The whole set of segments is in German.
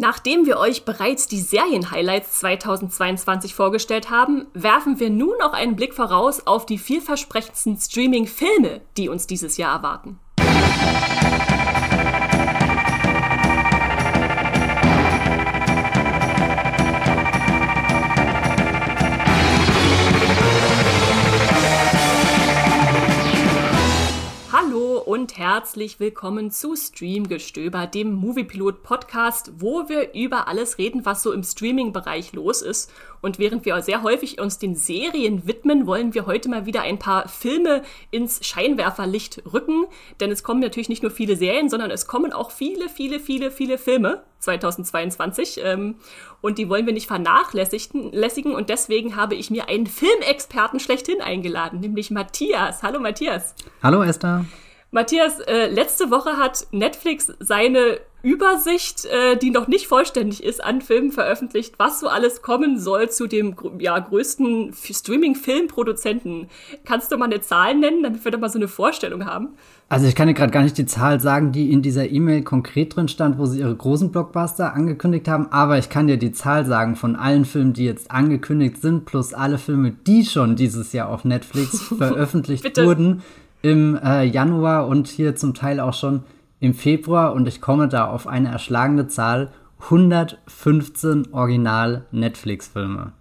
Nachdem wir euch bereits die Serien-Highlights 2022 vorgestellt haben, werfen wir nun noch einen Blick voraus auf die vielversprechendsten Streaming-Filme, die uns dieses Jahr erwarten. Herzlich willkommen zu Streamgestöber, dem Moviepilot Podcast, wo wir über alles reden, was so im Streaming-Bereich los ist. Und während wir sehr häufig uns den Serien widmen, wollen wir heute mal wieder ein paar Filme ins Scheinwerferlicht rücken. Denn es kommen natürlich nicht nur viele Serien, sondern es kommen auch viele, viele, viele, viele Filme 2022. Ähm, und die wollen wir nicht vernachlässigen. Und deswegen habe ich mir einen Filmexperten schlechthin eingeladen, nämlich Matthias. Hallo Matthias. Hallo Esther. Matthias, äh, letzte Woche hat Netflix seine Übersicht, äh, die noch nicht vollständig ist, an Filmen veröffentlicht, was so alles kommen soll zu dem ja, größten Streaming-Filmproduzenten. Kannst du mal eine Zahl nennen, damit wir da mal so eine Vorstellung haben? Also ich kann dir gerade gar nicht die Zahl sagen, die in dieser E-Mail konkret drin stand, wo sie ihre großen Blockbuster angekündigt haben, aber ich kann dir die Zahl sagen von allen Filmen, die jetzt angekündigt sind, plus alle Filme, die schon dieses Jahr auf Netflix veröffentlicht wurden im äh, Januar und hier zum Teil auch schon im Februar und ich komme da auf eine erschlagende Zahl 115 Original-Netflix-Filme.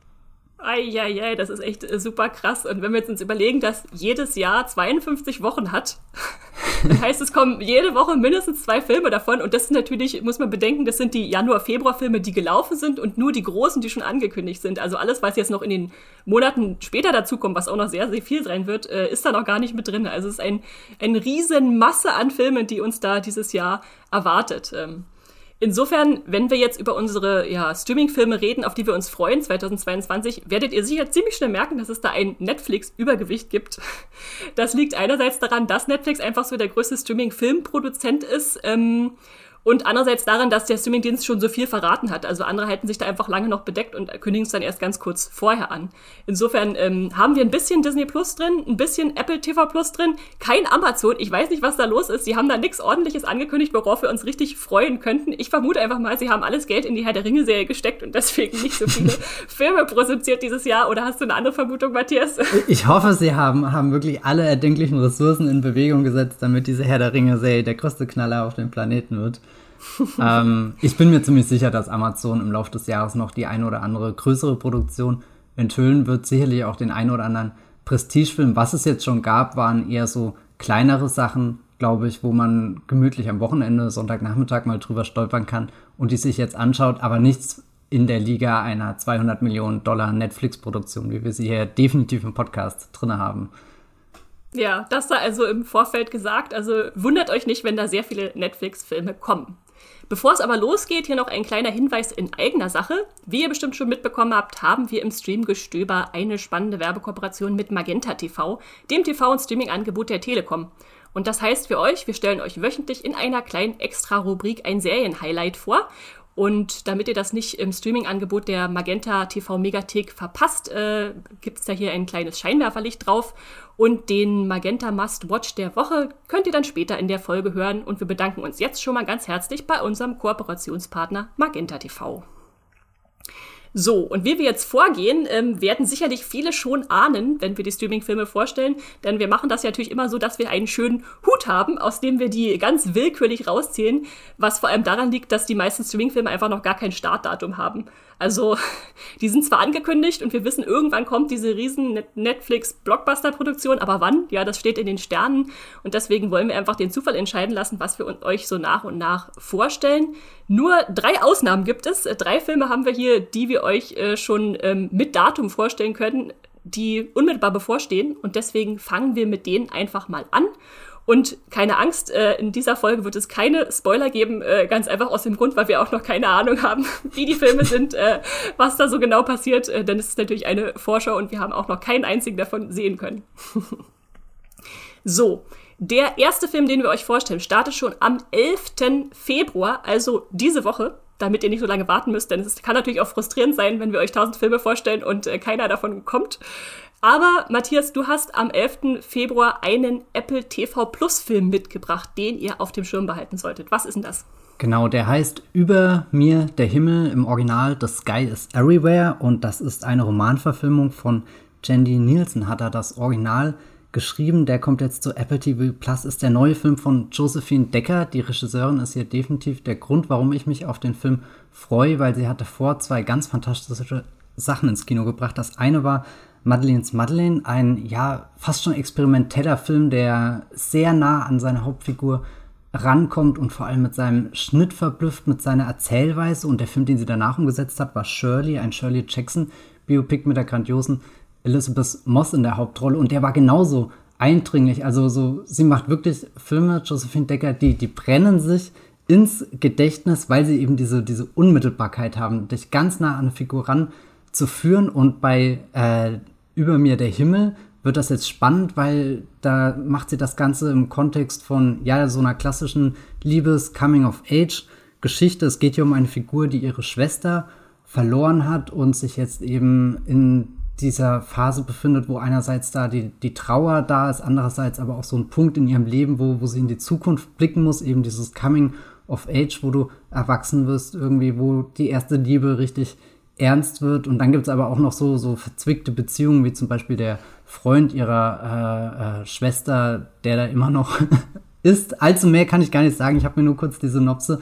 Eieiei, das ist echt äh, super krass. Und wenn wir jetzt uns überlegen, dass jedes Jahr 52 Wochen hat, dann heißt es kommen jede Woche mindestens zwei Filme davon. Und das sind natürlich, muss man bedenken, das sind die Januar-Februar-Filme, die gelaufen sind und nur die großen, die schon angekündigt sind. Also alles, was jetzt noch in den Monaten später dazukommt, was auch noch sehr, sehr viel sein wird, äh, ist da noch gar nicht mit drin. Also es ist ein, eine riesen Masse an Filmen, die uns da dieses Jahr erwartet. Insofern, wenn wir jetzt über unsere ja, Streaming-Filme reden, auf die wir uns freuen, 2022, werdet ihr sicher ziemlich schnell merken, dass es da ein Netflix-Übergewicht gibt. Das liegt einerseits daran, dass Netflix einfach so der größte Streaming-Filmproduzent ist. Ähm, und andererseits daran, dass der Streamingdienst schon so viel verraten hat. Also andere halten sich da einfach lange noch bedeckt und kündigen es dann erst ganz kurz vorher an. Insofern ähm, haben wir ein bisschen Disney Plus drin, ein bisschen Apple TV Plus drin, kein Amazon. Ich weiß nicht, was da los ist. Sie haben da nichts ordentliches angekündigt, worauf wir uns richtig freuen könnten. Ich vermute einfach mal, sie haben alles Geld in die Herr der Ringe-Serie gesteckt und deswegen nicht so viele Filme produziert dieses Jahr. Oder hast du eine andere Vermutung, Matthias? Ich hoffe, sie haben, haben wirklich alle erdenklichen Ressourcen in Bewegung gesetzt, damit diese Herr der Ringe-Serie der größte Knaller auf dem Planeten wird ähm, ich bin mir ziemlich sicher, dass Amazon im Laufe des Jahres noch die eine oder andere größere Produktion enthüllen wird. Sicherlich auch den einen oder anderen Prestigefilm. Was es jetzt schon gab, waren eher so kleinere Sachen, glaube ich, wo man gemütlich am Wochenende, Sonntagnachmittag mal drüber stolpern kann und die sich jetzt anschaut, aber nichts in der Liga einer 200 Millionen Dollar Netflix-Produktion, wie wir sie hier definitiv im Podcast drin haben. Ja, das da also im Vorfeld gesagt. Also wundert euch nicht, wenn da sehr viele Netflix-Filme kommen. Bevor es aber losgeht, hier noch ein kleiner Hinweis in eigener Sache. Wie ihr bestimmt schon mitbekommen habt, haben wir im Streamgestöber eine spannende Werbekooperation mit Magenta TV, dem TV- und Streaming-Angebot der Telekom. Und das heißt für euch, wir stellen euch wöchentlich in einer kleinen Extra-Rubrik ein Serien-Highlight vor. Und damit ihr das nicht im Streaming-Angebot der Magenta TV Megathek verpasst, äh, gibt es da hier ein kleines Scheinwerferlicht drauf. Und den Magenta Must Watch der Woche könnt ihr dann später in der Folge hören. Und wir bedanken uns jetzt schon mal ganz herzlich bei unserem Kooperationspartner Magenta TV. So, und wie wir jetzt vorgehen, ähm, werden sicherlich viele schon ahnen, wenn wir die Streaming-Filme vorstellen. Denn wir machen das ja natürlich immer so, dass wir einen schönen Hut haben, aus dem wir die ganz willkürlich rauszählen. Was vor allem daran liegt, dass die meisten Streaming-Filme einfach noch gar kein Startdatum haben. Also, die sind zwar angekündigt und wir wissen, irgendwann kommt diese riesen Netflix-Blockbuster-Produktion, aber wann? Ja, das steht in den Sternen. Und deswegen wollen wir einfach den Zufall entscheiden lassen, was wir euch so nach und nach vorstellen. Nur drei Ausnahmen gibt es. Drei Filme haben wir hier, die wir euch äh, schon ähm, mit Datum vorstellen können, die unmittelbar bevorstehen. Und deswegen fangen wir mit denen einfach mal an. Und keine Angst, äh, in dieser Folge wird es keine Spoiler geben, äh, ganz einfach aus dem Grund, weil wir auch noch keine Ahnung haben, wie die Filme sind, äh, was da so genau passiert. Äh, denn es ist natürlich eine Vorschau und wir haben auch noch keinen einzigen davon sehen können. so, der erste Film, den wir euch vorstellen, startet schon am 11. Februar, also diese Woche, damit ihr nicht so lange warten müsst, denn es kann natürlich auch frustrierend sein, wenn wir euch tausend Filme vorstellen und äh, keiner davon kommt. Aber Matthias, du hast am 11. Februar einen Apple TV Plus Film mitgebracht, den ihr auf dem Schirm behalten solltet. Was ist denn das? Genau, der heißt Über mir der Himmel im Original The Sky is Everywhere und das ist eine Romanverfilmung von Jandy Nielsen, hat er das Original geschrieben. Der kommt jetzt zu Apple TV Plus, ist der neue Film von Josephine Decker. Die Regisseurin ist hier definitiv der Grund, warum ich mich auf den Film freue, weil sie hatte vor zwei ganz fantastische Sachen ins Kino gebracht. Das eine war Madeleines Madeleine, ein ja fast schon experimenteller Film, der sehr nah an seine Hauptfigur rankommt und vor allem mit seinem Schnitt verblüfft, mit seiner Erzählweise. Und der Film, den sie danach umgesetzt hat, war Shirley, ein Shirley Jackson Biopic mit der grandiosen Elizabeth Moss in der Hauptrolle. Und der war genauso eindringlich. Also so, sie macht wirklich Filme, Josephine Decker, die, die brennen sich ins Gedächtnis, weil sie eben diese, diese Unmittelbarkeit haben, dich ganz nah an eine Figur ranzuführen. Und bei äh, Über mir der Himmel wird das jetzt spannend, weil da macht sie das Ganze im Kontext von, ja, so einer klassischen Liebes-Coming-of-Age-Geschichte. Es geht hier um eine Figur, die ihre Schwester verloren hat und sich jetzt eben in dieser Phase befindet, wo einerseits da die, die Trauer da ist, andererseits aber auch so ein Punkt in ihrem Leben, wo, wo sie in die Zukunft blicken muss, eben dieses Coming of Age, wo du erwachsen wirst, irgendwie, wo die erste Liebe richtig ernst wird. Und dann gibt es aber auch noch so, so verzwickte Beziehungen, wie zum Beispiel der Freund ihrer äh, äh, Schwester, der da immer noch ist. Allzu mehr kann ich gar nicht sagen. Ich habe mir nur kurz die Synopse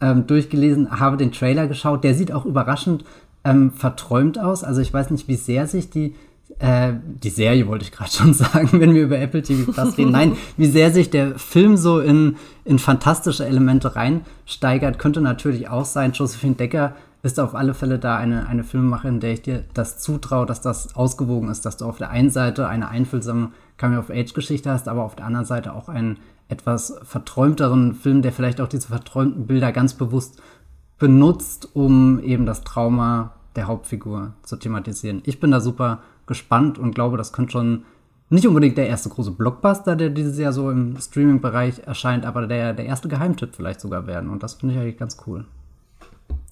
ähm, durchgelesen, habe den Trailer geschaut. Der sieht auch überraschend ähm, verträumt aus. Also ich weiß nicht, wie sehr sich die äh, die Serie wollte ich gerade schon sagen, wenn wir über Apple TV Plus reden. Nein, wie sehr sich der Film so in, in fantastische Elemente reinsteigert, könnte natürlich auch sein. Josephine Decker ist auf alle Fälle da eine, eine Filmemacherin, der ich dir das zutraue, dass das ausgewogen ist, dass du auf der einen Seite eine einfühlsame Coming-of-Age-Geschichte hast, aber auf der anderen Seite auch einen etwas verträumteren Film, der vielleicht auch diese verträumten Bilder ganz bewusst benutzt, um eben das Trauma der Hauptfigur zu thematisieren. Ich bin da super gespannt und glaube, das könnte schon nicht unbedingt der erste große Blockbuster, der dieses Jahr so im Streaming-Bereich erscheint, aber der, der erste Geheimtipp vielleicht sogar werden. Und das finde ich eigentlich ganz cool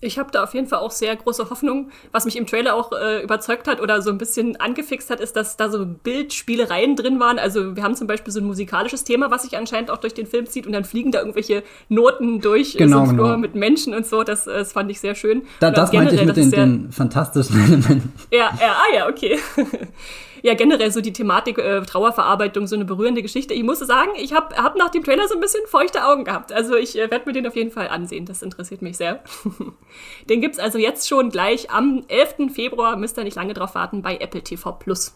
ich habe da auf jeden Fall auch sehr große Hoffnung. Was mich im Trailer auch äh, überzeugt hat oder so ein bisschen angefixt hat, ist, dass da so Bildspielereien drin waren. Also wir haben zum Beispiel so ein musikalisches Thema, was sich anscheinend auch durch den Film zieht und dann fliegen da irgendwelche Noten durch äh, genau, so genau. mit Menschen und so. Das, äh, das fand ich sehr schön. Da, das meinte ich mit den, den fantastischen Elementen. Ja, ja, ah ja, okay. ja generell so die Thematik äh, Trauerverarbeitung, so eine berührende Geschichte. Ich muss sagen, ich habe hab nach dem Trailer so ein bisschen feuchte Augen gehabt. Also ich äh, werde mir den auf jeden Fall ansehen. Das interessiert mich sehr. den gibt's also jetzt schon gleich am 11. Februar. Müsst ihr nicht lange drauf warten bei Apple TV Plus.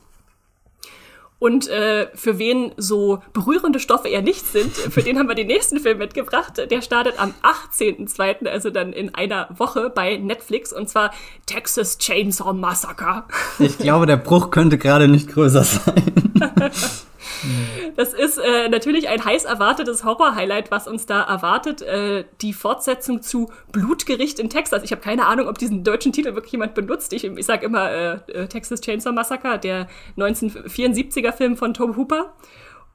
Und äh, für wen so berührende Stoffe eher nicht sind, für den haben wir den nächsten Film mitgebracht. Der startet am 18.02., also dann in einer Woche bei Netflix, und zwar Texas Chainsaw Massacre. Ich glaube, der Bruch könnte gerade nicht größer sein. Das ist äh, natürlich ein heiß erwartetes Horror-Highlight, was uns da erwartet. Äh, die Fortsetzung zu Blutgericht in Texas. Ich habe keine Ahnung, ob diesen deutschen Titel wirklich jemand benutzt. Ich, ich sage immer äh, äh, Texas Chainsaw Massacre, der 1974er Film von Tom Hooper.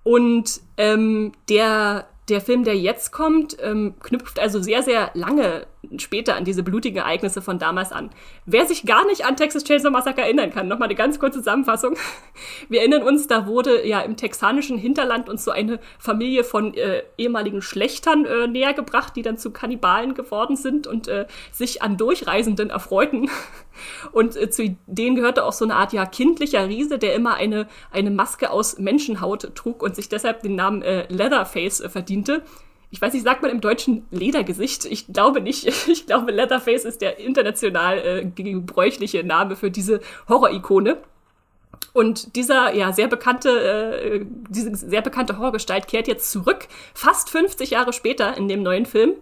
Und ähm, der der Film, der jetzt kommt, ähm, knüpft also sehr, sehr lange später an diese blutigen Ereignisse von damals an. Wer sich gar nicht an Texas Chainsaw Massacre erinnern kann, nochmal eine ganz kurze Zusammenfassung. Wir erinnern uns, da wurde ja im texanischen Hinterland uns so eine Familie von äh, ehemaligen Schlechtern äh, näher die dann zu Kannibalen geworden sind und äh, sich an Durchreisenden erfreuten. Und äh, zu denen gehörte auch so eine Art ja kindlicher Riese, der immer eine, eine Maske aus Menschenhaut trug und sich deshalb den Namen äh, Leatherface äh, verdiente. Ich weiß nicht, sagt man im Deutschen Ledergesicht? Ich glaube nicht. Ich glaube, Leatherface ist der international äh, gebräuchliche Name für diese Horror-Ikone. Und dieser ja sehr bekannte, äh, diese sehr bekannte Horrorgestalt kehrt jetzt zurück, fast 50 Jahre später in dem neuen Film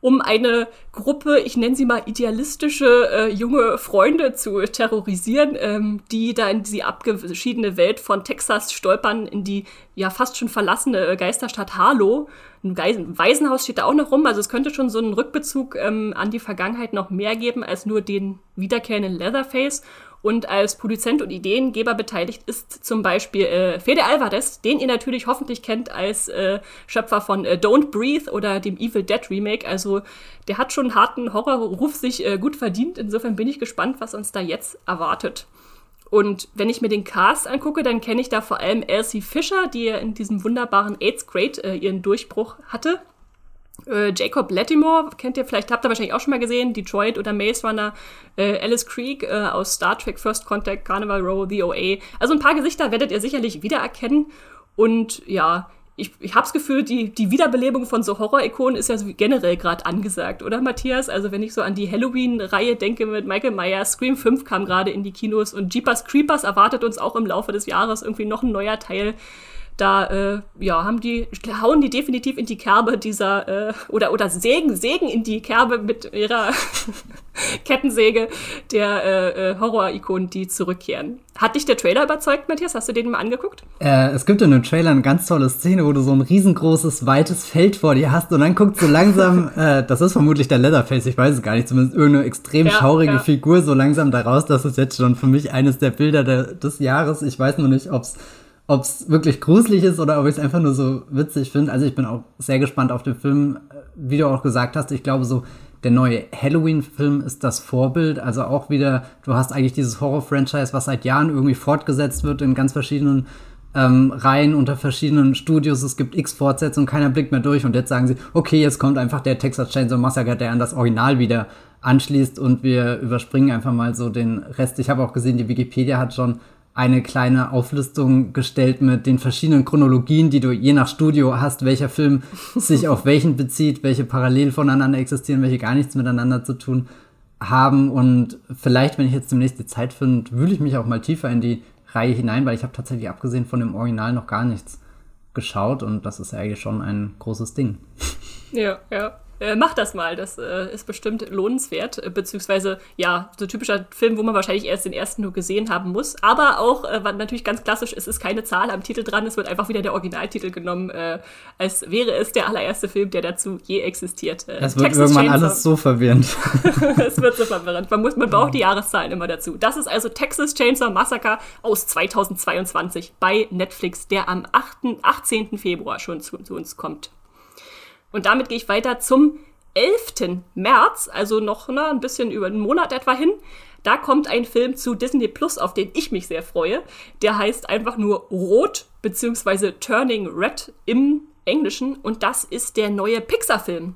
um eine Gruppe, ich nenne sie mal idealistische äh, junge Freunde zu terrorisieren, ähm, die da in die abgeschiedene Welt von Texas stolpern, in die ja fast schon verlassene äh, Geisterstadt Harlow. Ein, ein Waisenhaus steht da auch noch rum, also es könnte schon so einen Rückbezug ähm, an die Vergangenheit noch mehr geben als nur den wiederkehrenden Leatherface. Und als Produzent und Ideengeber beteiligt ist zum Beispiel äh, Fede Alvarez, den ihr natürlich hoffentlich kennt als äh, Schöpfer von äh, Don't Breathe oder dem Evil Dead Remake. Also der hat schon einen harten Horrorruf sich äh, gut verdient. Insofern bin ich gespannt, was uns da jetzt erwartet. Und wenn ich mir den Cast angucke, dann kenne ich da vor allem Elsie Fischer, die in diesem wunderbaren AIDS Great äh, ihren Durchbruch hatte. Äh, Jacob Lattimore, kennt ihr vielleicht, habt ihr wahrscheinlich auch schon mal gesehen, Detroit oder Maze Runner, äh, Alice Creek äh, aus Star Trek First Contact, Carnival Row, The OA. Also ein paar Gesichter werdet ihr sicherlich wiedererkennen. Und ja, ich, ich habe das Gefühl, die, die Wiederbelebung von so Horror-Ikonen ist ja generell gerade angesagt, oder Matthias? Also wenn ich so an die Halloween-Reihe denke mit Michael Myers, Scream 5 kam gerade in die Kinos und Jeepers Creepers erwartet uns auch im Laufe des Jahres irgendwie noch ein neuer Teil da äh, ja, haben die, hauen die definitiv in die Kerbe dieser, äh, oder, oder sägen, sägen in die Kerbe mit ihrer Kettensäge der äh, äh, Horror-Ikonen, die zurückkehren. Hat dich der Trailer überzeugt, Matthias? Hast du den mal angeguckt? Äh, es gibt in dem Trailer eine ganz tolle Szene, wo du so ein riesengroßes, weites Feld vor dir hast und dann guckt so langsam, äh, das ist vermutlich der Leatherface, ich weiß es gar nicht, zumindest irgendeine extrem ja, schaurige ja. Figur so langsam daraus. Das ist jetzt schon für mich eines der Bilder der, des Jahres. Ich weiß nur nicht, ob es ob es wirklich gruselig ist oder ob ich es einfach nur so witzig finde. Also ich bin auch sehr gespannt auf den Film. Wie du auch gesagt hast, ich glaube so, der neue Halloween-Film ist das Vorbild. Also auch wieder, du hast eigentlich dieses Horror-Franchise, was seit Jahren irgendwie fortgesetzt wird in ganz verschiedenen ähm, Reihen unter verschiedenen Studios. Es gibt x Fortsetzungen, keiner blickt mehr durch. Und jetzt sagen sie, okay, jetzt kommt einfach der Texas Chainsaw Massacre, der an das Original wieder anschließt und wir überspringen einfach mal so den Rest. Ich habe auch gesehen, die Wikipedia hat schon eine kleine Auflistung gestellt mit den verschiedenen Chronologien, die du je nach Studio hast, welcher Film sich auf welchen bezieht, welche parallel voneinander existieren, welche gar nichts miteinander zu tun haben. Und vielleicht, wenn ich jetzt demnächst die Zeit finde, wühle ich mich auch mal tiefer in die Reihe hinein, weil ich habe tatsächlich abgesehen von dem Original noch gar nichts geschaut und das ist eigentlich schon ein großes Ding. Ja, ja. Äh, mach das mal, das äh, ist bestimmt lohnenswert, äh, beziehungsweise ja, so typischer Film, wo man wahrscheinlich erst den ersten nur gesehen haben muss, aber auch, äh, was natürlich ganz klassisch ist, ist keine Zahl am Titel dran, es wird einfach wieder der Originaltitel genommen, äh, als wäre es der allererste Film, der dazu je existiert. Äh, es wird Texas irgendwann Chainsaw. alles so verwirrend. es wird so verwirrend, man, muss, man braucht die Jahreszahlen immer dazu. Das ist also Texas Chainsaw Massacre aus 2022 bei Netflix, der am 8., 18. Februar schon zu, zu uns kommt. Und damit gehe ich weiter zum 11. März, also noch na, ein bisschen über einen Monat etwa hin. Da kommt ein Film zu Disney Plus, auf den ich mich sehr freue. Der heißt einfach nur Rot bzw. Turning Red im Englischen. Und das ist der neue Pixar-Film,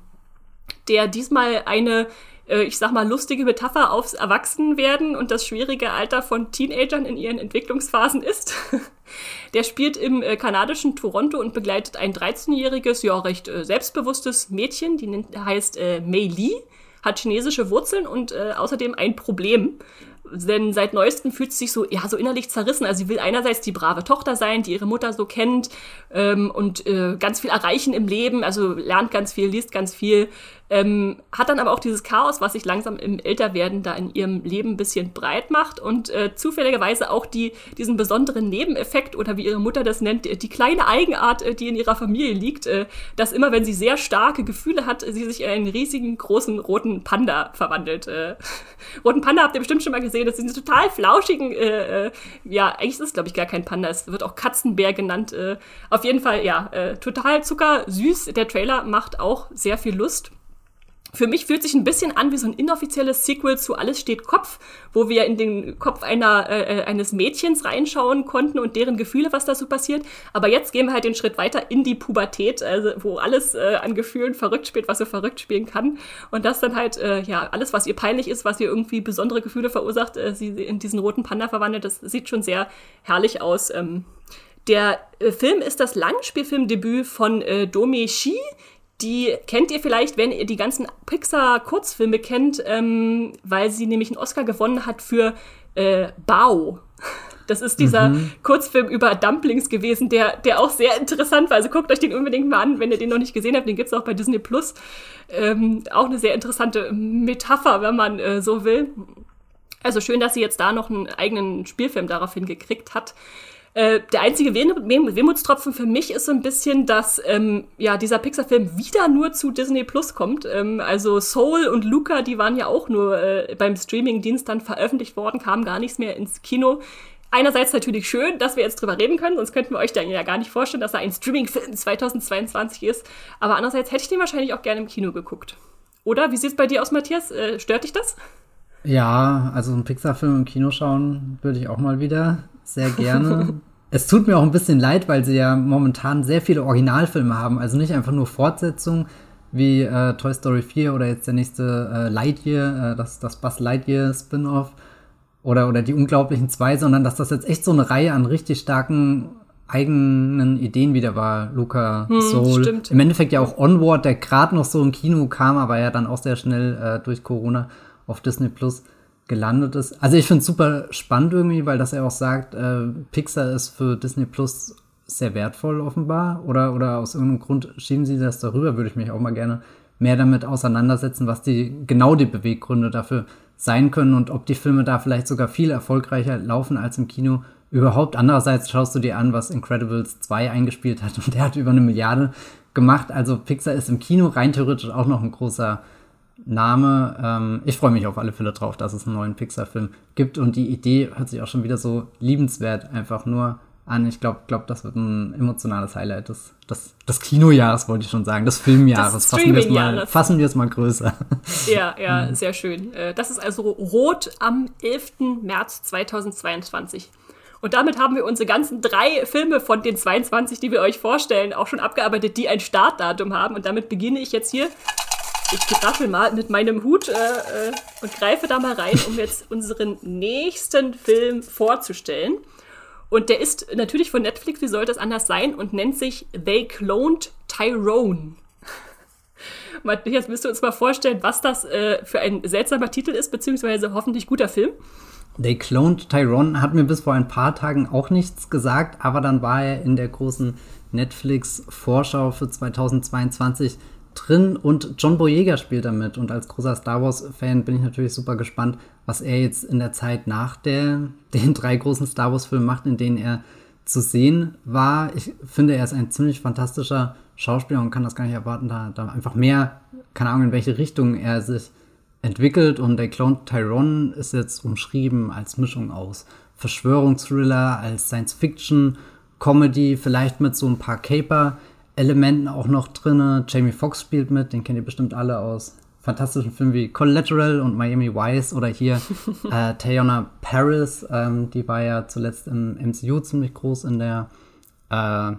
der diesmal eine ich sag mal, lustige Metapher aufs Erwachsenwerden und das schwierige Alter von Teenagern in ihren Entwicklungsphasen ist. Der spielt im äh, kanadischen Toronto und begleitet ein 13-jähriges, ja, recht äh, selbstbewusstes Mädchen, die nennt, heißt äh, Mei Li, hat chinesische Wurzeln und äh, außerdem ein Problem. Denn seit neuestem fühlt sie sich so, ja, so innerlich zerrissen. Also sie will einerseits die brave Tochter sein, die ihre Mutter so kennt ähm, und äh, ganz viel erreichen im Leben, also lernt ganz viel, liest ganz viel, ähm, hat dann aber auch dieses Chaos, was sich langsam im Älterwerden da in ihrem Leben ein bisschen breit macht und äh, zufälligerweise auch die, diesen besonderen Nebeneffekt oder wie ihre Mutter das nennt, die kleine Eigenart, äh, die in ihrer Familie liegt, äh, dass immer, wenn sie sehr starke Gefühle hat, sie sich in einen riesigen, großen roten Panda verwandelt. Äh, roten Panda habt ihr bestimmt schon mal gesehen, das sind diese total flauschigen, äh, äh, ja, eigentlich ist es, glaube ich, gar kein Panda, es wird auch Katzenbär genannt. Äh, auf jeden Fall, ja, äh, total zuckersüß. Der Trailer macht auch sehr viel Lust. Für mich fühlt sich ein bisschen an wie so ein inoffizielles Sequel zu Alles steht Kopf, wo wir in den Kopf einer, äh, äh, eines Mädchens reinschauen konnten und deren Gefühle, was da so passiert. Aber jetzt gehen wir halt den Schritt weiter in die Pubertät, also wo alles äh, an Gefühlen verrückt spielt, was so verrückt spielen kann. Und das dann halt, äh, ja, alles, was ihr peinlich ist, was ihr irgendwie besondere Gefühle verursacht, äh, sie in diesen roten Panda verwandelt, das sieht schon sehr herrlich aus. Ähm, der äh, Film ist das Langspielfilmdebüt von äh, Domi Shi, die kennt ihr vielleicht, wenn ihr die ganzen Pixar-Kurzfilme kennt, ähm, weil sie nämlich einen Oscar gewonnen hat für äh, Bao. Das ist dieser mhm. Kurzfilm über Dumplings gewesen, der, der auch sehr interessant war. Also guckt euch den unbedingt mal an, wenn ihr den noch nicht gesehen habt. Den gibt es auch bei Disney Plus. Ähm, auch eine sehr interessante Metapher, wenn man äh, so will. Also schön, dass sie jetzt da noch einen eigenen Spielfilm daraufhin gekriegt hat. Äh, der einzige Wehmutstropfen für mich ist so ein bisschen, dass ähm, ja dieser Pixar-Film wieder nur zu Disney Plus kommt. Ähm, also Soul und Luca, die waren ja auch nur äh, beim Streaming-Dienst dann veröffentlicht worden, kamen gar nichts mehr ins Kino. Einerseits natürlich schön, dass wir jetzt drüber reden können, sonst könnten wir euch dann ja gar nicht vorstellen, dass er ein Streaming-Film 2022 ist. Aber andererseits hätte ich den wahrscheinlich auch gerne im Kino geguckt. Oder wie sieht es bei dir aus, Matthias? Äh, stört dich das? Ja, also einen Pixar-Film im Kino schauen würde ich auch mal wieder sehr gerne. es tut mir auch ein bisschen leid, weil sie ja momentan sehr viele Originalfilme haben, also nicht einfach nur Fortsetzungen. wie äh, Toy Story 4 oder jetzt der nächste äh, Lightyear, äh, das, das Buzz Lightyear Spin-off oder, oder die Unglaublichen zwei, sondern dass das jetzt echt so eine Reihe an richtig starken eigenen Ideen wieder war, Luca hm, Soul. Stimmt. Im Endeffekt ja auch Onward, der gerade noch so im Kino kam, aber ja dann auch sehr schnell äh, durch Corona auf Disney Plus gelandet ist. Also ich finde es super spannend irgendwie, weil das ja auch sagt, äh, Pixar ist für Disney Plus sehr wertvoll offenbar oder, oder aus irgendeinem Grund schieben sie das darüber, würde ich mich auch mal gerne mehr damit auseinandersetzen, was die genau die Beweggründe dafür sein können und ob die Filme da vielleicht sogar viel erfolgreicher laufen als im Kino überhaupt. Andererseits schaust du dir an, was Incredibles 2 eingespielt hat und der hat über eine Milliarde gemacht. Also Pixar ist im Kino rein theoretisch auch noch ein großer Name. Ähm, ich freue mich auf alle Fälle drauf, dass es einen neuen Pixar-Film gibt und die Idee hört sich auch schon wieder so liebenswert einfach nur an. Ich glaube, glaub, das wird ein emotionales Highlight des, des, des Kinojahres, wollte ich schon sagen, des Filmjahres. Fassen, wir es mal, fassen wir es mal größer. Ja, ja, mhm. sehr schön. Äh, das ist also Rot am 11. März 2022. Und damit haben wir unsere ganzen drei Filme von den 22, die wir euch vorstellen, auch schon abgearbeitet, die ein Startdatum haben. Und damit beginne ich jetzt hier. Ich geraffel mal mit meinem Hut äh, äh, und greife da mal rein, um jetzt unseren nächsten Film vorzustellen. Und der ist natürlich von Netflix, wie soll das anders sein, und nennt sich They Cloned Tyrone. Jetzt müsst ihr uns mal vorstellen, was das äh, für ein seltsamer Titel ist, beziehungsweise hoffentlich guter Film. They Cloned Tyrone hat mir bis vor ein paar Tagen auch nichts gesagt, aber dann war er in der großen Netflix-Vorschau für 2022 drin und John Boyega spielt damit. Und als großer Star Wars-Fan bin ich natürlich super gespannt, was er jetzt in der Zeit nach der, den drei großen Star Wars-Filmen macht, in denen er zu sehen war. Ich finde, er ist ein ziemlich fantastischer Schauspieler und kann das gar nicht erwarten, da, da einfach mehr, keine Ahnung, in welche Richtung er sich entwickelt. Und der Clone Tyrone ist jetzt umschrieben als Mischung aus Verschwörungsthriller, als Science-Fiction-Comedy, vielleicht mit so ein paar Caper. Elementen auch noch drin. Jamie Foxx spielt mit, den kennt ihr bestimmt alle aus fantastischen Filmen wie Collateral und Miami Vice oder hier äh, Tayona Paris, ähm, die war ja zuletzt im MCU ziemlich groß in der äh,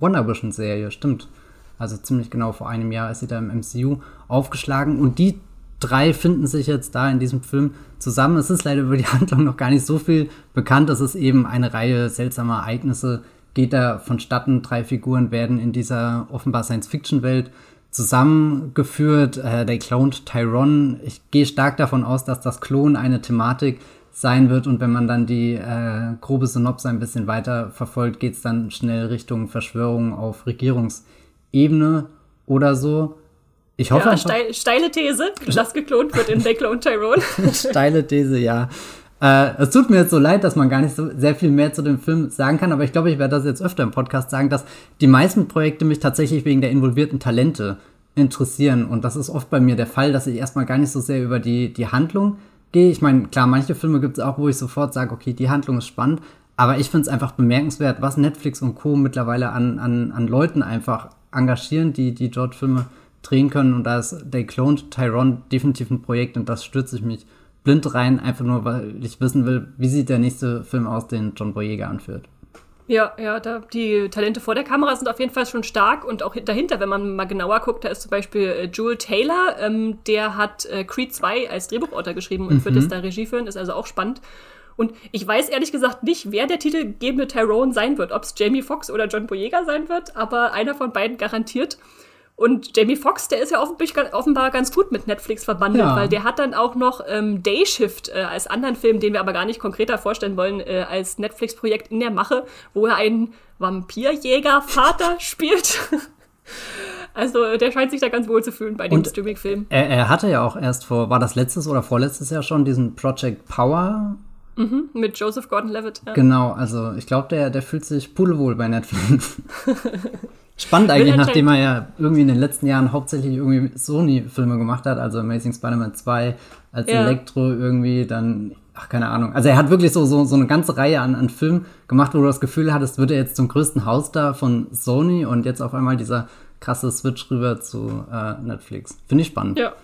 Wonder Vision Serie, stimmt. Also ziemlich genau vor einem Jahr ist sie da im MCU aufgeschlagen und die drei finden sich jetzt da in diesem Film zusammen. Es ist leider über die Handlung noch gar nicht so viel bekannt. Es ist eben eine Reihe seltsamer Ereignisse, geht da vonstatten. Drei Figuren werden in dieser offenbar Science-Fiction-Welt zusammengeführt. Äh, der cloned Tyrone. Ich gehe stark davon aus, dass das Klon eine Thematik sein wird und wenn man dann die äh, grobe Synopse ein bisschen weiter verfolgt, geht es dann schnell Richtung Verschwörung auf Regierungsebene oder so. Ich hoffe. Ja, steil, steile These, dass geklont wird in They Clone Tyrone. steile These, ja. Äh, es tut mir jetzt so leid, dass man gar nicht so sehr viel mehr zu dem Film sagen kann, aber ich glaube, ich werde das jetzt öfter im Podcast sagen, dass die meisten Projekte mich tatsächlich wegen der involvierten Talente interessieren. Und das ist oft bei mir der Fall, dass ich erstmal gar nicht so sehr über die, die Handlung gehe. Ich meine, klar, manche Filme gibt es auch, wo ich sofort sage, okay, die Handlung ist spannend. Aber ich finde es einfach bemerkenswert, was Netflix und Co. mittlerweile an, an, an Leuten einfach engagieren, die, die dort Filme drehen können. Und da ist They Cloned Tyrone definitiv ein Projekt und das stürze ich mich blind rein, einfach nur, weil ich wissen will, wie sieht der nächste Film aus, den John Boyega anführt. Ja, ja, da, die Talente vor der Kamera sind auf jeden Fall schon stark und auch dahinter, wenn man mal genauer guckt, da ist zum Beispiel äh, Jewel Taylor, ähm, der hat äh, Creed 2 als Drehbuchautor geschrieben und mhm. wird jetzt da Regie führen, ist also auch spannend. Und ich weiß ehrlich gesagt nicht, wer der titelgebende Tyrone sein wird, ob es Jamie Foxx oder John Boyega sein wird, aber einer von beiden garantiert. Und Jamie Foxx, der ist ja offenbar ganz gut mit Netflix verbandelt, ja. weil der hat dann auch noch ähm, Day Shift äh, als anderen Film, den wir aber gar nicht konkreter vorstellen wollen, äh, als Netflix-Projekt in der Mache, wo er einen Vampirjäger-Vater spielt. Also der scheint sich da ganz wohl zu fühlen bei dem Streaming-Film. Er, er, hatte ja auch erst vor, war das letztes oder vorletztes Jahr schon, diesen Project Power. Mhm, mit Joseph Gordon-Levitt. Ja. Genau, also ich glaube, der, der fühlt sich pudelwohl bei Netflix. Spannend eigentlich, nachdem er ja irgendwie in den letzten Jahren hauptsächlich irgendwie Sony-Filme gemacht hat, also Amazing Spider-Man 2 als ja. Elektro irgendwie, dann, ach, keine Ahnung. Also er hat wirklich so, so, so eine ganze Reihe an, an Filmen gemacht, wo du das Gefühl hattest, wird er jetzt zum größten Haustar von Sony und jetzt auf einmal dieser krasse Switch rüber zu äh, Netflix. Finde ich spannend. Ja.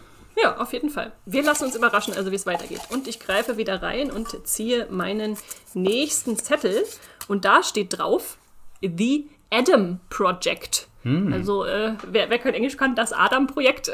Ja, auf jeden Fall. Wir lassen uns überraschen, also wie es weitergeht. Und ich greife wieder rein und ziehe meinen nächsten Zettel. Und da steht drauf The Adam Project. Hm. Also, äh, wer, wer kein Englisch kann, das Adam-Projekt.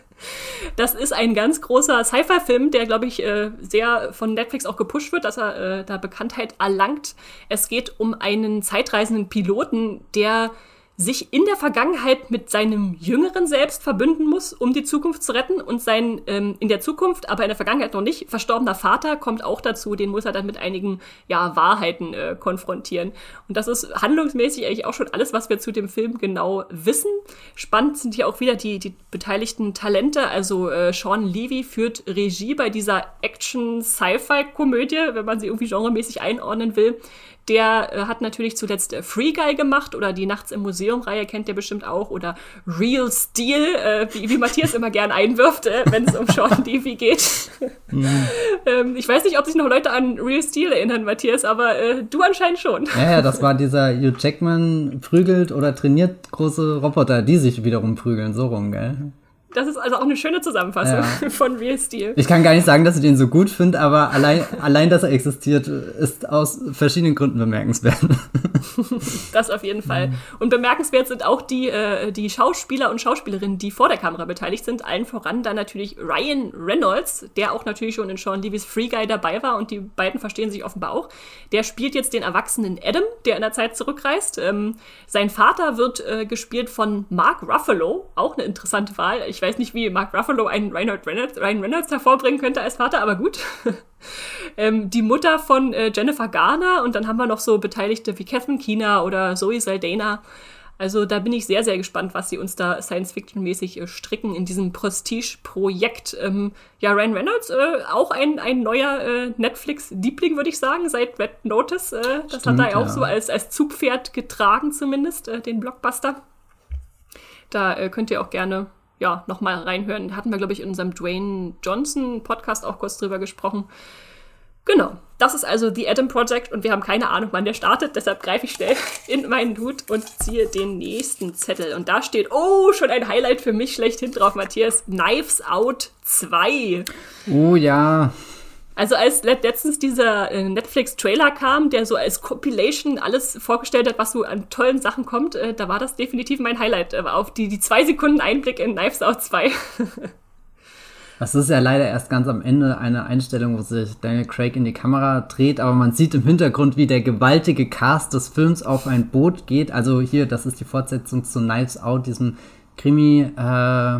das ist ein ganz großer Sci-Fi-Film, der, glaube ich, äh, sehr von Netflix auch gepusht wird, dass er äh, da Bekanntheit erlangt. Es geht um einen zeitreisenden Piloten, der sich in der Vergangenheit mit seinem jüngeren Selbst verbünden muss, um die Zukunft zu retten. Und sein ähm, in der Zukunft, aber in der Vergangenheit noch nicht, verstorbener Vater kommt auch dazu. Den muss er dann mit einigen ja, Wahrheiten äh, konfrontieren. Und das ist handlungsmäßig eigentlich auch schon alles, was wir zu dem Film genau wissen. Spannend sind hier auch wieder die, die beteiligten Talente. Also äh, Sean Levy führt Regie bei dieser Action-Sci-Fi-Komödie, wenn man sie irgendwie genremäßig einordnen will. Der äh, hat natürlich zuletzt äh, Free Guy gemacht oder die Nachts im Museum-Reihe kennt ihr bestimmt auch oder Real Steel, äh, wie, wie Matthias immer gern einwirft, äh, wenn es um Sean Levy geht. Mhm. ähm, ich weiß nicht, ob sich noch Leute an Real Steel erinnern, Matthias, aber äh, du anscheinend schon. Ja, ja, das war dieser Hugh Jackman prügelt oder trainiert große Roboter, die sich wiederum prügeln, so rum, gell? Das ist also auch eine schöne Zusammenfassung ja. von Real Steel. Ich kann gar nicht sagen, dass ich den so gut finde, aber allein, allein, dass er existiert, ist aus verschiedenen Gründen bemerkenswert. das auf jeden Fall. Und bemerkenswert sind auch die, äh, die Schauspieler und Schauspielerinnen, die vor der Kamera beteiligt sind. Allen voran dann natürlich Ryan Reynolds, der auch natürlich schon in Sean Levy's Free Guy dabei war und die beiden verstehen sich offenbar auch. Der spielt jetzt den erwachsenen Adam, der in der Zeit zurückreist. Ähm, sein Vater wird äh, gespielt von Mark Ruffalo, auch eine interessante Wahl. Ich weiß nicht, wie Mark Ruffalo einen Reinhard Reynolds, Ryan Reynolds hervorbringen könnte als Vater, aber gut. ähm, die Mutter von äh, Jennifer Garner und dann haben wir noch so Beteiligte wie Catherine Keener oder Zoe Saldana. Also da bin ich sehr, sehr gespannt, was sie uns da Science-Fiction-mäßig äh, stricken in diesem Prestige-Projekt. Ähm, ja, Ryan Reynolds, äh, auch ein, ein neuer äh, Netflix-Liebling, würde ich sagen, seit Red Notice. Äh, das Stimmt, hat er ja auch so als, als Zugpferd getragen, zumindest, äh, den Blockbuster. Da äh, könnt ihr auch gerne ja, nochmal reinhören. Hatten wir, glaube ich, in unserem Dwayne Johnson Podcast auch kurz drüber gesprochen. Genau, das ist also The Adam Project und wir haben keine Ahnung, wann der startet. Deshalb greife ich schnell in meinen Hut und ziehe den nächsten Zettel. Und da steht, oh, schon ein Highlight für mich schlechthin drauf, Matthias. Knives Out 2. Oh ja. Also als letztens dieser äh, Netflix-Trailer kam, der so als Compilation alles vorgestellt hat, was so an tollen Sachen kommt, äh, da war das definitiv mein Highlight. Äh, auf die, die zwei Sekunden Einblick in Knives Out 2. Das ist ja leider erst ganz am Ende eine Einstellung, wo sich Daniel Craig in die Kamera dreht, aber man sieht im Hintergrund, wie der gewaltige Cast des Films auf ein Boot geht. Also hier, das ist die Fortsetzung zu Knives Out, diesem Krimi äh,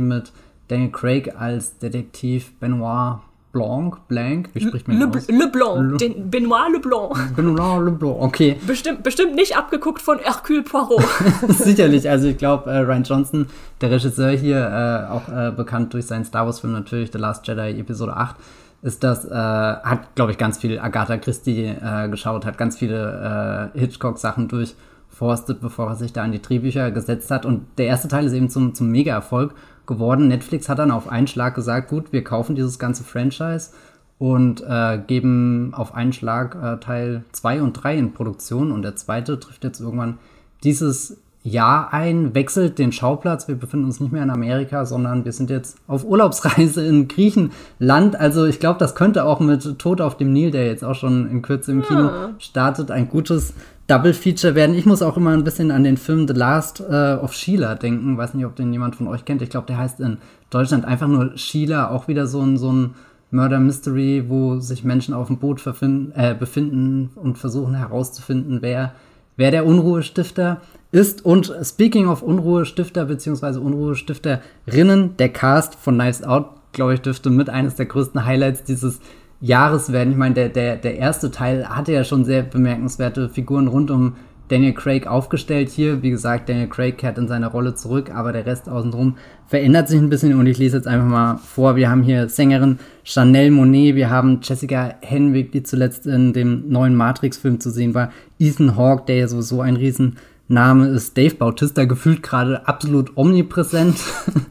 mit Daniel Craig als Detektiv Benoit Blanc, Blanc, wie spricht man Le, aus? Le Blanc, Le, den Benoit Le Blanc. Benoit Le Blanc, okay. Bestimmt, bestimmt nicht abgeguckt von Hercule Poirot. Sicherlich, also ich glaube, äh, Ryan Johnson, der Regisseur hier, äh, auch äh, bekannt durch seinen Star Wars-Film natürlich, The Last Jedi Episode 8, ist das, äh, hat, glaube ich, ganz viel Agatha Christie äh, geschaut, hat ganz viele äh, Hitchcock-Sachen durchforstet, bevor er sich da an die Drehbücher gesetzt hat. Und der erste Teil ist eben zum, zum Mega-Erfolg geworden. Netflix hat dann auf einen Schlag gesagt, gut, wir kaufen dieses ganze Franchise und äh, geben auf einen Schlag äh, Teil 2 und 3 in Produktion. Und der zweite trifft jetzt irgendwann dieses Jahr ein, wechselt den Schauplatz. Wir befinden uns nicht mehr in Amerika, sondern wir sind jetzt auf Urlaubsreise in Griechenland. Also ich glaube, das könnte auch mit Tod auf dem Nil, der jetzt auch schon in Kürze im Kino startet, ein gutes Double Feature werden. Ich muss auch immer ein bisschen an den Film The Last äh, of Sheila denken. Weiß nicht, ob den jemand von euch kennt. Ich glaube, der heißt in Deutschland einfach nur Sheila. Auch wieder so ein, so ein Murder Mystery, wo sich Menschen auf dem Boot äh, befinden und versuchen herauszufinden, wer, wer der Unruhestifter ist. Und speaking of Unruhestifter bzw. Unruhestifterinnen, der Cast von Knives Out, glaube ich, dürfte mit eines der größten Highlights dieses Jahres werden. Ich meine, der, der, der erste Teil hatte ja schon sehr bemerkenswerte Figuren rund um Daniel Craig aufgestellt. Hier, wie gesagt, Daniel Craig kehrt in seine Rolle zurück, aber der Rest außenrum verändert sich ein bisschen und ich lese jetzt einfach mal vor. Wir haben hier Sängerin Chanel Monet, wir haben Jessica Henwick, die zuletzt in dem neuen Matrix-Film zu sehen war, Ethan Hawke, der ja sowieso ein riesen Name ist Dave Bautista, gefühlt gerade absolut omnipräsent.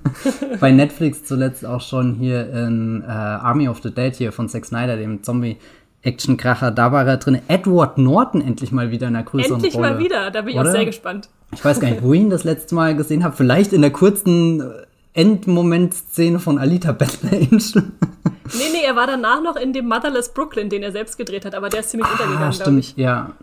Bei Netflix zuletzt auch schon hier in äh, Army of the Dead hier von Zack Snyder, dem Zombie. Action-Kracher, da war er drin. Edward Norton endlich mal wieder in einer größeren endlich Rolle. Endlich mal wieder, da bin ich Oder? auch sehr gespannt. Ich weiß gar nicht, wo ich ihn das letzte Mal gesehen habe. Vielleicht in der kurzen Endmoment-Szene von Alita Battle Angel. nee, nee, er war danach noch in dem Motherless Brooklyn, den er selbst gedreht hat, aber der ist ziemlich ah, untergegangen, glaube ich. Ja,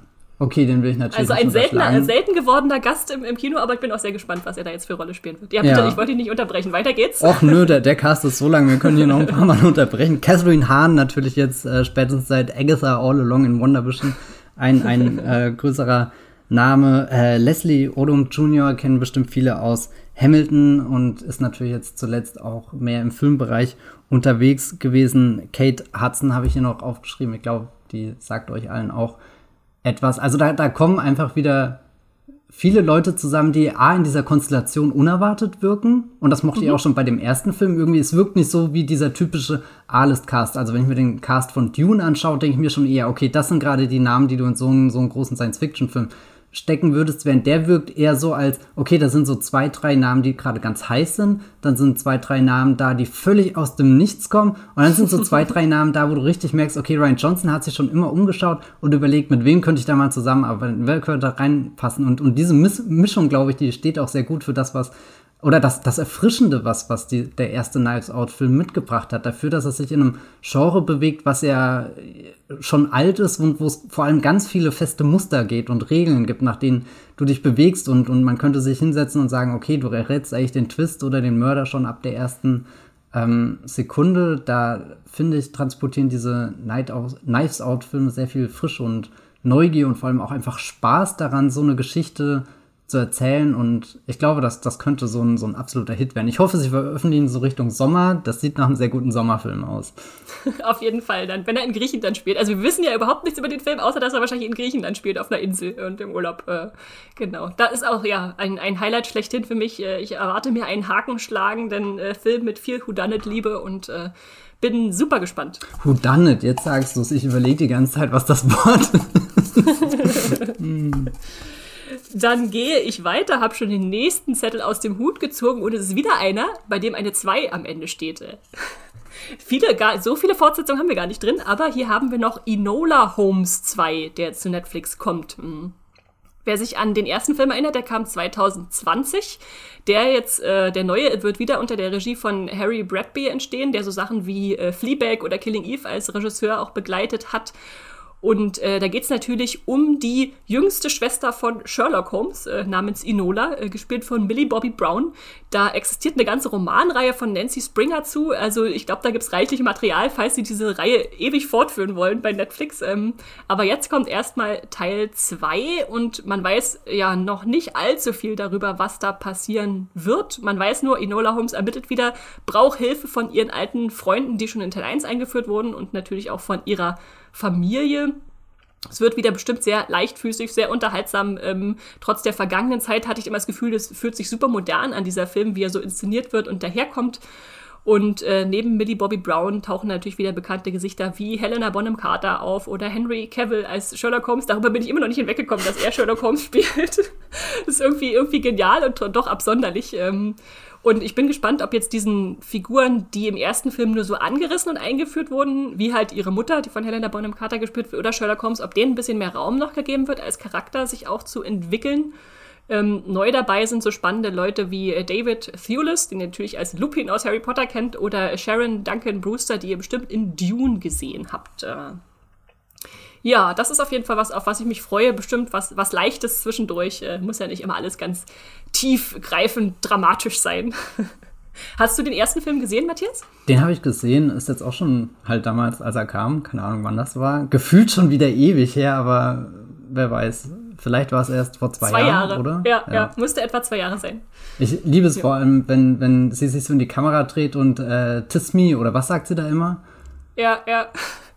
Okay, den will ich natürlich Also ein seltener, selten gewordener Gast im, im, Kino, aber ich bin auch sehr gespannt, was er da jetzt für Rolle spielen wird. Ja, bitte, ja. ich wollte ihn nicht unterbrechen. Weiter geht's. Och nö, der, der Cast ist so lang, wir können hier noch ein paar Mal unterbrechen. Catherine Hahn natürlich jetzt äh, spätestens seit Agatha All Along in Wonder Vision ein, ein äh, größerer Name. Äh, Leslie Odom Jr. kennen bestimmt viele aus Hamilton und ist natürlich jetzt zuletzt auch mehr im Filmbereich unterwegs gewesen. Kate Hudson habe ich hier noch aufgeschrieben. Ich glaube, die sagt euch allen auch etwas. Also da, da kommen einfach wieder viele Leute zusammen, die A in dieser Konstellation unerwartet wirken. Und das mochte mhm. ich auch schon bei dem ersten Film. Irgendwie, es wirkt nicht so wie dieser typische A-List-Cast. Also wenn ich mir den Cast von Dune anschaue, denke ich mir schon eher, okay, das sind gerade die Namen, die du in so einem, so einem großen Science-Fiction-Film stecken würdest, während der wirkt eher so als, okay, da sind so zwei, drei Namen, die gerade ganz heiß sind, dann sind zwei, drei Namen da, die völlig aus dem Nichts kommen. Und dann sind so zwei, drei Namen da, wo du richtig merkst, okay, Ryan Johnson hat sich schon immer umgeschaut und überlegt, mit wem könnte ich da mal zusammenarbeiten, wer könnte da reinpassen. Und, und diese Mischung, glaube ich, die steht auch sehr gut für das, was oder das, das Erfrischende, was, was die, der erste Knives Out-Film mitgebracht hat, dafür, dass er sich in einem Genre bewegt, was ja schon alt ist und wo es vor allem ganz viele feste Muster geht und Regeln gibt, nach denen du dich bewegst und, und man könnte sich hinsetzen und sagen, okay, du errätst eigentlich den Twist oder den Mörder schon ab der ersten ähm, Sekunde. Da finde ich, transportieren diese Knives Out-Filme sehr viel Frische und Neugier und vor allem auch einfach Spaß daran, so eine Geschichte zu erzählen. Und ich glaube, dass das könnte so ein, so ein absoluter Hit werden. Ich hoffe, sie veröffentlichen so Richtung Sommer. Das sieht nach einem sehr guten Sommerfilm aus. auf jeden Fall dann, wenn er in Griechenland spielt. Also wir wissen ja überhaupt nichts über den Film, außer dass er wahrscheinlich in Griechenland spielt, auf einer Insel und im Urlaub. Äh, genau. Da ist auch ja ein, ein Highlight schlechthin für mich. Äh, ich erwarte mir einen hakenschlagenden äh, Film mit viel Whodunit-Liebe und äh, bin super gespannt. Whodunit, jetzt sagst du es. Ich überlege die ganze Zeit, was das Wort ist. Dann gehe ich weiter, habe schon den nächsten Zettel aus dem Hut gezogen und es ist wieder einer, bei dem eine 2 am Ende steht. Viele, gar, so viele Fortsetzungen haben wir gar nicht drin, aber hier haben wir noch Enola Holmes 2, der zu Netflix kommt. Hm. Wer sich an den ersten Film erinnert, der kam 2020. Der jetzt, äh, der neue, wird wieder unter der Regie von Harry Bradby entstehen, der so Sachen wie äh, Fleabag oder Killing Eve als Regisseur auch begleitet hat. Und äh, da geht es natürlich um die jüngste Schwester von Sherlock Holmes, äh, namens Inola, äh, gespielt von Millie Bobby Brown. Da existiert eine ganze Romanreihe von Nancy Springer zu. Also ich glaube, da gibt es reichlich Material, falls sie diese Reihe ewig fortführen wollen bei Netflix. Ähm, aber jetzt kommt erstmal Teil 2 und man weiß ja noch nicht allzu viel darüber, was da passieren wird. Man weiß nur, Inola Holmes ermittelt wieder, braucht Hilfe von ihren alten Freunden, die schon in Teil 1 eingeführt wurden und natürlich auch von ihrer Familie. Es wird wieder bestimmt sehr leichtfüßig, sehr unterhaltsam. Ähm, trotz der vergangenen Zeit hatte ich immer das Gefühl, es fühlt sich super modern an dieser Film, wie er so inszeniert wird und daherkommt. Und äh, neben Millie Bobby Brown tauchen natürlich wieder bekannte Gesichter wie Helena Bonham Carter auf oder Henry Cavill als Sherlock Holmes. Darüber bin ich immer noch nicht hinweggekommen, dass er Sherlock Holmes spielt. das ist irgendwie, irgendwie genial und doch absonderlich. Ähm, und ich bin gespannt, ob jetzt diesen Figuren, die im ersten Film nur so angerissen und eingeführt wurden, wie halt ihre Mutter, die von Helena Bonham Carter gespielt wird, oder Sherlock Holmes, ob denen ein bisschen mehr Raum noch gegeben wird, als Charakter sich auch zu entwickeln. Ähm, neu dabei sind so spannende Leute wie äh, David Thewlis, den ihr natürlich als Lupin aus Harry Potter kennt, oder Sharon Duncan Brewster, die ihr bestimmt in Dune gesehen habt. Äh, ja, das ist auf jeden Fall was, auf was ich mich freue. Bestimmt was, was Leichtes zwischendurch. Äh, muss ja nicht immer alles ganz tiefgreifend dramatisch sein. Hast du den ersten Film gesehen, Matthias? Den habe ich gesehen, ist jetzt auch schon halt damals, als er kam, keine Ahnung wann das war. Gefühlt schon wieder ewig her, aber wer weiß. Vielleicht war es erst vor zwei, zwei Jahren, Jahre. oder? Ja, ja, ja, musste etwa zwei Jahre sein. Ich liebe es ja. vor allem, wenn, wenn sie sich so in die Kamera dreht und äh, Tis me, oder was sagt sie da immer? Ja, ja.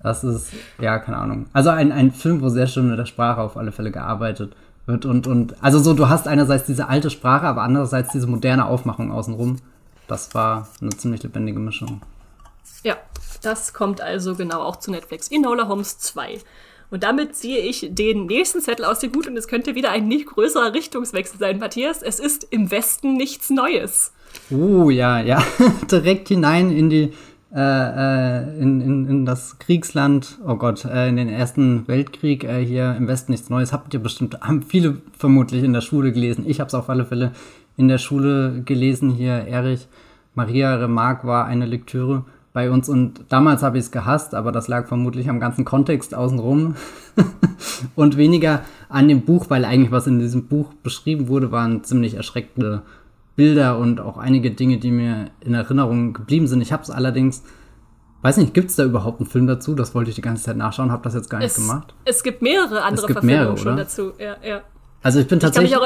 Das ist, ja, keine Ahnung. Also ein, ein Film, wo sehr schön mit der Sprache auf alle Fälle gearbeitet wird. Und, und also so, du hast einerseits diese alte Sprache, aber andererseits diese moderne Aufmachung außenrum. Das war eine ziemlich lebendige Mischung. Ja, das kommt also genau auch zu Netflix. Enola Holmes 2. Und damit ziehe ich den nächsten Zettel aus dem Hut und es könnte wieder ein nicht größerer Richtungswechsel sein, Matthias. Es ist im Westen nichts Neues. Oh ja, ja. Direkt hinein in die äh, äh, in, in, in das Kriegsland, oh Gott, äh, in den Ersten Weltkrieg äh, hier im Westen nichts Neues. Habt ihr bestimmt, haben viele vermutlich in der Schule gelesen. Ich habe es auf alle Fälle in der Schule gelesen. Hier Erich Maria Remarque war eine Lektüre bei uns und damals habe ich es gehasst, aber das lag vermutlich am ganzen Kontext außenrum und weniger an dem Buch, weil eigentlich was in diesem Buch beschrieben wurde, waren ziemlich erschreckende Bilder und auch einige Dinge, die mir in Erinnerung geblieben sind. Ich habe es allerdings, weiß nicht, gibt es da überhaupt einen Film dazu? Das wollte ich die ganze Zeit nachschauen, habe das jetzt gar nicht es, gemacht. Es gibt mehrere andere es gibt Verfilmungen mehrere, schon dazu. Ja, ja. Also ich bin tatsächlich. Ich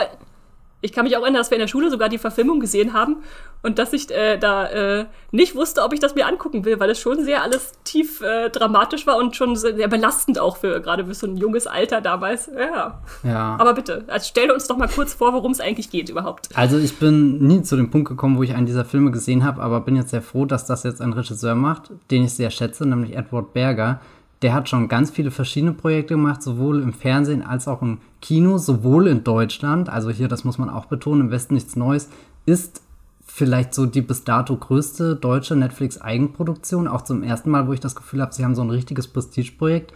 ich kann mich auch erinnern, dass wir in der Schule sogar die Verfilmung gesehen haben und dass ich äh, da äh, nicht wusste, ob ich das mir angucken will, weil es schon sehr alles tief äh, dramatisch war und schon sehr belastend auch für gerade für so ein junges Alter damals. Ja. ja. Aber bitte, also stell uns doch mal kurz vor, worum es eigentlich geht überhaupt. Also ich bin nie zu dem Punkt gekommen, wo ich einen dieser Filme gesehen habe, aber bin jetzt sehr froh, dass das jetzt ein Regisseur macht, den ich sehr schätze, nämlich Edward Berger der hat schon ganz viele verschiedene Projekte gemacht, sowohl im Fernsehen als auch im Kino, sowohl in Deutschland, also hier, das muss man auch betonen, im Westen nichts Neues, ist vielleicht so die bis dato größte deutsche Netflix-Eigenproduktion. Auch zum ersten Mal, wo ich das Gefühl habe, sie haben so ein richtiges Prestigeprojekt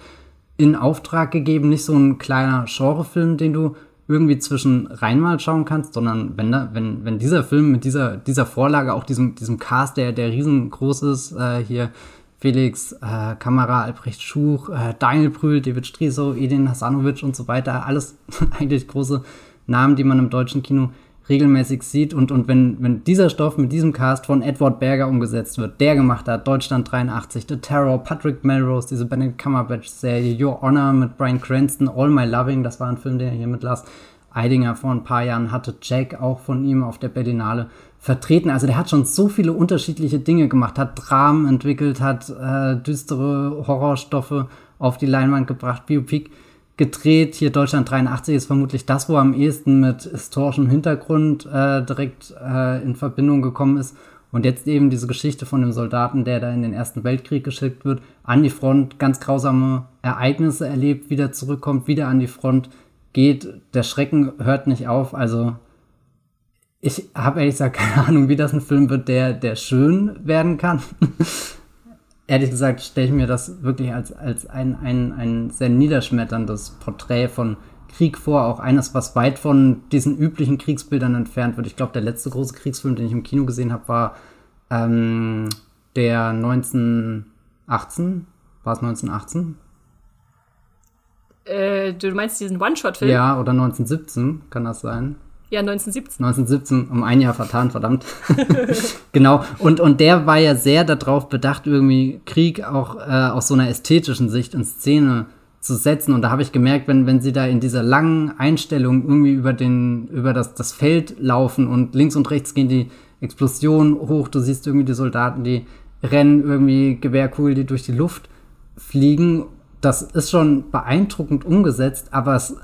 in Auftrag gegeben. Nicht so ein kleiner Genrefilm, den du irgendwie zwischen rein mal schauen kannst, sondern wenn, da, wenn, wenn dieser Film mit dieser, dieser Vorlage, auch diesem, diesem Cast, der, der riesengroß ist, äh, hier Felix äh, Kamera, Albrecht Schuch, äh, Daniel Brühl, David Striso, Edin Hasanovic und so weiter. Alles eigentlich große Namen, die man im deutschen Kino regelmäßig sieht. Und, und wenn, wenn dieser Stoff mit diesem Cast von Edward Berger umgesetzt wird, der gemacht hat, Deutschland 83, The Terror, Patrick Melrose, diese Benedict Cumberbatch-Serie, Your Honor mit Brian Cranston, All My Loving, das war ein Film, den er hier mit Lars Eidinger vor ein paar Jahren hatte, Jack auch von ihm auf der Berlinale vertreten. Also der hat schon so viele unterschiedliche Dinge gemacht, hat Dramen entwickelt, hat äh, düstere Horrorstoffe auf die Leinwand gebracht, Biopic gedreht. Hier Deutschland 83 ist vermutlich das, wo am ehesten mit historischem Hintergrund äh, direkt äh, in Verbindung gekommen ist. Und jetzt eben diese Geschichte von dem Soldaten, der da in den Ersten Weltkrieg geschickt wird, an die Front, ganz grausame Ereignisse erlebt, wieder zurückkommt, wieder an die Front geht. Der Schrecken hört nicht auf. Also ich habe ehrlich gesagt keine Ahnung, wie das ein Film wird, der, der schön werden kann. ehrlich gesagt stelle ich mir das wirklich als, als ein, ein, ein sehr niederschmetterndes Porträt von Krieg vor, auch eines, was weit von diesen üblichen Kriegsbildern entfernt wird. Ich glaube, der letzte große Kriegsfilm, den ich im Kino gesehen habe, war ähm, der 1918. War es 1918? Äh, du meinst diesen One-Shot-Film? Ja, oder 1917, kann das sein? Ja, 1917. 1917, um ein Jahr vertan, verdammt. genau. Und, und der war ja sehr darauf bedacht, irgendwie Krieg auch äh, aus so einer ästhetischen Sicht in Szene zu setzen. Und da habe ich gemerkt, wenn, wenn sie da in dieser langen Einstellung irgendwie über, den, über das, das Feld laufen und links und rechts gehen die Explosionen hoch, du siehst irgendwie die Soldaten, die rennen, irgendwie Gewehrkugel, die durch die Luft fliegen. Das ist schon beeindruckend umgesetzt, aber es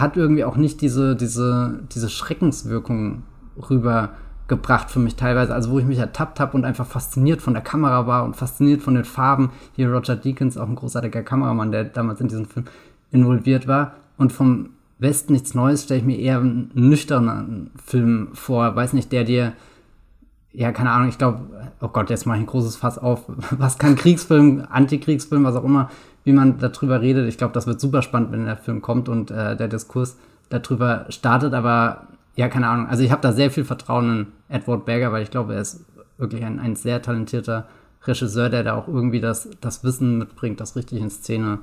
hat irgendwie auch nicht diese, diese, diese Schreckenswirkung rübergebracht für mich teilweise. Also wo ich mich ertappt habe und einfach fasziniert von der Kamera war und fasziniert von den Farben. Hier Roger Deakins, auch ein großartiger Kameramann, der damals in diesem Film involviert war. Und vom Westen nichts Neues stelle ich mir eher einen nüchternen Film vor. Weiß nicht, der dir ja, keine Ahnung, ich glaube, oh Gott, jetzt mache ich ein großes Fass auf. Was kann Kriegsfilm, Antikriegsfilm, was auch immer, wie man darüber redet. Ich glaube, das wird super spannend, wenn der Film kommt und äh, der Diskurs darüber startet. Aber ja, keine Ahnung. Also ich habe da sehr viel Vertrauen in Edward Berger, weil ich glaube, er ist wirklich ein, ein sehr talentierter Regisseur, der da auch irgendwie das, das Wissen mitbringt, das richtig in Szene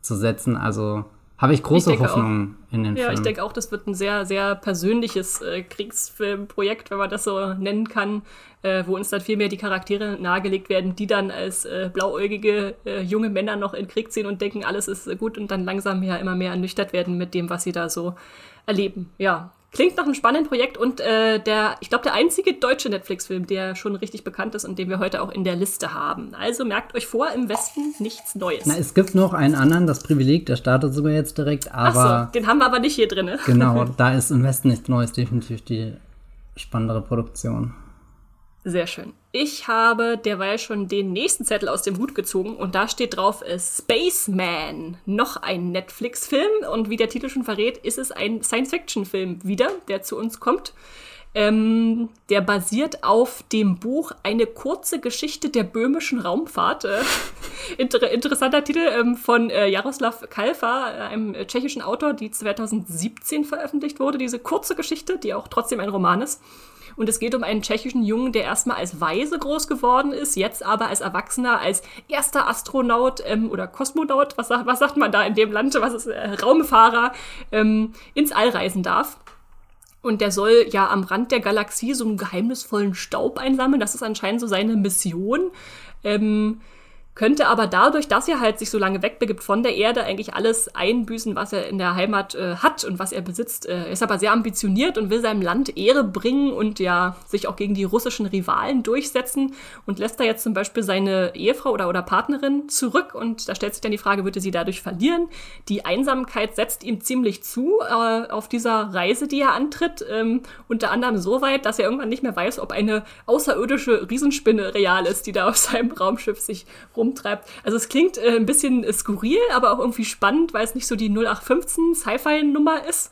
zu setzen. Also habe ich große ich Hoffnung auch, in den ja, Film. Ja, ich denke auch, das wird ein sehr, sehr persönliches äh, Kriegsfilmprojekt, wenn man das so nennen kann, äh, wo uns dann viel mehr die Charaktere nahegelegt werden, die dann als äh, blauäugige äh, junge Männer noch in Krieg ziehen und denken, alles ist gut und dann langsam ja immer mehr ernüchtert werden mit dem, was sie da so erleben. Ja, Klingt nach einem spannenden Projekt und äh, der, ich glaube, der einzige deutsche Netflix-Film, der schon richtig bekannt ist und den wir heute auch in der Liste haben. Also merkt euch vor, im Westen nichts Neues. Na, es gibt noch einen anderen, das Privileg, der startet sogar jetzt direkt, aber. Ach so, den haben wir aber nicht hier drin. Genau, da ist im Westen nichts Neues definitiv die spannendere Produktion. Sehr schön. Ich habe derweil schon den nächsten Zettel aus dem Hut gezogen und da steht drauf äh, Spaceman, noch ein Netflix-Film und wie der Titel schon verrät, ist es ein Science-Fiction-Film wieder, der zu uns kommt. Ähm, der basiert auf dem Buch Eine kurze Geschichte der böhmischen Raumfahrt. Äh, inter interessanter Titel ähm, von äh, Jaroslav Kalfa, äh, einem tschechischen Autor, die 2017 veröffentlicht wurde. Diese kurze Geschichte, die auch trotzdem ein Roman ist. Und es geht um einen tschechischen Jungen, der erstmal als Weise groß geworden ist, jetzt aber als Erwachsener, als erster Astronaut ähm, oder Kosmonaut, was, was sagt man da in dem Land, was ist äh, Raumfahrer, ähm, ins All reisen darf. Und der soll ja am Rand der Galaxie so einen geheimnisvollen Staub einsammeln. Das ist anscheinend so seine Mission. Ähm, könnte aber dadurch, dass er halt sich so lange wegbegibt von der Erde, eigentlich alles einbüßen, was er in der Heimat äh, hat und was er besitzt. Äh, er ist aber sehr ambitioniert und will seinem Land Ehre bringen und ja sich auch gegen die russischen Rivalen durchsetzen und lässt da jetzt zum Beispiel seine Ehefrau oder, oder Partnerin zurück und da stellt sich dann die Frage, würde sie dadurch verlieren? Die Einsamkeit setzt ihm ziemlich zu äh, auf dieser Reise, die er antritt, ähm, unter anderem so weit, dass er irgendwann nicht mehr weiß, ob eine außerirdische Riesenspinne real ist, die da auf seinem Raumschiff sich rum rumtreibt. Also es klingt äh, ein bisschen äh, skurril, aber auch irgendwie spannend, weil es nicht so die 0815 Sci-Fi-Nummer ist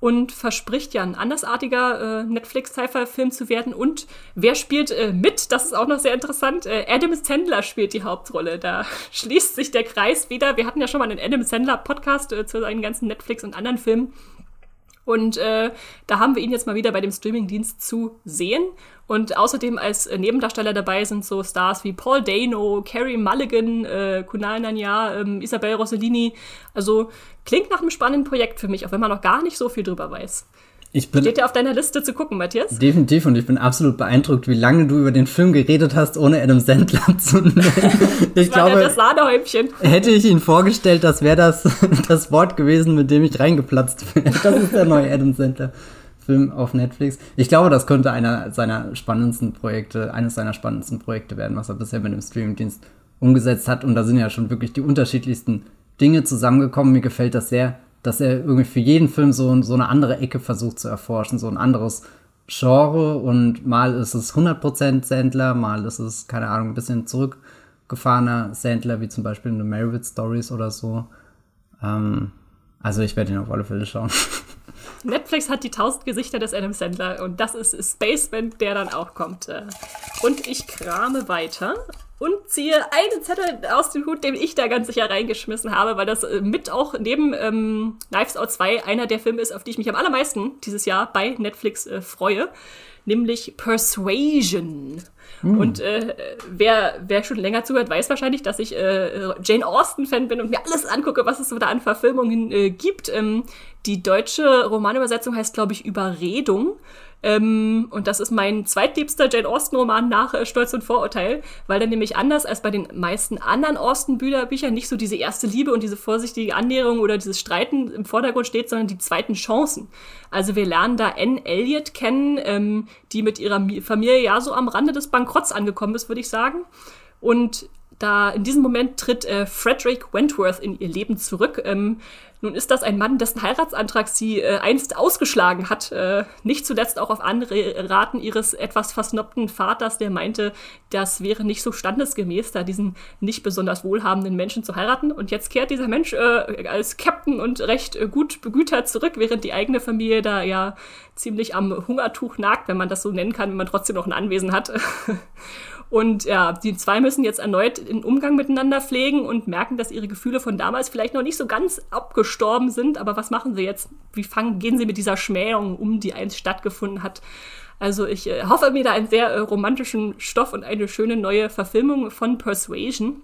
und verspricht ja ein andersartiger äh, Netflix-Sci-Fi-Film zu werden. Und wer spielt äh, mit? Das ist auch noch sehr interessant. Äh, Adam Sandler spielt die Hauptrolle. Da schließt sich der Kreis wieder. Wir hatten ja schon mal einen Adam Sandler-Podcast äh, zu seinen ganzen Netflix und anderen Filmen. Und äh, da haben wir ihn jetzt mal wieder bei dem Streamingdienst zu sehen. Und außerdem als äh, Nebendarsteller dabei sind so Stars wie Paul Dano, Carrie Mulligan, äh, Kunal Nanyar, ähm, Isabel Rossellini. Also klingt nach einem spannenden Projekt für mich, auch wenn man noch gar nicht so viel drüber weiß. Ich bin Steht ja auf deiner Liste zu gucken, Matthias? Definitiv und ich bin absolut beeindruckt, wie lange du über den Film geredet hast, ohne Adam Sandler zu nennen. Ich das glaube, das Sahnehäubchen. hätte ich ihn vorgestellt, das wäre das, das Wort gewesen, mit dem ich reingeplatzt wäre. Das ist der neue Adam Sandler. Film auf Netflix. Ich glaube, das könnte einer seiner spannendsten Projekte, eines seiner spannendsten Projekte werden, was er bisher mit dem Streamingdienst umgesetzt hat. Und da sind ja schon wirklich die unterschiedlichsten Dinge zusammengekommen. Mir gefällt das sehr, dass er irgendwie für jeden Film so, so eine andere Ecke versucht zu erforschen, so ein anderes Genre und mal ist es 100% Sandler, mal ist es, keine Ahnung, ein bisschen zurückgefahrener Sandler, wie zum Beispiel in The Meredith Stories oder so. Ähm, also ich werde ihn auf alle Fälle schauen. Netflix hat die tausend Gesichter des Adam Sandler und das ist Spaceman, der dann auch kommt. Und ich krame weiter und ziehe einen Zettel aus dem Hut, den ich da ganz sicher reingeschmissen habe, weil das äh, mit auch neben ähm, Knives Out 2 einer der Filme ist, auf die ich mich am allermeisten dieses Jahr bei Netflix äh, freue, nämlich Persuasion. Mm. Und äh, wer, wer schon länger zuhört, weiß wahrscheinlich, dass ich äh, Jane Austen-Fan bin und mir alles angucke, was es so da an Verfilmungen äh, gibt. Ähm, die deutsche Romanübersetzung heißt, glaube ich, Überredung. Ähm, und das ist mein zweitliebster Jane Austen-Roman nach äh, Stolz und Vorurteil, weil der nämlich anders als bei den meisten anderen Austen-Büchern nicht so diese erste Liebe und diese vorsichtige Annäherung oder dieses Streiten im Vordergrund steht, sondern die zweiten Chancen. Also wir lernen da Anne Elliot kennen, ähm, die mit ihrer Familie ja so am Rande des Bankrotts angekommen ist, würde ich sagen. Und da in diesem Moment tritt äh, Frederick Wentworth in ihr Leben zurück. Ähm, nun ist das ein Mann, dessen Heiratsantrag sie äh, einst ausgeschlagen hat. Äh, nicht zuletzt auch auf andere Raten ihres etwas versnobten Vaters, der meinte, das wäre nicht so standesgemäß, da diesen nicht besonders wohlhabenden Menschen zu heiraten. Und jetzt kehrt dieser Mensch äh, als Captain und recht äh, gut begütert zurück, während die eigene Familie da ja ziemlich am Hungertuch nagt, wenn man das so nennen kann, wenn man trotzdem noch ein Anwesen hat. Und ja, die zwei müssen jetzt erneut den Umgang miteinander pflegen und merken, dass ihre Gefühle von damals vielleicht noch nicht so ganz abgestorben sind. Aber was machen sie jetzt? Wie fangen, gehen sie mit dieser Schmähung um, die einst stattgefunden hat? Also ich äh, hoffe mir da einen sehr äh, romantischen Stoff und eine schöne neue Verfilmung von Persuasion.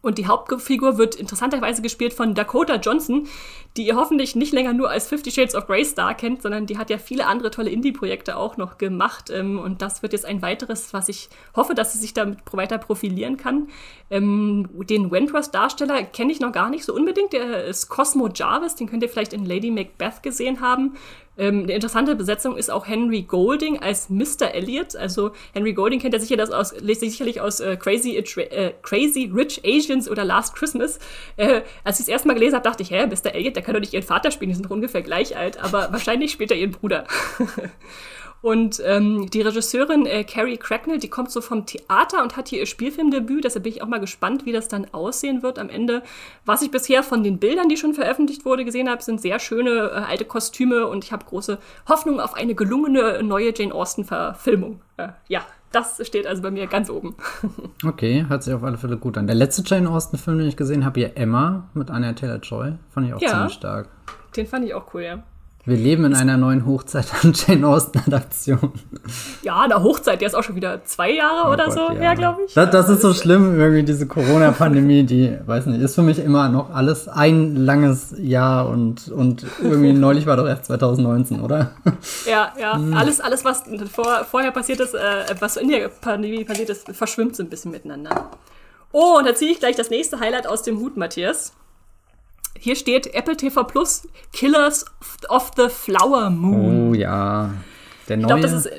Und die Hauptfigur wird interessanterweise gespielt von Dakota Johnson, die ihr hoffentlich nicht länger nur als Fifty Shades of Grey Star kennt, sondern die hat ja viele andere tolle Indie-Projekte auch noch gemacht. Ähm, und das wird jetzt ein weiteres, was ich hoffe, dass sie sich damit weiter profilieren kann. Ähm, den Wentworth-Darsteller kenne ich noch gar nicht so unbedingt. Der ist Cosmo Jarvis, den könnt ihr vielleicht in Lady Macbeth gesehen haben. Ähm, eine interessante Besetzung ist auch Henry Golding als Mr. Elliot. Also Henry Golding kennt ja sicher das aus, sicherlich aus äh, Crazy, äh, Crazy Rich Asians oder Last Christmas. Äh, als ich es erstmal gelesen habe, dachte ich, hä, Mr. Elliot, der kann doch nicht ihren Vater spielen, die sind doch ungefähr gleich alt, aber wahrscheinlich spielt er ihren Bruder. Und ähm, die Regisseurin äh, Carrie Cracknell, die kommt so vom Theater und hat hier ihr Spielfilmdebüt. Deshalb bin ich auch mal gespannt, wie das dann aussehen wird am Ende. Was ich bisher von den Bildern, die schon veröffentlicht wurde, gesehen habe, sind sehr schöne äh, alte Kostüme und ich habe große Hoffnung auf eine gelungene neue Jane Austen-Verfilmung. Äh, ja, das steht also bei mir ganz oben. okay, hört sich auf alle Fälle gut an. Der letzte Jane Austen-Film, den ich gesehen habe, hier Emma mit Anya Taylor-Joy, fand ich auch ja, ziemlich stark. Den fand ich auch cool, ja. Wir leben in einer neuen Hochzeit an Jane Austen-Adaption. Ja, eine Hochzeit, der ist auch schon wieder zwei Jahre oh oder Gott, so ja. her, glaube ich. Das, das ist so schlimm, irgendwie diese Corona-Pandemie, die, weiß nicht, ist für mich immer noch alles ein langes Jahr und, und irgendwie neulich war doch erst 2019, oder? Ja, ja. Hm. Alles, alles, was vor, vorher passiert ist, äh, was in der Pandemie passiert ist, verschwimmt so ein bisschen miteinander. Oh, und da ziehe ich gleich das nächste Highlight aus dem Hut, Matthias. Hier steht Apple TV Plus Killers of the Flower Moon. Oh ja. Der neue. Ich glaube, das ist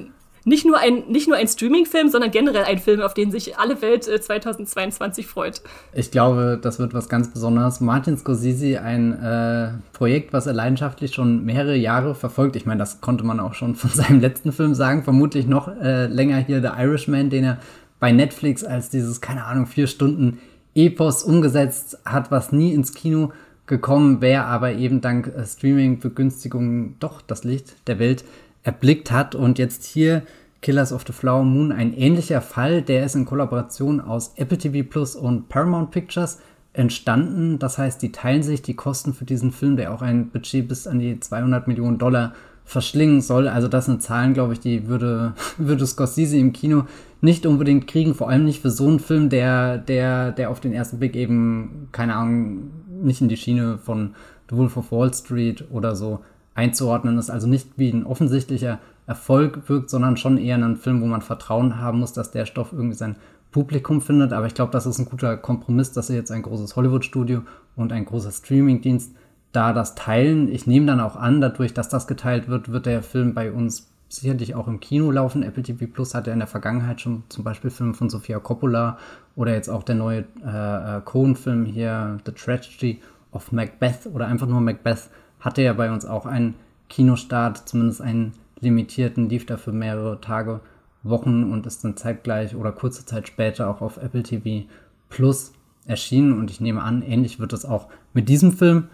nicht nur ein, nicht nur ein Streaming-Film, sondern generell ein Film, auf den sich alle Welt 2022 äh, freut. Ich glaube, das wird was ganz Besonderes. Martin Scorsese, ein äh, Projekt, was er leidenschaftlich schon mehrere Jahre verfolgt. Ich meine, das konnte man auch schon von seinem letzten Film sagen. Vermutlich noch äh, länger hier The Irishman, den er bei Netflix als dieses, keine Ahnung, vier Stunden Epos umgesetzt hat, was nie ins Kino gekommen wäre, aber eben dank äh, Streaming-Begünstigungen doch das Licht der Welt erblickt hat. Und jetzt hier Killers of the Flower Moon, ein ähnlicher Fall, der ist in Kollaboration aus Apple TV Plus und Paramount Pictures entstanden. Das heißt, die teilen sich die Kosten für diesen Film, der auch ein Budget bis an die 200 Millionen Dollar verschlingen soll. Also das sind Zahlen, glaube ich, die würde, würde Scorsese im Kino nicht unbedingt kriegen, vor allem nicht für so einen Film, der, der, der auf den ersten Blick eben, keine Ahnung, nicht in die Schiene von The Wolf of Wall Street oder so einzuordnen ist. Also nicht wie ein offensichtlicher Erfolg wirkt, sondern schon eher ein Film, wo man Vertrauen haben muss, dass der Stoff irgendwie sein Publikum findet. Aber ich glaube, das ist ein guter Kompromiss, dass sie jetzt ein großes Hollywood-Studio und ein großer Streaming-Dienst da das teilen. Ich nehme dann auch an, dadurch, dass das geteilt wird, wird der Film bei uns sicherlich auch im Kino laufen. Apple TV Plus hatte in der Vergangenheit schon zum Beispiel Filme von Sofia Coppola oder jetzt auch der neue äh, äh, Cohen-Film hier, The Tragedy of Macbeth oder einfach nur Macbeth, hatte ja bei uns auch einen Kinostart, zumindest einen limitierten, lief da für mehrere Tage, Wochen und ist dann zeitgleich oder kurze Zeit später auch auf Apple TV Plus erschienen. Und ich nehme an, ähnlich wird es auch mit diesem Film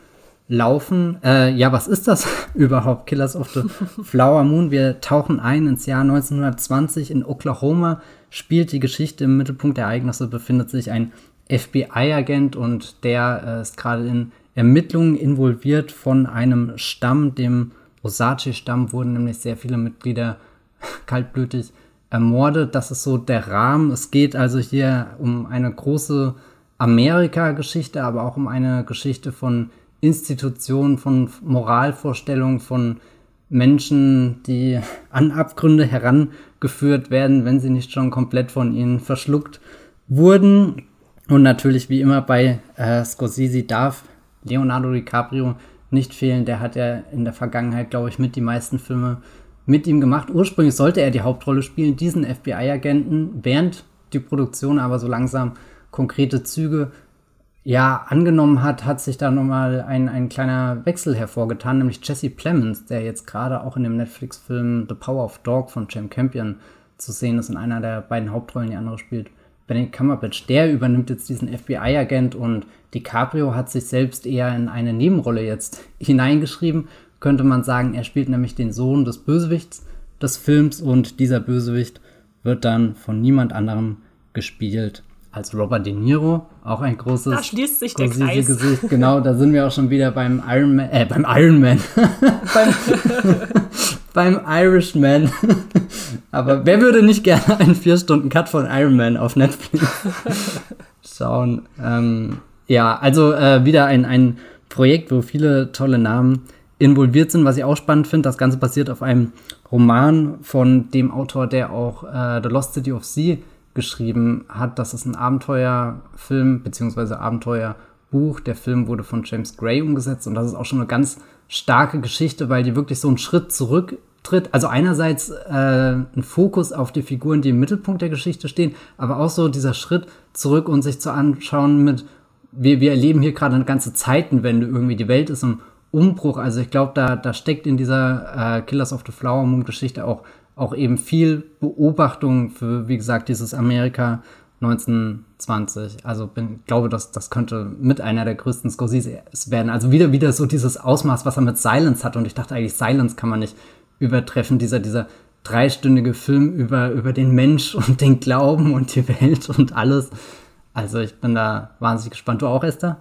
laufen. Äh, ja, was ist das überhaupt? Killers of the Flower Moon. Wir tauchen ein ins Jahr 1920 in Oklahoma. Spielt die Geschichte im Mittelpunkt der Ereignisse, befindet sich ein FBI-Agent und der äh, ist gerade in Ermittlungen involviert von einem Stamm, dem Osage-Stamm, wurden nämlich sehr viele Mitglieder kaltblütig ermordet. Das ist so der Rahmen. Es geht also hier um eine große Amerika-Geschichte, aber auch um eine Geschichte von Institutionen, von Moralvorstellungen, von Menschen, die an Abgründe herangeführt werden, wenn sie nicht schon komplett von ihnen verschluckt wurden. Und natürlich, wie immer bei äh, Scorsese, darf Leonardo DiCaprio nicht fehlen. Der hat ja in der Vergangenheit, glaube ich, mit die meisten Filme mit ihm gemacht. Ursprünglich sollte er die Hauptrolle spielen, diesen FBI-Agenten, während die Produktion aber so langsam konkrete Züge ja, angenommen hat, hat sich da nochmal ein, ein kleiner Wechsel hervorgetan, nämlich Jesse Plemons, der jetzt gerade auch in dem Netflix-Film The Power of Dog von Jim Campion zu sehen ist, in einer der beiden Hauptrollen, die andere spielt, Benedict Cumberbatch. Der übernimmt jetzt diesen FBI-Agent und DiCaprio hat sich selbst eher in eine Nebenrolle jetzt hineingeschrieben, könnte man sagen. Er spielt nämlich den Sohn des Bösewichts des Films und dieser Bösewicht wird dann von niemand anderem gespielt als Robert De Niro, auch ein großes da schließt sich der Kreis. Gesicht. Genau, da sind wir auch schon wieder beim Iron Man, äh, beim Iron Man, beim, beim Irishman. Aber wer würde nicht gerne einen 4-Stunden-Cut von Iron Man auf Netflix schauen? Ähm, ja, also äh, wieder ein, ein Projekt, wo viele tolle Namen involviert sind, was ich auch spannend finde. Das Ganze basiert auf einem Roman von dem Autor, der auch äh, The Lost City of Sea geschrieben hat. Das ist ein Abenteuerfilm bzw. Abenteuerbuch. Der Film wurde von James Gray umgesetzt und das ist auch schon eine ganz starke Geschichte, weil die wirklich so einen Schritt zurücktritt. Also einerseits äh, ein Fokus auf die Figuren, die im Mittelpunkt der Geschichte stehen, aber auch so dieser Schritt zurück und sich zu anschauen mit, wir, wir erleben hier gerade eine ganze Zeitenwende irgendwie. Die Welt ist im Umbruch. Also ich glaube, da, da steckt in dieser äh, Killers of the Flower Moon Geschichte auch auch eben viel Beobachtung für, wie gesagt, dieses Amerika 1920. Also bin, glaube, dass das könnte mit einer der größten Scorsese werden. Also wieder, wieder so dieses Ausmaß, was er mit Silence hat. Und ich dachte eigentlich, Silence kann man nicht übertreffen. Dieser, dieser dreistündige Film über, über den Mensch und den Glauben und die Welt und alles. Also ich bin da wahnsinnig gespannt. Du auch, Esther?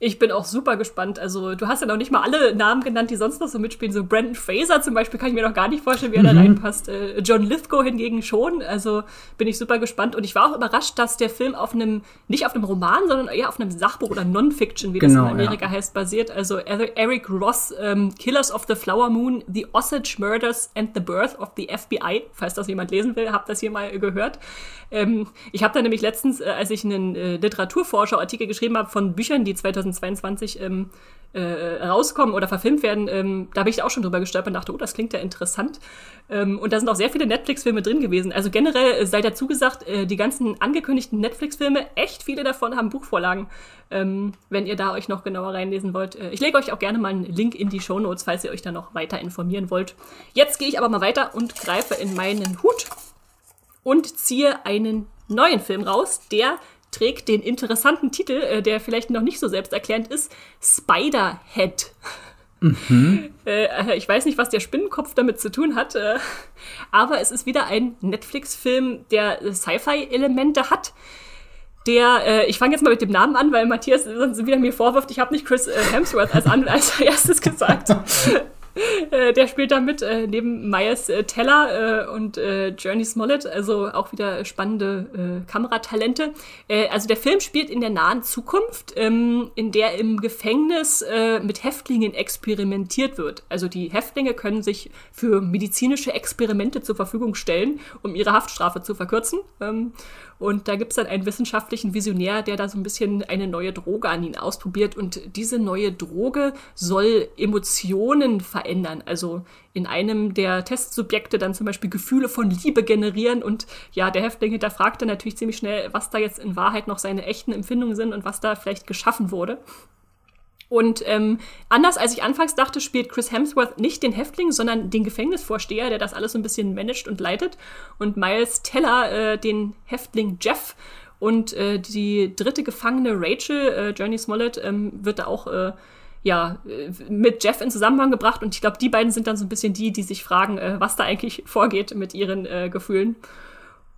Ich bin auch super gespannt. Also, du hast ja noch nicht mal alle Namen genannt, die sonst noch so mitspielen. So Brandon Fraser zum Beispiel kann ich mir noch gar nicht vorstellen, wie er mhm. da reinpasst. Äh, John Lithgow hingegen schon. Also bin ich super gespannt. Und ich war auch überrascht, dass der Film auf einem, nicht auf einem Roman, sondern eher auf einem Sachbuch oder Non-Fiction, wie genau, das in Amerika ja. heißt, basiert. Also Eric Ross, ähm, Killers of the Flower Moon, The Osage Murders and the Birth of the FBI. Falls das jemand lesen will, habt das hier mal gehört. Ähm, ich habe da nämlich letztens, äh, als ich einen äh, Literaturforscher-Artikel geschrieben habe von Büchern, die 2022 ähm, äh, rauskommen oder verfilmt werden, ähm, da habe ich auch schon drüber gestolpert und dachte, oh, das klingt ja interessant. Ähm, und da sind auch sehr viele Netflix-Filme drin gewesen. Also generell äh, sei dazu gesagt, äh, die ganzen angekündigten Netflix-Filme, echt viele davon haben Buchvorlagen. Ähm, wenn ihr da euch noch genauer reinlesen wollt. Äh, ich lege euch auch gerne mal einen Link in die Show Notes, falls ihr euch da noch weiter informieren wollt. Jetzt gehe ich aber mal weiter und greife in meinen Hut und ziehe einen neuen Film raus, der trägt den interessanten Titel, äh, der vielleicht noch nicht so selbsterklärend ist, Spiderhead. Mhm. Äh, ich weiß nicht, was der Spinnenkopf damit zu tun hat, äh, aber es ist wieder ein Netflix-Film, der Sci-Fi-Elemente hat. Der, äh, ich fange jetzt mal mit dem Namen an, weil Matthias sonst wieder mir vorwirft, ich habe nicht Chris äh, Hemsworth als, als erstes gesagt. Äh, der spielt da mit, äh, neben Miles äh, Teller äh, und äh, Journey Smollett, also auch wieder spannende Kameratalente. also der Film spielt in der nahen Zukunft, ähm, in der im Gefängnis mit Häftlingen experimentiert wird. Also die Häftlinge können sich für medizinische Experimente zur Verfügung stellen, um ihre Haftstrafe zu verkürzen. Ähm, und da gibt es dann einen wissenschaftlichen Visionär, der da so ein bisschen eine neue Droge an ihn ausprobiert. Und diese neue Droge soll Emotionen verändern. Also in einem der Testsubjekte dann zum Beispiel Gefühle von Liebe generieren. Und ja, der Häftling hinterfragt dann natürlich ziemlich schnell, was da jetzt in Wahrheit noch seine echten Empfindungen sind und was da vielleicht geschaffen wurde. Und ähm, anders als ich anfangs dachte, spielt Chris Hemsworth nicht den Häftling, sondern den Gefängnisvorsteher, der das alles so ein bisschen managt und leitet. Und Miles Teller äh, den Häftling Jeff. Und äh, die dritte Gefangene Rachel, äh, Journey Smollett, ähm, wird da auch äh, ja, äh, mit Jeff in Zusammenhang gebracht. Und ich glaube, die beiden sind dann so ein bisschen die, die sich fragen, äh, was da eigentlich vorgeht mit ihren äh, Gefühlen.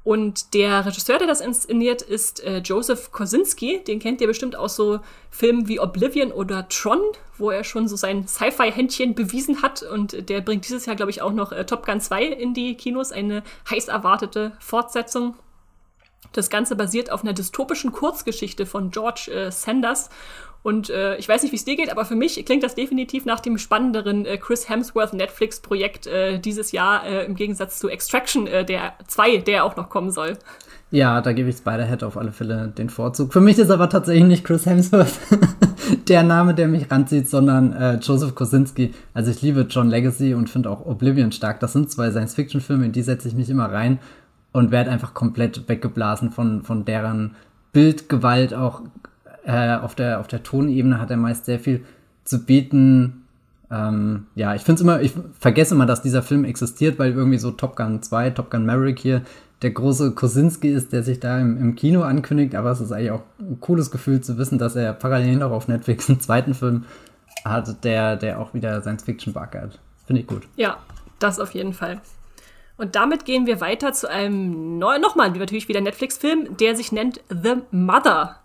Und der Regisseur, der das inszeniert, ist äh, Joseph Kosinski. Den kennt ihr bestimmt aus so Filmen wie Oblivion oder Tron, wo er schon so sein Sci-Fi-Händchen bewiesen hat. Und der bringt dieses Jahr, glaube ich, auch noch äh, Top Gun 2 in die Kinos, eine heiß erwartete Fortsetzung. Das Ganze basiert auf einer dystopischen Kurzgeschichte von George äh, Sanders und äh, ich weiß nicht, wie es dir geht, aber für mich klingt das definitiv nach dem spannenderen äh, Chris Hemsworth Netflix-Projekt äh, dieses Jahr äh, im Gegensatz zu Extraction, äh, der 2, der auch noch kommen soll. Ja, da gebe ich Spider-Head auf alle Fälle den Vorzug. Für mich ist aber tatsächlich nicht Chris Hemsworth der Name, der mich ranzieht, sondern äh, Joseph Kosinski. Also ich liebe John Legacy und finde auch Oblivion stark. Das sind zwei Science-Fiction-Filme, in die setze ich mich immer rein und werde einfach komplett weggeblasen von, von deren Bildgewalt, auch äh, auf, der, auf der Tonebene hat er meist sehr viel zu bieten. Ähm, ja, ich finde es immer, ich vergesse immer, dass dieser Film existiert, weil irgendwie so Top Gun 2, Top Gun Maverick hier der große Kosinski ist, der sich da im, im Kino ankündigt, aber es ist eigentlich auch ein cooles Gefühl zu wissen, dass er parallel noch auf Netflix einen zweiten Film hat, der, der auch wieder Science-Fiction-Bug hat. Finde ich gut. Ja, das auf jeden Fall. Und damit gehen wir weiter zu einem neuen, nochmal natürlich wieder Netflix-Film, der sich nennt The Mother.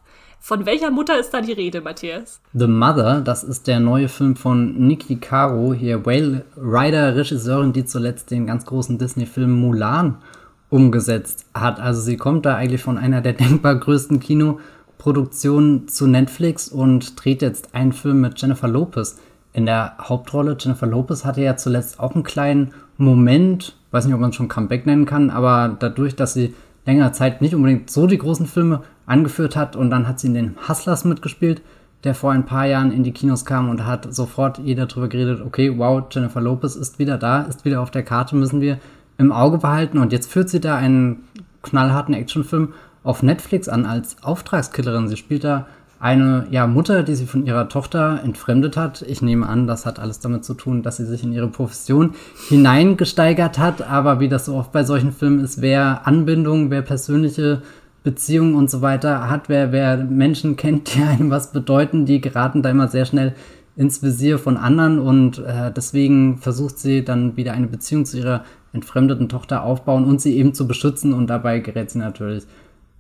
Von welcher Mutter ist da die Rede, Matthias? The Mother, das ist der neue Film von Nikki Caro, hier Whale Rider, Regisseurin, die zuletzt den ganz großen Disney-Film Mulan umgesetzt hat. Also sie kommt da eigentlich von einer der denkbar größten Kinoproduktionen zu Netflix und dreht jetzt einen Film mit Jennifer Lopez in der Hauptrolle. Jennifer Lopez hatte ja zuletzt auch einen kleinen Moment, weiß nicht, ob man es schon Comeback nennen kann, aber dadurch, dass sie länger Zeit nicht unbedingt so die großen Filme angeführt hat und dann hat sie in den Hustlers mitgespielt, der vor ein paar Jahren in die Kinos kam und hat sofort jeder drüber geredet, okay, wow, Jennifer Lopez ist wieder da, ist wieder auf der Karte, müssen wir im Auge behalten und jetzt führt sie da einen knallharten Actionfilm auf Netflix an als Auftragskillerin. Sie spielt da eine ja, Mutter, die sie von ihrer Tochter entfremdet hat. Ich nehme an, das hat alles damit zu tun, dass sie sich in ihre Profession hineingesteigert hat. Aber wie das so oft bei solchen Filmen ist, wer Anbindung, wer persönliche Beziehungen und so weiter hat, wer, wer Menschen kennt, die einem was bedeuten, die geraten da immer sehr schnell ins Visier von anderen und äh, deswegen versucht sie dann wieder eine Beziehung zu ihrer entfremdeten Tochter aufbauen und sie eben zu beschützen und dabei gerät sie natürlich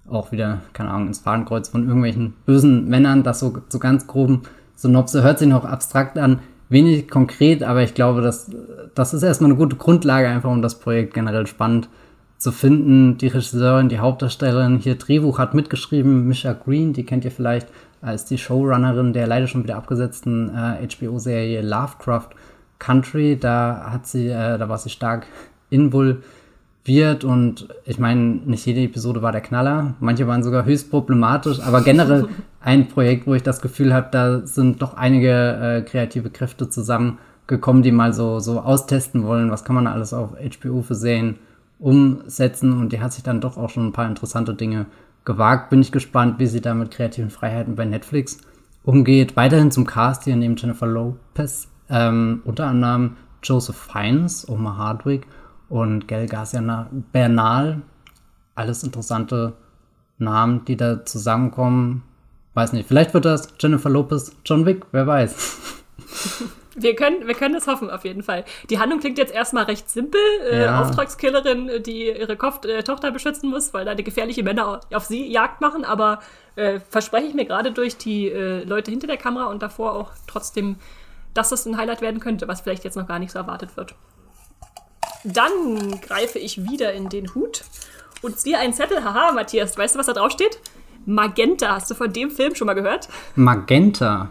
auch wieder, keine Ahnung, ins Fadenkreuz von irgendwelchen bösen Männern, das so, so ganz groben Synopse hört sich noch abstrakt an, wenig konkret, aber ich glaube, dass, das ist erstmal eine gute Grundlage, einfach um das Projekt generell spannend zu finden. Die Regisseurin, die Hauptdarstellerin, hier Drehbuch hat mitgeschrieben, Misha Green, die kennt ihr vielleicht als die Showrunnerin der leider schon wieder abgesetzten äh, HBO-Serie Lovecraft Country. Da hat sie, äh, da war sie stark involviert und ich meine, nicht jede Episode war der Knaller, manche waren sogar höchst problematisch, aber generell ein Projekt, wo ich das Gefühl habe, da sind doch einige äh, kreative Kräfte zusammengekommen, die mal so, so austesten wollen, was kann man alles auf HBO für Serien umsetzen und die hat sich dann doch auch schon ein paar interessante Dinge gewagt. Bin ich gespannt, wie sie da mit kreativen Freiheiten bei Netflix umgeht. Weiterhin zum Cast hier neben Jennifer Lopez, ähm, unter anderem Joseph Fiennes, Omar Hardwick und Gail Garcia Bernal. Alles interessante Namen, die da zusammenkommen. Weiß nicht, vielleicht wird das Jennifer Lopez, John Wick, wer weiß. Wir können, wir können es hoffen, auf jeden Fall. Die Handlung klingt jetzt erstmal recht simpel. Äh, ja. Auftragskillerin, die ihre Kopf, äh, Tochter beschützen muss, weil da die gefährliche Männer auf sie Jagd machen. Aber äh, verspreche ich mir gerade durch die äh, Leute hinter der Kamera und davor auch trotzdem, dass das ein Highlight werden könnte, was vielleicht jetzt noch gar nicht so erwartet wird. Dann greife ich wieder in den Hut und ziehe einen Zettel. Haha, Matthias, weißt du, was da drauf steht? Magenta. Hast du von dem Film schon mal gehört? Magenta.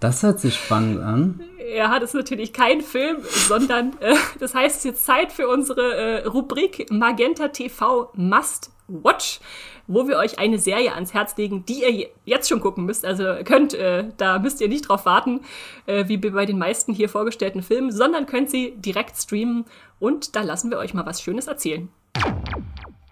Das hört sich spannend an. Ja, das ist natürlich kein Film, sondern äh, das heißt, es ist jetzt Zeit für unsere äh, Rubrik Magenta TV Must Watch, wo wir euch eine Serie ans Herz legen, die ihr jetzt schon gucken müsst. Also könnt, äh, da müsst ihr nicht drauf warten, äh, wie bei den meisten hier vorgestellten Filmen, sondern könnt sie direkt streamen und da lassen wir euch mal was Schönes erzählen.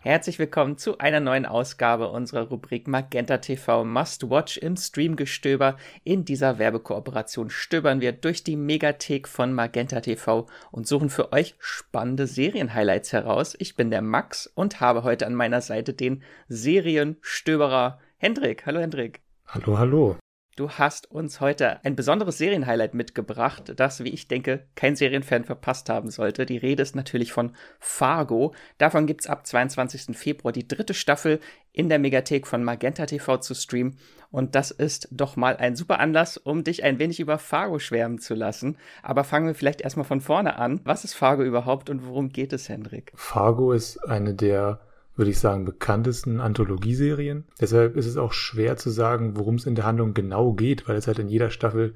Herzlich willkommen zu einer neuen Ausgabe unserer Rubrik Magenta TV Must Watch im Streamgestöber. In dieser Werbekooperation stöbern wir durch die Megathek von Magenta TV und suchen für euch spannende Serienhighlights heraus. Ich bin der Max und habe heute an meiner Seite den Serienstöberer Hendrik. Hallo Hendrik. Hallo, hallo. Du hast uns heute ein besonderes Serienhighlight mitgebracht, das, wie ich denke, kein Serienfan verpasst haben sollte. Die Rede ist natürlich von Fargo. Davon gibt es ab 22. Februar die dritte Staffel in der Megathek von Magenta TV zu streamen. Und das ist doch mal ein super Anlass, um dich ein wenig über Fargo schwärmen zu lassen. Aber fangen wir vielleicht erstmal von vorne an. Was ist Fargo überhaupt und worum geht es, Hendrik? Fargo ist eine der würde ich sagen, bekanntesten Anthologieserien. Deshalb ist es auch schwer zu sagen, worum es in der Handlung genau geht, weil es halt in jeder Staffel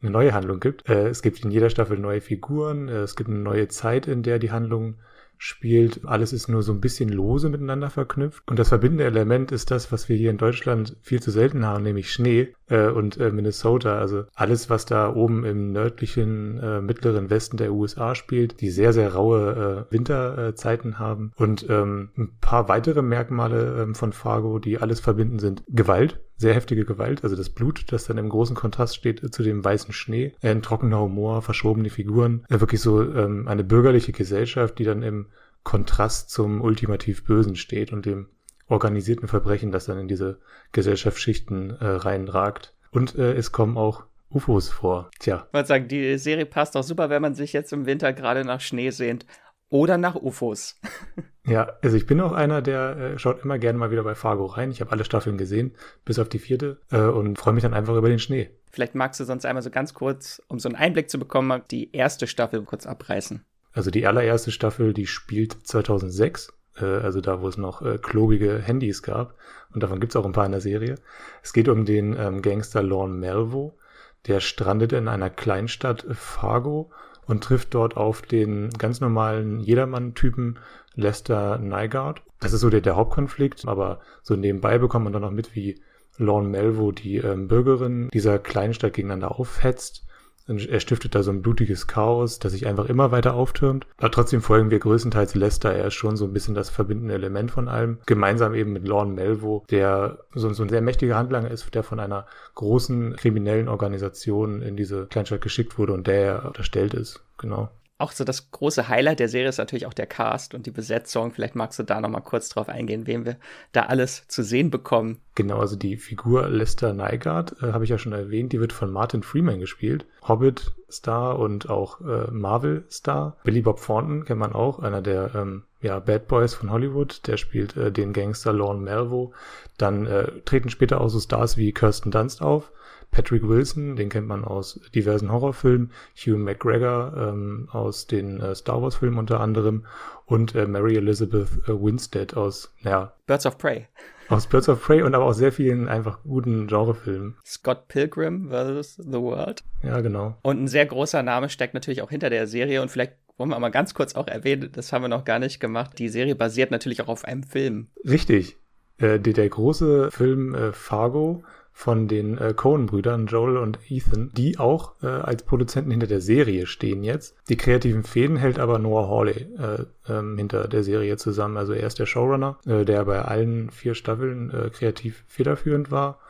eine neue Handlung gibt. Äh, es gibt in jeder Staffel neue Figuren, äh, es gibt eine neue Zeit, in der die Handlung spielt. Alles ist nur so ein bisschen lose miteinander verknüpft. Und das verbindende Element ist das, was wir hier in Deutschland viel zu selten haben, nämlich Schnee äh, und äh, Minnesota. Also alles, was da oben im nördlichen, äh, mittleren Westen der USA spielt, die sehr, sehr raue äh, Winterzeiten haben. Und ähm, ein paar weitere Merkmale ähm, von Fargo, die alles verbinden, sind Gewalt sehr heftige Gewalt, also das Blut, das dann im großen Kontrast steht zu dem weißen Schnee, ein trockener Humor, verschobene Figuren, äh, wirklich so ähm, eine bürgerliche Gesellschaft, die dann im Kontrast zum ultimativ Bösen steht und dem organisierten Verbrechen, das dann in diese Gesellschaftsschichten äh, reinragt. Und äh, es kommen auch UFOs vor. Tja. Ich wollte sagen, die Serie passt auch super, wenn man sich jetzt im Winter gerade nach Schnee sehnt. Oder nach UFOs. ja, also ich bin auch einer, der äh, schaut immer gerne mal wieder bei Fargo rein. Ich habe alle Staffeln gesehen, bis auf die vierte, äh, und freue mich dann einfach über den Schnee. Vielleicht magst du sonst einmal so ganz kurz, um so einen Einblick zu bekommen, die erste Staffel kurz abreißen. Also die allererste Staffel, die spielt 2006, äh, also da, wo es noch äh, klobige Handys gab. Und davon gibt's auch ein paar in der Serie. Es geht um den ähm, Gangster Lorne Melvo. Der strandet in einer Kleinstadt Fargo und trifft dort auf den ganz normalen Jedermann-Typen Lester Nygaard. Das ist so der, der Hauptkonflikt, aber so nebenbei bekommt man dann noch mit, wie Lorne Melvo die ähm, Bürgerin dieser Kleinstadt gegeneinander aufhetzt er stiftet da so ein blutiges Chaos, das sich einfach immer weiter auftürmt. Aber trotzdem folgen wir größtenteils Lester. Er ist schon so ein bisschen das verbindende Element von allem. Gemeinsam eben mit Lorne Melvo, der so, so ein sehr mächtiger Handlanger ist, der von einer großen kriminellen Organisation in diese Kleinstadt geschickt wurde und der er unterstellt ist. Genau auch so das große Highlight der Serie ist natürlich auch der Cast und die Besetzung. Vielleicht magst du da noch mal kurz drauf eingehen, wem wir da alles zu sehen bekommen. Genau, also die Figur Lester Nygaard äh, habe ich ja schon erwähnt, die wird von Martin Freeman gespielt. Hobbit-Star und auch äh, Marvel-Star. Billy Bob Thornton kennt man auch, einer der ähm, ja, Bad Boys von Hollywood, der spielt äh, den Gangster Lorne Melvo. Dann äh, treten später auch so Stars wie Kirsten Dunst auf. Patrick Wilson, den kennt man aus diversen Horrorfilmen, Hugh McGregor ähm, aus den äh, Star Wars Filmen unter anderem und äh, Mary Elizabeth äh, Winstead aus ja, Birds of Prey. Aus Birds of Prey und aber auch sehr vielen einfach guten Genrefilmen. Scott Pilgrim vs. The World. Ja, genau. Und ein sehr großer Name steckt natürlich auch hinter der Serie und vielleicht wollen wir mal ganz kurz auch erwähnen, das haben wir noch gar nicht gemacht. Die Serie basiert natürlich auch auf einem Film. Richtig. Äh, der, der große Film äh, Fargo von den äh, Coen-Brüdern, Joel und Ethan, die auch äh, als Produzenten hinter der Serie stehen jetzt. Die kreativen Fäden hält aber Noah Hawley äh, ähm, hinter der Serie zusammen. Also er ist der Showrunner, äh, der bei allen vier Staffeln äh, kreativ federführend war.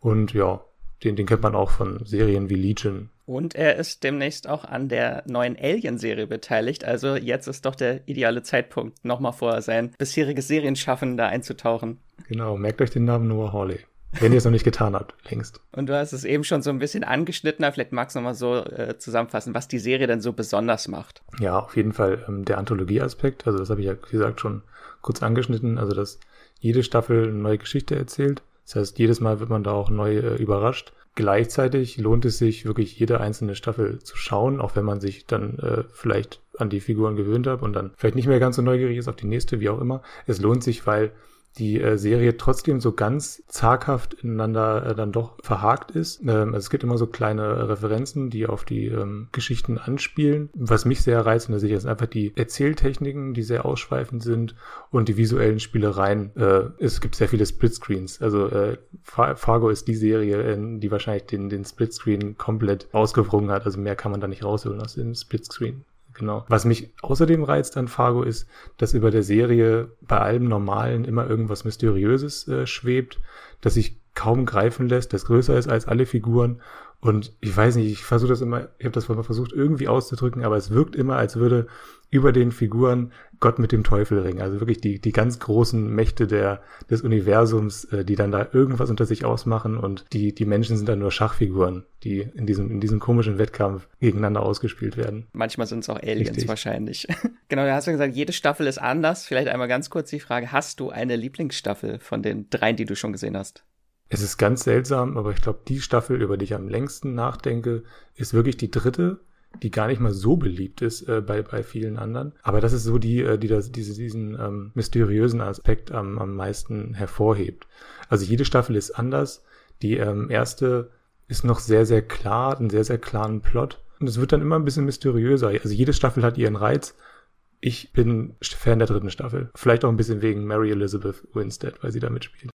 Und ja, den, den kennt man auch von Serien wie Legion. Und er ist demnächst auch an der neuen Alien-Serie beteiligt. Also jetzt ist doch der ideale Zeitpunkt, nochmal vor sein bisheriges Serienschaffen da einzutauchen. Genau, merkt euch den Namen Noah Hawley. Wenn ihr es noch nicht getan habt, längst. Und du hast es eben schon so ein bisschen angeschnitten, aber vielleicht magst du nochmal so äh, zusammenfassen, was die Serie dann so besonders macht. Ja, auf jeden Fall ähm, der Anthologie-Aspekt. Also das habe ich ja, wie gesagt, schon kurz angeschnitten. Also dass jede Staffel eine neue Geschichte erzählt. Das heißt, jedes Mal wird man da auch neu äh, überrascht. Gleichzeitig lohnt es sich wirklich jede einzelne Staffel zu schauen, auch wenn man sich dann äh, vielleicht an die Figuren gewöhnt hat und dann vielleicht nicht mehr ganz so neugierig ist auf die nächste, wie auch immer. Es lohnt sich, weil die äh, Serie trotzdem so ganz zaghaft ineinander äh, dann doch verhakt ist. Ähm, also es gibt immer so kleine Referenzen, die auf die ähm, Geschichten anspielen. Was mich sehr reizt in der Serie, sind einfach die Erzähltechniken, die sehr ausschweifend sind und die visuellen Spielereien. Äh, es gibt sehr viele Splitscreens. Also äh, Fargo ist die Serie, die wahrscheinlich den, den Splitscreen komplett ausgewrungen hat. Also mehr kann man da nicht rausholen aus dem Splitscreen. Genau. Was mich außerdem reizt an Fargo ist, dass über der Serie bei allem Normalen immer irgendwas Mysteriöses äh, schwebt, das sich kaum greifen lässt, das größer ist als alle Figuren. Und ich weiß nicht, ich versuche das immer, ich habe das mal versucht irgendwie auszudrücken, aber es wirkt immer, als würde über den Figuren Gott mit dem Teufel ringen. Also wirklich die, die ganz großen Mächte der, des Universums, äh, die dann da irgendwas unter sich ausmachen und die, die Menschen sind dann nur Schachfiguren, die in diesem, in diesem komischen Wettkampf gegeneinander ausgespielt werden. Manchmal sind es auch Aliens Richtig. wahrscheinlich. genau, da hast du gesagt, jede Staffel ist anders. Vielleicht einmal ganz kurz die Frage, hast du eine Lieblingsstaffel von den dreien, die du schon gesehen hast? Es ist ganz seltsam, aber ich glaube, die Staffel, über die ich am längsten nachdenke, ist wirklich die dritte die gar nicht mal so beliebt ist äh, bei, bei vielen anderen. Aber das ist so die, äh, die das, diese, diesen ähm, mysteriösen Aspekt am, am meisten hervorhebt. Also jede Staffel ist anders. Die ähm, erste ist noch sehr, sehr klar, einen sehr, sehr klaren Plot. Und es wird dann immer ein bisschen mysteriöser. Also jede Staffel hat ihren Reiz. Ich bin Fan der dritten Staffel. Vielleicht auch ein bisschen wegen Mary Elizabeth Winstead, weil sie da mitspielt.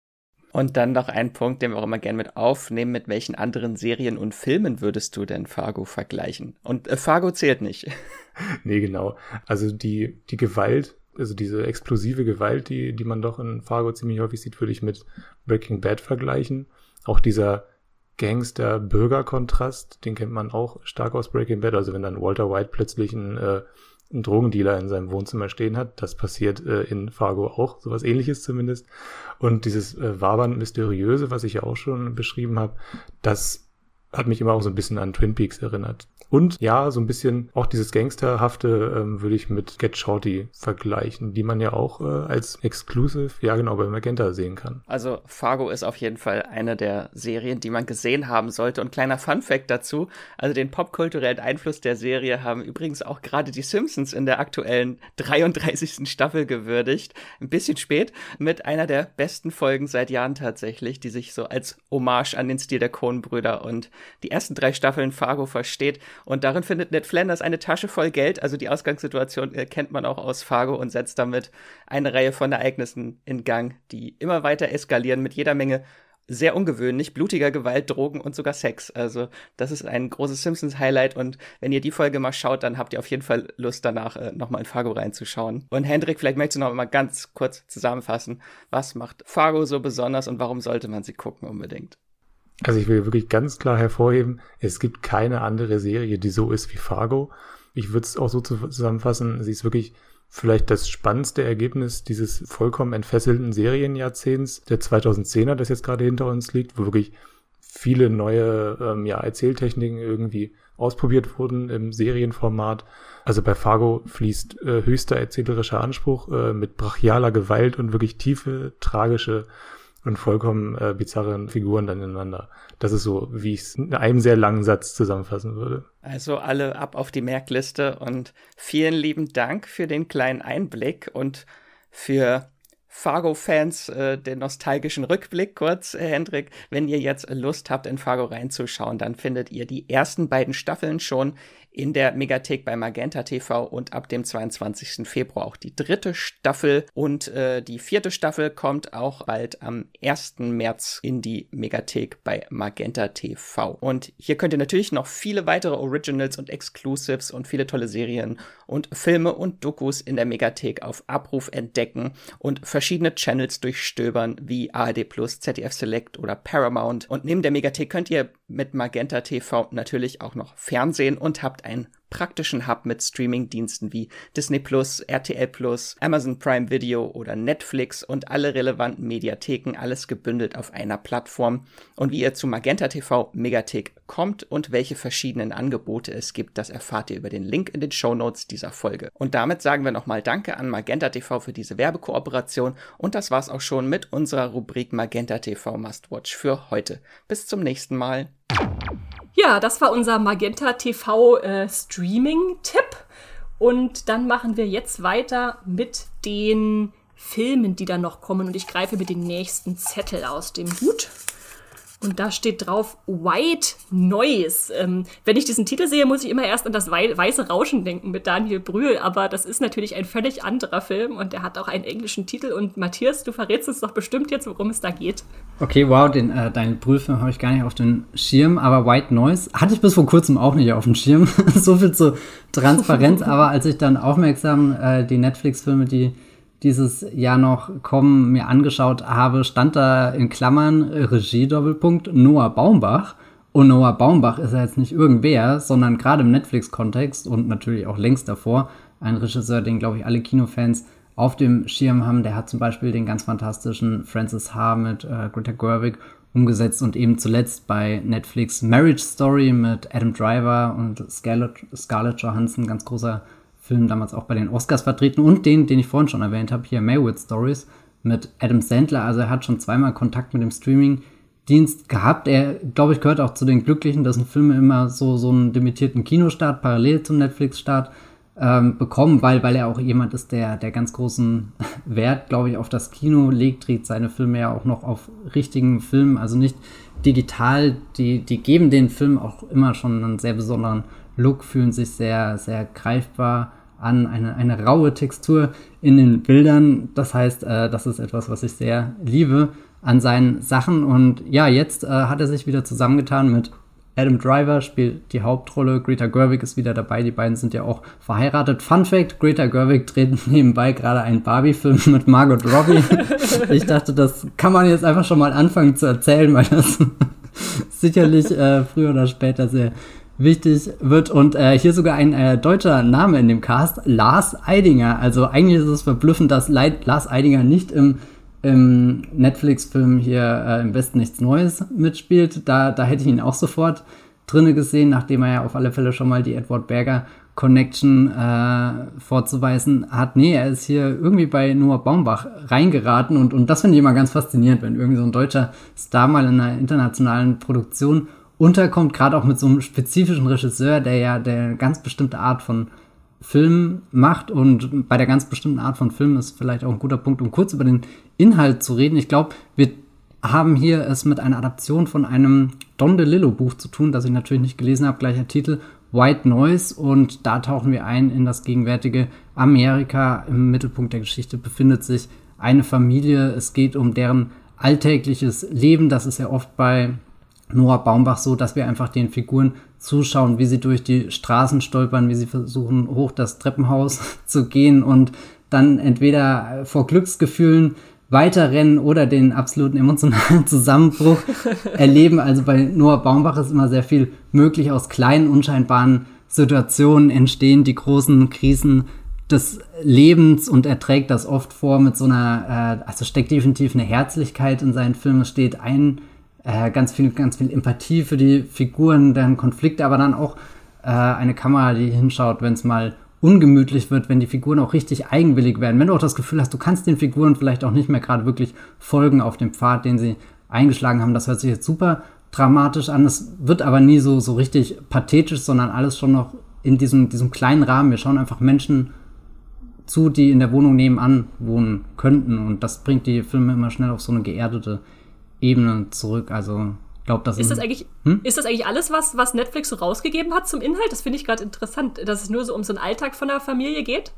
Und dann noch ein Punkt, den wir auch immer gerne mit aufnehmen. Mit welchen anderen Serien und Filmen würdest du denn Fargo vergleichen? Und äh, Fargo zählt nicht. nee, genau. Also die, die Gewalt, also diese explosive Gewalt, die, die man doch in Fargo ziemlich häufig sieht, würde ich mit Breaking Bad vergleichen. Auch dieser Gangster-Bürger-Kontrast, den kennt man auch stark aus Breaking Bad. Also wenn dann Walter White plötzlich ein äh, einen Drogendealer in seinem Wohnzimmer stehen hat. Das passiert äh, in Fargo auch, sowas ähnliches zumindest. Und dieses äh, Wabern Mysteriöse, was ich ja auch schon beschrieben habe, das hat mich immer auch so ein bisschen an Twin Peaks erinnert. Und ja, so ein bisschen auch dieses Gangsterhafte ähm, würde ich mit Get Shorty vergleichen, die man ja auch äh, als Exclusive, ja genau, bei Magenta sehen kann. Also Fargo ist auf jeden Fall eine der Serien, die man gesehen haben sollte. Und kleiner Fun Fact dazu, also den popkulturellen Einfluss der Serie haben übrigens auch gerade die Simpsons in der aktuellen 33. Staffel gewürdigt. Ein bisschen spät, mit einer der besten Folgen seit Jahren tatsächlich, die sich so als Hommage an den Stil der Coen-Brüder und die ersten drei Staffeln Fargo versteht. Und darin findet Ned Flanders eine Tasche voll Geld. Also die Ausgangssituation äh, kennt man auch aus Fargo und setzt damit eine Reihe von Ereignissen in Gang, die immer weiter eskalieren mit jeder Menge sehr ungewöhnlich, blutiger Gewalt, Drogen und sogar Sex. Also das ist ein großes Simpsons-Highlight und wenn ihr die Folge mal schaut, dann habt ihr auf jeden Fall Lust danach äh, nochmal in Fargo reinzuschauen. Und Hendrik, vielleicht möchtest du noch mal ganz kurz zusammenfassen, was macht Fargo so besonders und warum sollte man sie gucken unbedingt? Also ich will wirklich ganz klar hervorheben, es gibt keine andere Serie, die so ist wie Fargo. Ich würde es auch so zusammenfassen, sie ist wirklich vielleicht das spannendste Ergebnis dieses vollkommen entfesselten Serienjahrzehnts der 2010er, das jetzt gerade hinter uns liegt, wo wirklich viele neue ähm, ja, Erzähltechniken irgendwie ausprobiert wurden im Serienformat. Also bei Fargo fließt äh, höchster erzählerischer Anspruch äh, mit brachialer Gewalt und wirklich tiefe, tragische und vollkommen äh, bizarren Figuren dann ineinander. Das ist so, wie ich es in einem sehr langen Satz zusammenfassen würde. Also alle ab auf die Merkliste und vielen lieben Dank für den kleinen Einblick und für Fargo-Fans äh, den nostalgischen Rückblick kurz, äh, Hendrik. Wenn ihr jetzt Lust habt, in Fargo reinzuschauen, dann findet ihr die ersten beiden Staffeln schon in der Megathek bei Magenta TV und ab dem 22. Februar auch die dritte Staffel und äh, die vierte Staffel kommt auch bald am 1. März in die Megathek bei Magenta TV. Und hier könnt ihr natürlich noch viele weitere Originals und Exclusives und viele tolle Serien und Filme und Dokus in der Megathek auf Abruf entdecken und verschiedene Channels durchstöbern wie ARD ZDF Select oder Paramount. Und neben der Megathek könnt ihr mit Magenta TV natürlich auch noch Fernsehen und habt einen praktischen Hub mit Streaming-Diensten wie Disney Plus, RTL Plus, Amazon Prime Video oder Netflix und alle relevanten Mediatheken, alles gebündelt auf einer Plattform. Und wie ihr zu Magenta TV Megathek kommt und welche verschiedenen Angebote es gibt, das erfahrt ihr über den Link in den Show Notes dieser Folge. Und damit sagen wir nochmal Danke an Magenta TV für diese Werbekooperation und das war's auch schon mit unserer Rubrik Magenta TV Must Watch für heute. Bis zum nächsten Mal. Ja, das war unser Magenta TV äh, Streaming-Tipp. Und dann machen wir jetzt weiter mit den Filmen, die dann noch kommen. Und ich greife mir den nächsten Zettel aus dem Hut. Und da steht drauf White Noise. Ähm, wenn ich diesen Titel sehe, muss ich immer erst an das Wei weiße Rauschen denken mit Daniel Brühl. Aber das ist natürlich ein völlig anderer Film und der hat auch einen englischen Titel. Und Matthias, du verrätst uns doch bestimmt jetzt, worum es da geht. Okay, wow, den äh, Daniel Brühl-Film habe ich gar nicht auf den Schirm. Aber White Noise hatte ich bis vor kurzem auch nicht auf dem Schirm. so viel zur Transparenz. aber als ich dann aufmerksam äh, die Netflix-Filme, die dieses Jahr noch kommen, mir angeschaut habe, stand da in Klammern Regie-Doppelpunkt Noah Baumbach. Und Noah Baumbach ist ja jetzt nicht irgendwer, sondern gerade im Netflix-Kontext und natürlich auch längst davor ein Regisseur, den, glaube ich, alle Kinofans auf dem Schirm haben. Der hat zum Beispiel den ganz fantastischen Francis H. mit äh, Greta Gerwig umgesetzt und eben zuletzt bei Netflix Marriage Story mit Adam Driver und Scarlett, Scarlett Johansson, ganz großer Film damals auch bei den Oscars vertreten und den, den ich vorhin schon erwähnt habe, hier Maywood Stories mit Adam Sandler. Also er hat schon zweimal Kontakt mit dem Streaming-Dienst gehabt. Er, glaube ich, gehört auch zu den Glücklichen, dass Filme immer so, so einen limitierten Kinostart parallel zum Netflix-Start ähm, bekommen, weil, weil er auch jemand ist, der, der ganz großen Wert, glaube ich, auf das Kino legt, dreht seine Filme ja auch noch auf richtigen Filmen, also nicht digital. Die, die geben den Film auch immer schon einen sehr besonderen Look, fühlen sich sehr, sehr greifbar an, eine, eine raue Textur in den Bildern. Das heißt, äh, das ist etwas, was ich sehr liebe an seinen Sachen. Und ja, jetzt äh, hat er sich wieder zusammengetan mit Adam Driver, spielt die Hauptrolle. Greta Gerwig ist wieder dabei. Die beiden sind ja auch verheiratet. Fun Fact: Greta Gerwig dreht nebenbei gerade einen Barbie-Film mit Margot Robbie. ich dachte, das kann man jetzt einfach schon mal anfangen zu erzählen, weil das sicherlich äh, früher oder später sehr wichtig wird. Und äh, hier sogar ein äh, deutscher Name in dem Cast, Lars Eidinger. Also eigentlich ist es verblüffend, dass Leid Lars Eidinger nicht im, im Netflix-Film hier äh, im Westen nichts Neues mitspielt. Da, da hätte ich ihn auch sofort drinne gesehen, nachdem er ja auf alle Fälle schon mal die Edward Berger Connection äh, vorzuweisen hat. Nee, er ist hier irgendwie bei Noah Baumbach reingeraten und, und das finde ich immer ganz faszinierend, wenn irgendwie so ein deutscher Star mal in einer internationalen Produktion unterkommt, gerade auch mit so einem spezifischen Regisseur, der ja der ganz bestimmte Art von Film macht und bei der ganz bestimmten Art von Film ist vielleicht auch ein guter Punkt, um kurz über den Inhalt zu reden. Ich glaube, wir haben hier es mit einer Adaption von einem Don DeLillo Buch zu tun, das ich natürlich nicht gelesen habe, gleicher Titel White Noise und da tauchen wir ein in das gegenwärtige Amerika. Im Mittelpunkt der Geschichte befindet sich eine Familie. Es geht um deren alltägliches Leben. Das ist ja oft bei Noah Baumbach so, dass wir einfach den Figuren zuschauen, wie sie durch die Straßen stolpern, wie sie versuchen, hoch das Treppenhaus zu gehen und dann entweder vor Glücksgefühlen weiterrennen oder den absoluten emotionalen Zusammenbruch erleben. Also bei Noah Baumbach ist immer sehr viel möglich. Aus kleinen, unscheinbaren Situationen entstehen die großen Krisen des Lebens und er trägt das oft vor mit so einer, äh, also steckt definitiv eine Herzlichkeit in seinen Filmen. Es steht ein äh, ganz viel, ganz viel Empathie für die Figuren, deren Konflikte, aber dann auch äh, eine Kamera, die hinschaut, wenn es mal ungemütlich wird, wenn die Figuren auch richtig eigenwillig werden. Wenn du auch das Gefühl hast, du kannst den Figuren vielleicht auch nicht mehr gerade wirklich folgen auf dem Pfad, den sie eingeschlagen haben. Das hört sich jetzt super dramatisch an. Es wird aber nie so, so richtig pathetisch, sondern alles schon noch in diesem, diesem kleinen Rahmen. Wir schauen einfach Menschen zu, die in der Wohnung nebenan wohnen könnten. Und das bringt die Filme immer schnell auf so eine geerdete Ebene zurück. Also glaube, das ist das eigentlich hm? ist das eigentlich alles, was was Netflix so rausgegeben hat zum Inhalt? Das finde ich gerade interessant, dass es nur so um so einen Alltag von der Familie geht.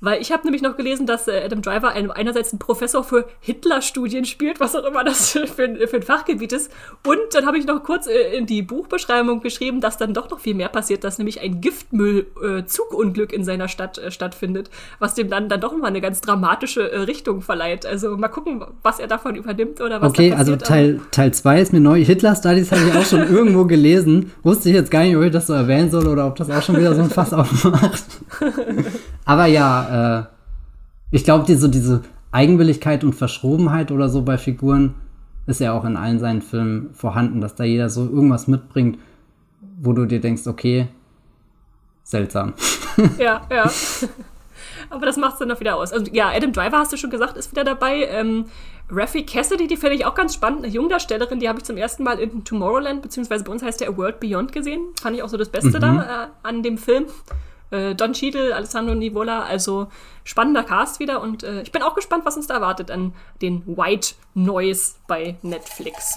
Weil ich habe nämlich noch gelesen, dass äh, Adam Driver ein, einerseits ein Professor für Hitler-Studien spielt, was auch immer das für, für, ein Fachgebiet ist. Und dann habe ich noch kurz äh, in die Buchbeschreibung geschrieben, dass dann doch noch viel mehr passiert, dass nämlich ein Giftmüll-Zugunglück äh, in seiner Stadt stattfindet, was dem dann, dann doch mal eine ganz dramatische Richtung verleiht. Also mal gucken, was er davon übernimmt oder was Okay, also Teil 2 ist mir neu. Hitler-Studies habe ich auch schon irgendwo gelesen. Wusste ich jetzt gar nicht, ob ich das so erwähnen soll oder ob das auch schon wieder so ein Fass aufmacht. Aber ja, äh, ich glaube, diese, diese Eigenwilligkeit und Verschrobenheit oder so bei Figuren ist ja auch in allen seinen Filmen vorhanden, dass da jeder so irgendwas mitbringt, wo du dir denkst, okay, seltsam. Ja, ja. Aber das macht es dann noch wieder aus. Also, ja, Adam Driver, hast du schon gesagt, ist wieder dabei. Ähm, Raffi Cassidy, die finde ich auch ganz spannend, eine Jungdarstellerin, die habe ich zum ersten Mal in Tomorrowland, beziehungsweise bei uns heißt der A World Beyond gesehen. Fand ich auch so das Beste mhm. da äh, an dem Film äh, Don Cheadle, Alessandro Nivola, also spannender Cast wieder und äh, ich bin auch gespannt, was uns da erwartet an den White Noise bei Netflix.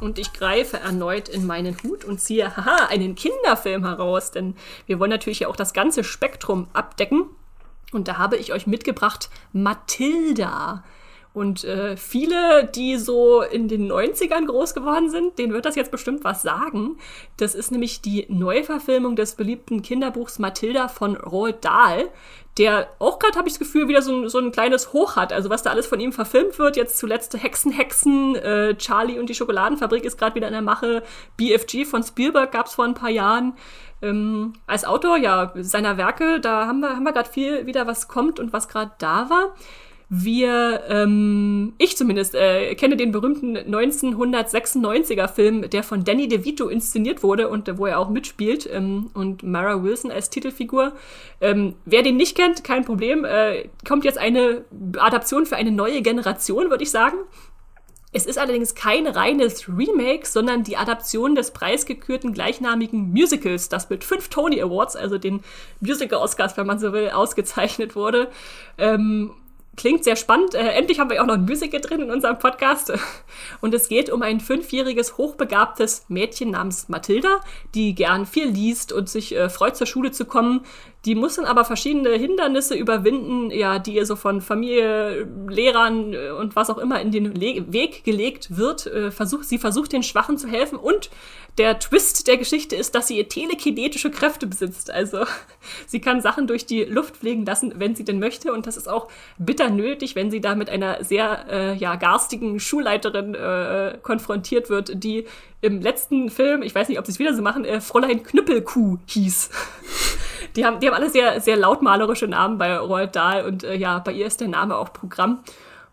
Und ich greife erneut in meinen Hut und ziehe, haha, einen Kinderfilm heraus, denn wir wollen natürlich ja auch das ganze Spektrum abdecken. Und da habe ich euch mitgebracht Matilda. Und äh, viele, die so in den 90ern groß geworden sind, denen wird das jetzt bestimmt was sagen. Das ist nämlich die Neuverfilmung des beliebten Kinderbuchs Mathilda von Roald Dahl, der auch gerade, habe ich das Gefühl, wieder so ein, so ein kleines Hoch hat. Also was da alles von ihm verfilmt wird, jetzt zuletzt Hexen, Hexen, äh, Charlie und die Schokoladenfabrik ist gerade wieder in der Mache, BFG von Spielberg gab es vor ein paar Jahren. Ähm, als Autor, ja, seiner Werke, da haben wir, haben wir gerade viel wieder, was kommt und was gerade da war. Wir, ähm, ich zumindest, äh, kenne den berühmten 1996er Film, der von Danny DeVito inszeniert wurde und wo er auch mitspielt ähm, und Mara Wilson als Titelfigur. Ähm, wer den nicht kennt, kein Problem. Äh, kommt jetzt eine Adaption für eine neue Generation, würde ich sagen. Es ist allerdings kein reines Remake, sondern die Adaption des preisgekürten gleichnamigen Musicals, das mit fünf Tony Awards, also den Musical Oscars, wenn man so will, ausgezeichnet wurde. Ähm, Klingt sehr spannend. Äh, endlich haben wir auch noch ein Musical drin in unserem Podcast. Und es geht um ein fünfjähriges, hochbegabtes Mädchen namens Mathilda, die gern viel liest und sich äh, freut, zur Schule zu kommen. Die muss dann aber verschiedene Hindernisse überwinden, ja, die ihr so von Familie, Lehrern äh, und was auch immer in den Le Weg gelegt wird. Äh, versucht, sie versucht den Schwachen zu helfen und der Twist der Geschichte ist, dass sie telekinetische Kräfte besitzt. Also sie kann Sachen durch die Luft fliegen lassen, wenn sie denn möchte. Und das ist auch bitter nötig, wenn sie da mit einer sehr äh, ja, garstigen Schulleiterin äh, konfrontiert wird, die im letzten Film, ich weiß nicht, ob sie es wieder so machen, äh, Fräulein Knüppelkuh hieß. die, haben, die haben alle sehr, sehr lautmalerische Namen bei Roald Dahl und äh, ja, bei ihr ist der Name auch Programm.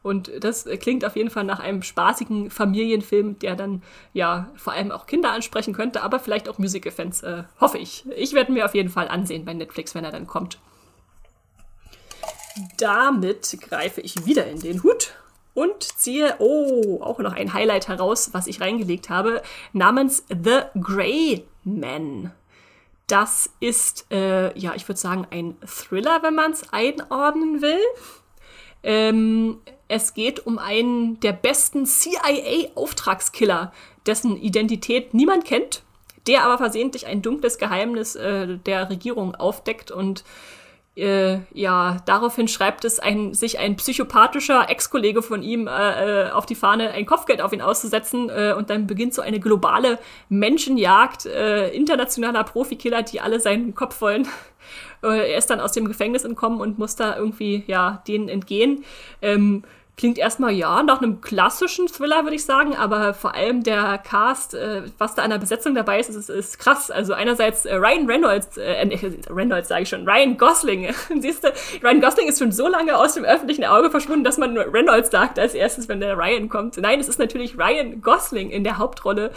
Und das klingt auf jeden Fall nach einem spaßigen Familienfilm, der dann ja vor allem auch Kinder ansprechen könnte, aber vielleicht auch Musical-Fans, äh, hoffe ich. Ich werde mir auf jeden Fall ansehen bei Netflix, wenn er dann kommt. Damit greife ich wieder in den Hut und ziehe, oh, auch noch ein Highlight heraus, was ich reingelegt habe, namens The Grey Man. Das ist, äh, ja, ich würde sagen, ein Thriller, wenn man es einordnen will. Ähm, es geht um einen der besten CIA-Auftragskiller, dessen Identität niemand kennt, der aber versehentlich ein dunkles Geheimnis äh, der Regierung aufdeckt und äh, ja, daraufhin schreibt es ein, sich ein psychopathischer Ex-Kollege von ihm äh, äh, auf die Fahne, ein Kopfgeld auf ihn auszusetzen äh, und dann beginnt so eine globale Menschenjagd äh, internationaler Profikiller, die alle seinen Kopf wollen. Äh, er ist dann aus dem Gefängnis entkommen und muss da irgendwie, ja, denen entgehen. Ähm, Klingt erstmal ja nach einem klassischen Thriller, würde ich sagen, aber vor allem der Cast, äh, was da an der Besetzung dabei ist, ist, ist krass. Also einerseits äh, Ryan Reynolds, äh, äh Reynolds sage ich schon, Ryan Gosling. Siehst du, Ryan Gosling ist schon so lange aus dem öffentlichen Auge verschwunden, dass man nur Reynolds sagt als erstes, wenn der Ryan kommt. Nein, es ist natürlich Ryan Gosling in der Hauptrolle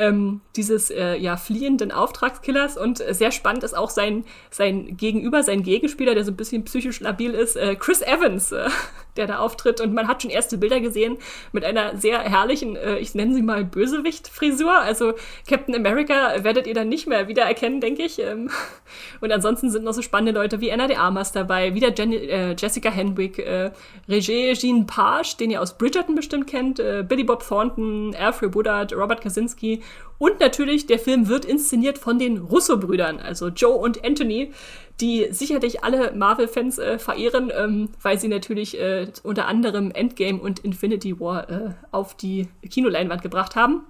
ähm, dieses äh, ja fliehenden Auftragskillers und sehr spannend ist auch sein sein Gegenüber, sein Gegenspieler, der so ein bisschen psychisch labil ist, äh, Chris Evans, äh, der da auftritt und man hat schon erste Bilder gesehen mit einer sehr herrlichen, äh, ich nenne sie mal Bösewicht-Frisur. Also Captain America werdet ihr dann nicht mehr wiedererkennen, denke ich. Ähm, und ansonsten sind noch so spannende Leute wie Anna de Armas dabei, wieder Jenny, äh, Jessica Henwick, äh, Regé Jean Page, den ihr aus Bridgerton bestimmt kennt, äh, Billy Bob Thornton, Alfred Buddard, Robert Kaczynski und natürlich der Film wird inszeniert von den Russo-Brüdern, also Joe und Anthony, die sicherlich alle Marvel-Fans äh, verehren, ähm, weil sie natürlich äh, unter anderem Endgame und Infinity War äh, auf die Kinoleinwand gebracht haben.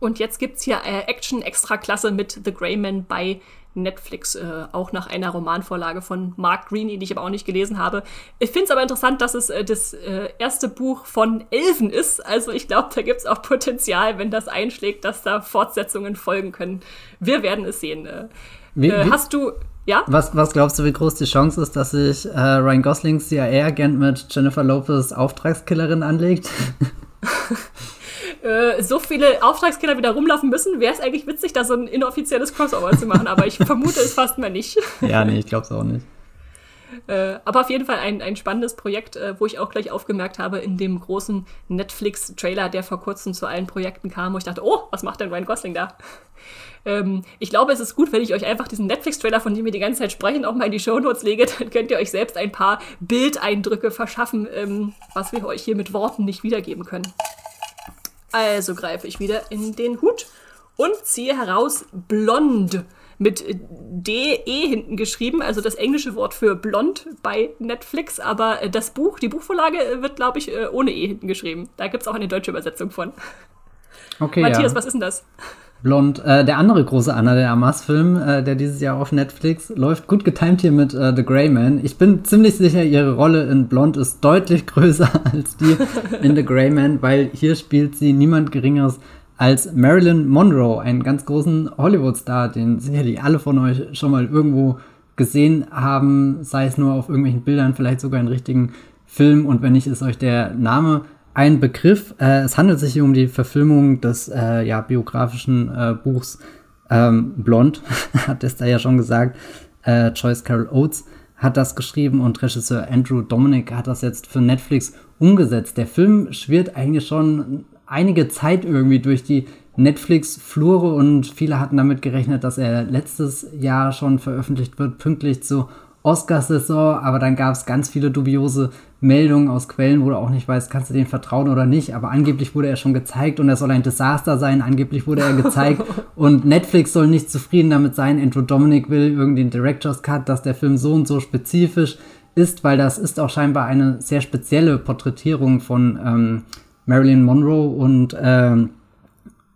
Und jetzt gibt's hier äh, Action extra Klasse mit The Greyman bei Netflix, äh, auch nach einer Romanvorlage von Mark Greene, die ich aber auch nicht gelesen habe. Ich finde es aber interessant, dass es äh, das erste Buch von Elfen ist. Also ich glaube, da gibt es auch Potenzial, wenn das einschlägt, dass da Fortsetzungen folgen können. Wir werden es sehen. Wie, wie? Hast du ja? Was, was glaubst du, wie groß die Chance ist, dass sich äh, Ryan Goslings CIA-Agent mit Jennifer Lopez Auftragskillerin anlegt? äh, so viele Auftragskiller wieder rumlaufen müssen, wäre es eigentlich witzig, da so ein inoffizielles Crossover zu machen, aber ich vermute es fast mal nicht. ja, nee, ich glaube es auch nicht. Äh, aber auf jeden Fall ein, ein spannendes Projekt, äh, wo ich auch gleich aufgemerkt habe, in dem großen Netflix-Trailer, der vor kurzem zu allen Projekten kam, wo ich dachte, oh, was macht denn Ryan Gosling da? Ähm, ich glaube, es ist gut, wenn ich euch einfach diesen Netflix-Trailer, von dem wir die ganze Zeit sprechen, auch mal in die Shownotes lege. Dann könnt ihr euch selbst ein paar Bildeindrücke verschaffen, ähm, was wir euch hier mit Worten nicht wiedergeben können. Also greife ich wieder in den Hut und ziehe heraus Blond mit DE hinten geschrieben, also das englische Wort für blond bei Netflix, aber das Buch, die Buchvorlage wird, glaube ich, äh, ohne E hinten geschrieben. Da gibt es auch eine deutsche Übersetzung von. Okay. Matthias, ja. was ist denn das? Blond. Äh, der andere große Anna de Armas-Film, äh, der dieses Jahr auf Netflix läuft, gut getimt hier mit äh, The Grey Man. Ich bin ziemlich sicher, ihre Rolle in Blond ist deutlich größer als die in The Grey Man, weil hier spielt sie niemand Geringeres als Marilyn Monroe, einen ganz großen Hollywood-Star, den sicherlich alle von euch schon mal irgendwo gesehen haben, sei es nur auf irgendwelchen Bildern, vielleicht sogar in richtigen Filmen. Und wenn nicht, ist euch der Name ein Begriff. Äh, es handelt sich hier um die Verfilmung des äh, ja, biografischen äh, Buchs ähm, Blond, hat es da ja schon gesagt. Äh, Joyce Carol Oates hat das geschrieben und Regisseur Andrew Dominic hat das jetzt für Netflix umgesetzt. Der Film schwirrt eigentlich schon einige Zeit irgendwie durch die Netflix-Flure und viele hatten damit gerechnet, dass er letztes Jahr schon veröffentlicht wird, pünktlich zu Oscarsaison, aber dann gab es ganz viele dubiose Meldungen aus Quellen, wo du auch nicht weißt, kannst du dem vertrauen oder nicht. Aber angeblich wurde er schon gezeigt und er soll ein Desaster sein. Angeblich wurde er gezeigt und Netflix soll nicht zufrieden damit sein. Andrew Dominic will irgendwie den Director's Cut, dass der Film so und so spezifisch ist, weil das ist auch scheinbar eine sehr spezielle Porträtierung von ähm, Marilyn Monroe und ähm,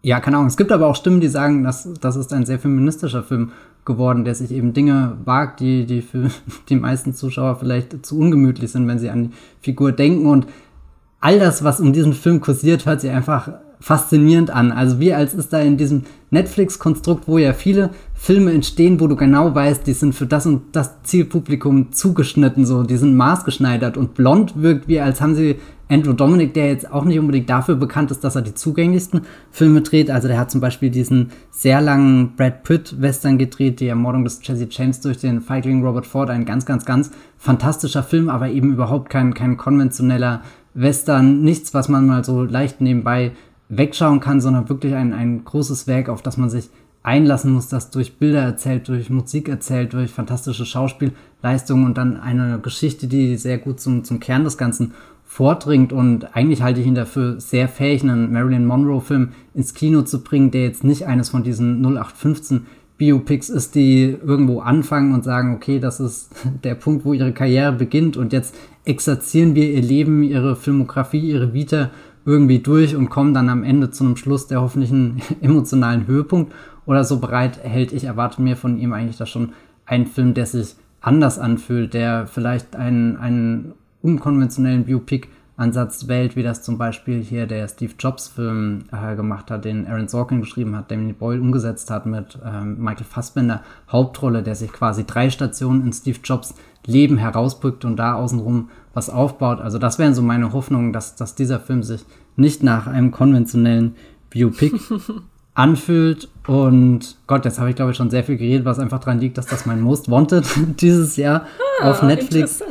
ja, keine Ahnung. Es gibt aber auch Stimmen, die sagen, dass das ist ein sehr feministischer Film geworden, der sich eben Dinge wagt, die, die für die meisten Zuschauer vielleicht zu ungemütlich sind, wenn sie an die Figur denken. Und all das, was um diesen Film kursiert, hört sich einfach faszinierend an. Also wie als ist da in diesem Netflix-Konstrukt, wo ja viele Filme entstehen, wo du genau weißt, die sind für das und das Zielpublikum zugeschnitten, so, die sind maßgeschneidert und blond wirkt wie, als haben sie Andrew Dominic, der jetzt auch nicht unbedingt dafür bekannt ist, dass er die zugänglichsten Filme dreht. Also der hat zum Beispiel diesen sehr langen Brad Pitt-Western gedreht, die Ermordung des Jesse James durch den Feigling Robert Ford. Ein ganz, ganz, ganz fantastischer Film, aber eben überhaupt kein, kein konventioneller Western. Nichts, was man mal so leicht nebenbei wegschauen kann, sondern wirklich ein, ein großes Werk, auf das man sich einlassen muss, das durch Bilder erzählt, durch Musik erzählt, durch fantastische Schauspielleistungen und dann eine Geschichte, die sehr gut zum, zum Kern des Ganzen vordringt. Und eigentlich halte ich ihn dafür sehr fähig, einen Marilyn Monroe-Film ins Kino zu bringen, der jetzt nicht eines von diesen 0815 Biopics ist, die irgendwo anfangen und sagen, okay, das ist der Punkt, wo ihre Karriere beginnt. Und jetzt exerzieren wir ihr Leben, ihre Filmografie, ihre Vita irgendwie durch und kommen dann am Ende zu einem Schluss, der hoffentlich einen emotionalen Höhepunkt oder so bereit hält. Ich erwarte mir von ihm eigentlich da schon einen Film, der sich anders anfühlt, der vielleicht einen, einen unkonventionellen Biopic Ansatz wählt, wie das zum Beispiel hier der Steve Jobs-Film äh, gemacht hat, den Aaron Sorkin geschrieben hat, Danny Boyle umgesetzt hat mit ähm, Michael Fassbender Hauptrolle, der sich quasi drei Stationen in Steve Jobs Leben herausbrückt und da außenrum was aufbaut. Also das wären so meine Hoffnungen, dass, dass dieser Film sich nicht nach einem konventionellen Biopic anfühlt. Und Gott, jetzt habe ich glaube ich schon sehr viel geredet, was einfach daran liegt, dass das mein Most Wanted dieses Jahr ah, auf Netflix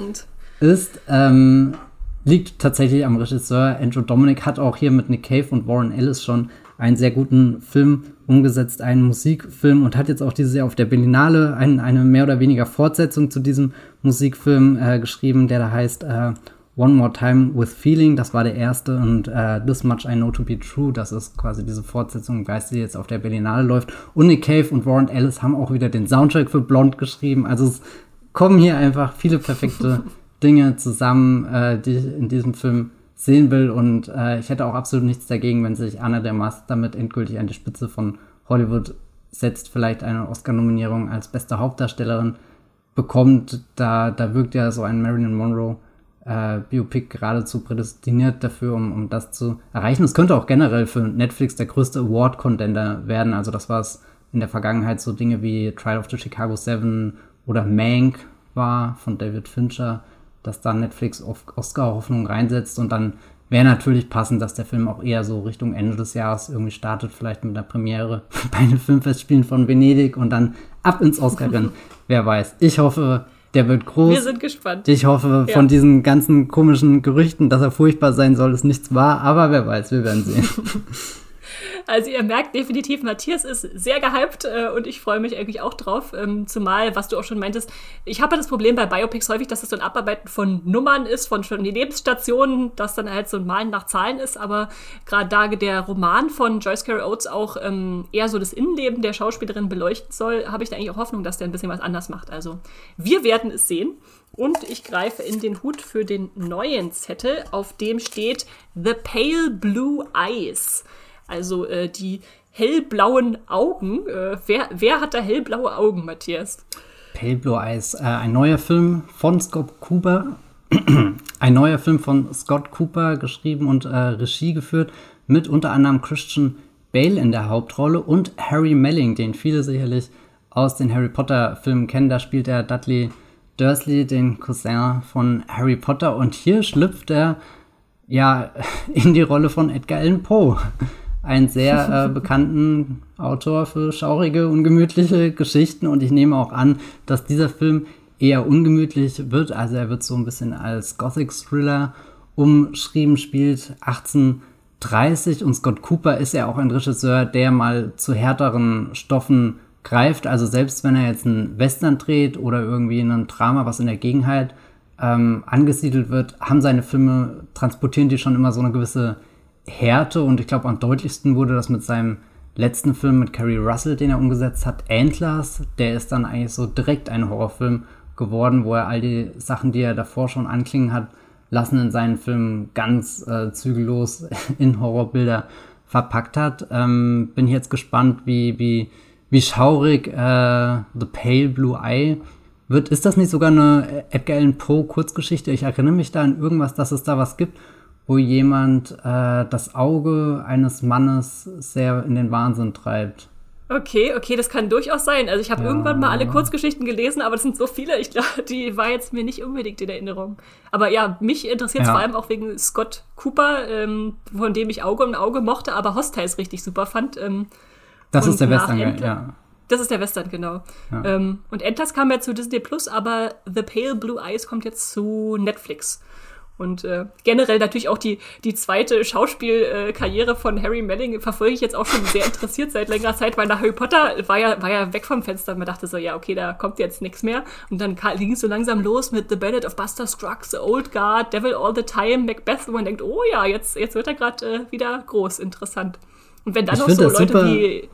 ist. Ähm, liegt tatsächlich am Regisseur. Andrew Dominic hat auch hier mit Nick Cave und Warren Ellis schon einen sehr guten Film umgesetzt, einen Musikfilm und hat jetzt auch dieses Jahr auf der Berlinale ein, eine mehr oder weniger Fortsetzung zu diesem Musikfilm äh, geschrieben, der da heißt äh, One More Time with Feeling, das war der erste und äh, This Much I Know to Be True, das ist quasi diese Fortsetzung, Geist, die jetzt auf der Berlinale läuft. Und Nick Cave und Warren Ellis haben auch wieder den Soundtrack für Blond geschrieben. Also es kommen hier einfach viele perfekte Dinge zusammen, äh, die ich in diesem Film sehen will. Und äh, ich hätte auch absolut nichts dagegen, wenn sich Anna de Mas damit endgültig an die Spitze von Hollywood setzt, vielleicht eine Oscar-Nominierung als beste Hauptdarstellerin bekommt. Da, da wirkt ja so ein Marilyn Monroe äh, Biopic geradezu prädestiniert dafür, um, um das zu erreichen. Es könnte auch generell für Netflix der größte Award-Contender werden. Also das war es in der Vergangenheit so Dinge wie Trial of the Chicago Seven oder Mank war von David Fincher, dass da Netflix auf Oscar-Hoffnung reinsetzt und dann wäre natürlich passend, dass der Film auch eher so Richtung Ende des Jahres irgendwie startet, vielleicht mit der Premiere bei den Filmfestspielen von Venedig und dann ab ins Oscar-Rennen. Wer weiß. Ich hoffe, der wird groß. Wir sind gespannt. Ich hoffe, ja. von diesen ganzen komischen Gerüchten, dass er furchtbar sein soll, ist nichts wahr, aber wer weiß, wir werden sehen. Also ihr merkt definitiv, Matthias ist sehr gehypt äh, und ich freue mich eigentlich auch drauf. Ähm, zumal, was du auch schon meintest, ich habe das Problem bei Biopics häufig, dass es das so ein Abarbeiten von Nummern ist, von schon die Lebensstationen, das dann halt so ein Malen nach Zahlen ist. Aber gerade da der Roman von Joyce Carey Oates auch ähm, eher so das Innenleben der Schauspielerin beleuchten soll, habe ich da eigentlich auch Hoffnung, dass der ein bisschen was anders macht. Also wir werden es sehen. Und ich greife in den Hut für den neuen Zettel, auf dem steht The Pale Blue Eyes. Also äh, die hellblauen Augen. Äh, wer, wer hat da hellblaue Augen, Matthias? Pale Blue Eyes, äh, ein neuer Film von Scott Cooper. ein neuer Film von Scott Cooper, geschrieben und äh, Regie geführt, mit unter anderem Christian Bale in der Hauptrolle und Harry Melling, den viele sicherlich aus den Harry Potter-Filmen kennen. Da spielt er Dudley Dursley, den Cousin von Harry Potter. Und hier schlüpft er ja in die Rolle von Edgar Allan Poe einen sehr äh, bekannten Autor für schaurige, ungemütliche Geschichten und ich nehme auch an, dass dieser Film eher ungemütlich wird. Also er wird so ein bisschen als Gothic-Thriller umschrieben, spielt 1830 und Scott Cooper ist ja auch ein Regisseur, der mal zu härteren Stoffen greift. Also selbst wenn er jetzt einen Western dreht oder irgendwie ein Drama, was in der Gegenheit ähm, angesiedelt wird, haben seine Filme, transportieren die schon immer so eine gewisse Härte und ich glaube am deutlichsten wurde das mit seinem letzten Film mit Carrie Russell, den er umgesetzt hat, Antlers. Der ist dann eigentlich so direkt ein Horrorfilm geworden, wo er all die Sachen, die er davor schon anklingen hat, lassen in seinen Filmen ganz äh, zügellos in Horrorbilder verpackt hat. Ähm, bin jetzt gespannt, wie, wie, wie schaurig äh, The Pale Blue Eye wird. Ist das nicht sogar eine Edgar Allan Poe Kurzgeschichte? Ich erinnere mich da an irgendwas, dass es da was gibt wo jemand äh, das Auge eines Mannes sehr in den Wahnsinn treibt. Okay, okay, das kann durchaus sein. Also ich habe ja. irgendwann mal alle Kurzgeschichten gelesen, aber das sind so viele, ich glaube, die war jetzt mir nicht unbedingt in Erinnerung. Aber ja, mich interessiert es ja. vor allem auch wegen Scott Cooper, ähm, von dem ich Auge um Auge mochte, aber Hostiles richtig super fand. Ähm, das ist der Western, ja. Das ist der Western, genau. Ja. Ähm, und Enters kam ja zu Disney Plus, aber The Pale Blue Eyes kommt jetzt zu Netflix. Und äh, generell natürlich auch die, die zweite Schauspielkarriere von Harry Melling verfolge ich jetzt auch schon sehr interessiert seit längerer Zeit, weil nach Harry Potter war ja, war ja weg vom Fenster und man dachte so, ja, okay, da kommt jetzt nichts mehr. Und dann ging es so langsam los mit The Ballad of Buster Scruggs, The Old Guard, Devil All the Time, Macbeth, wo man denkt, oh ja, jetzt, jetzt wird er gerade äh, wieder groß, interessant. Und wenn dann ich noch so Leute wie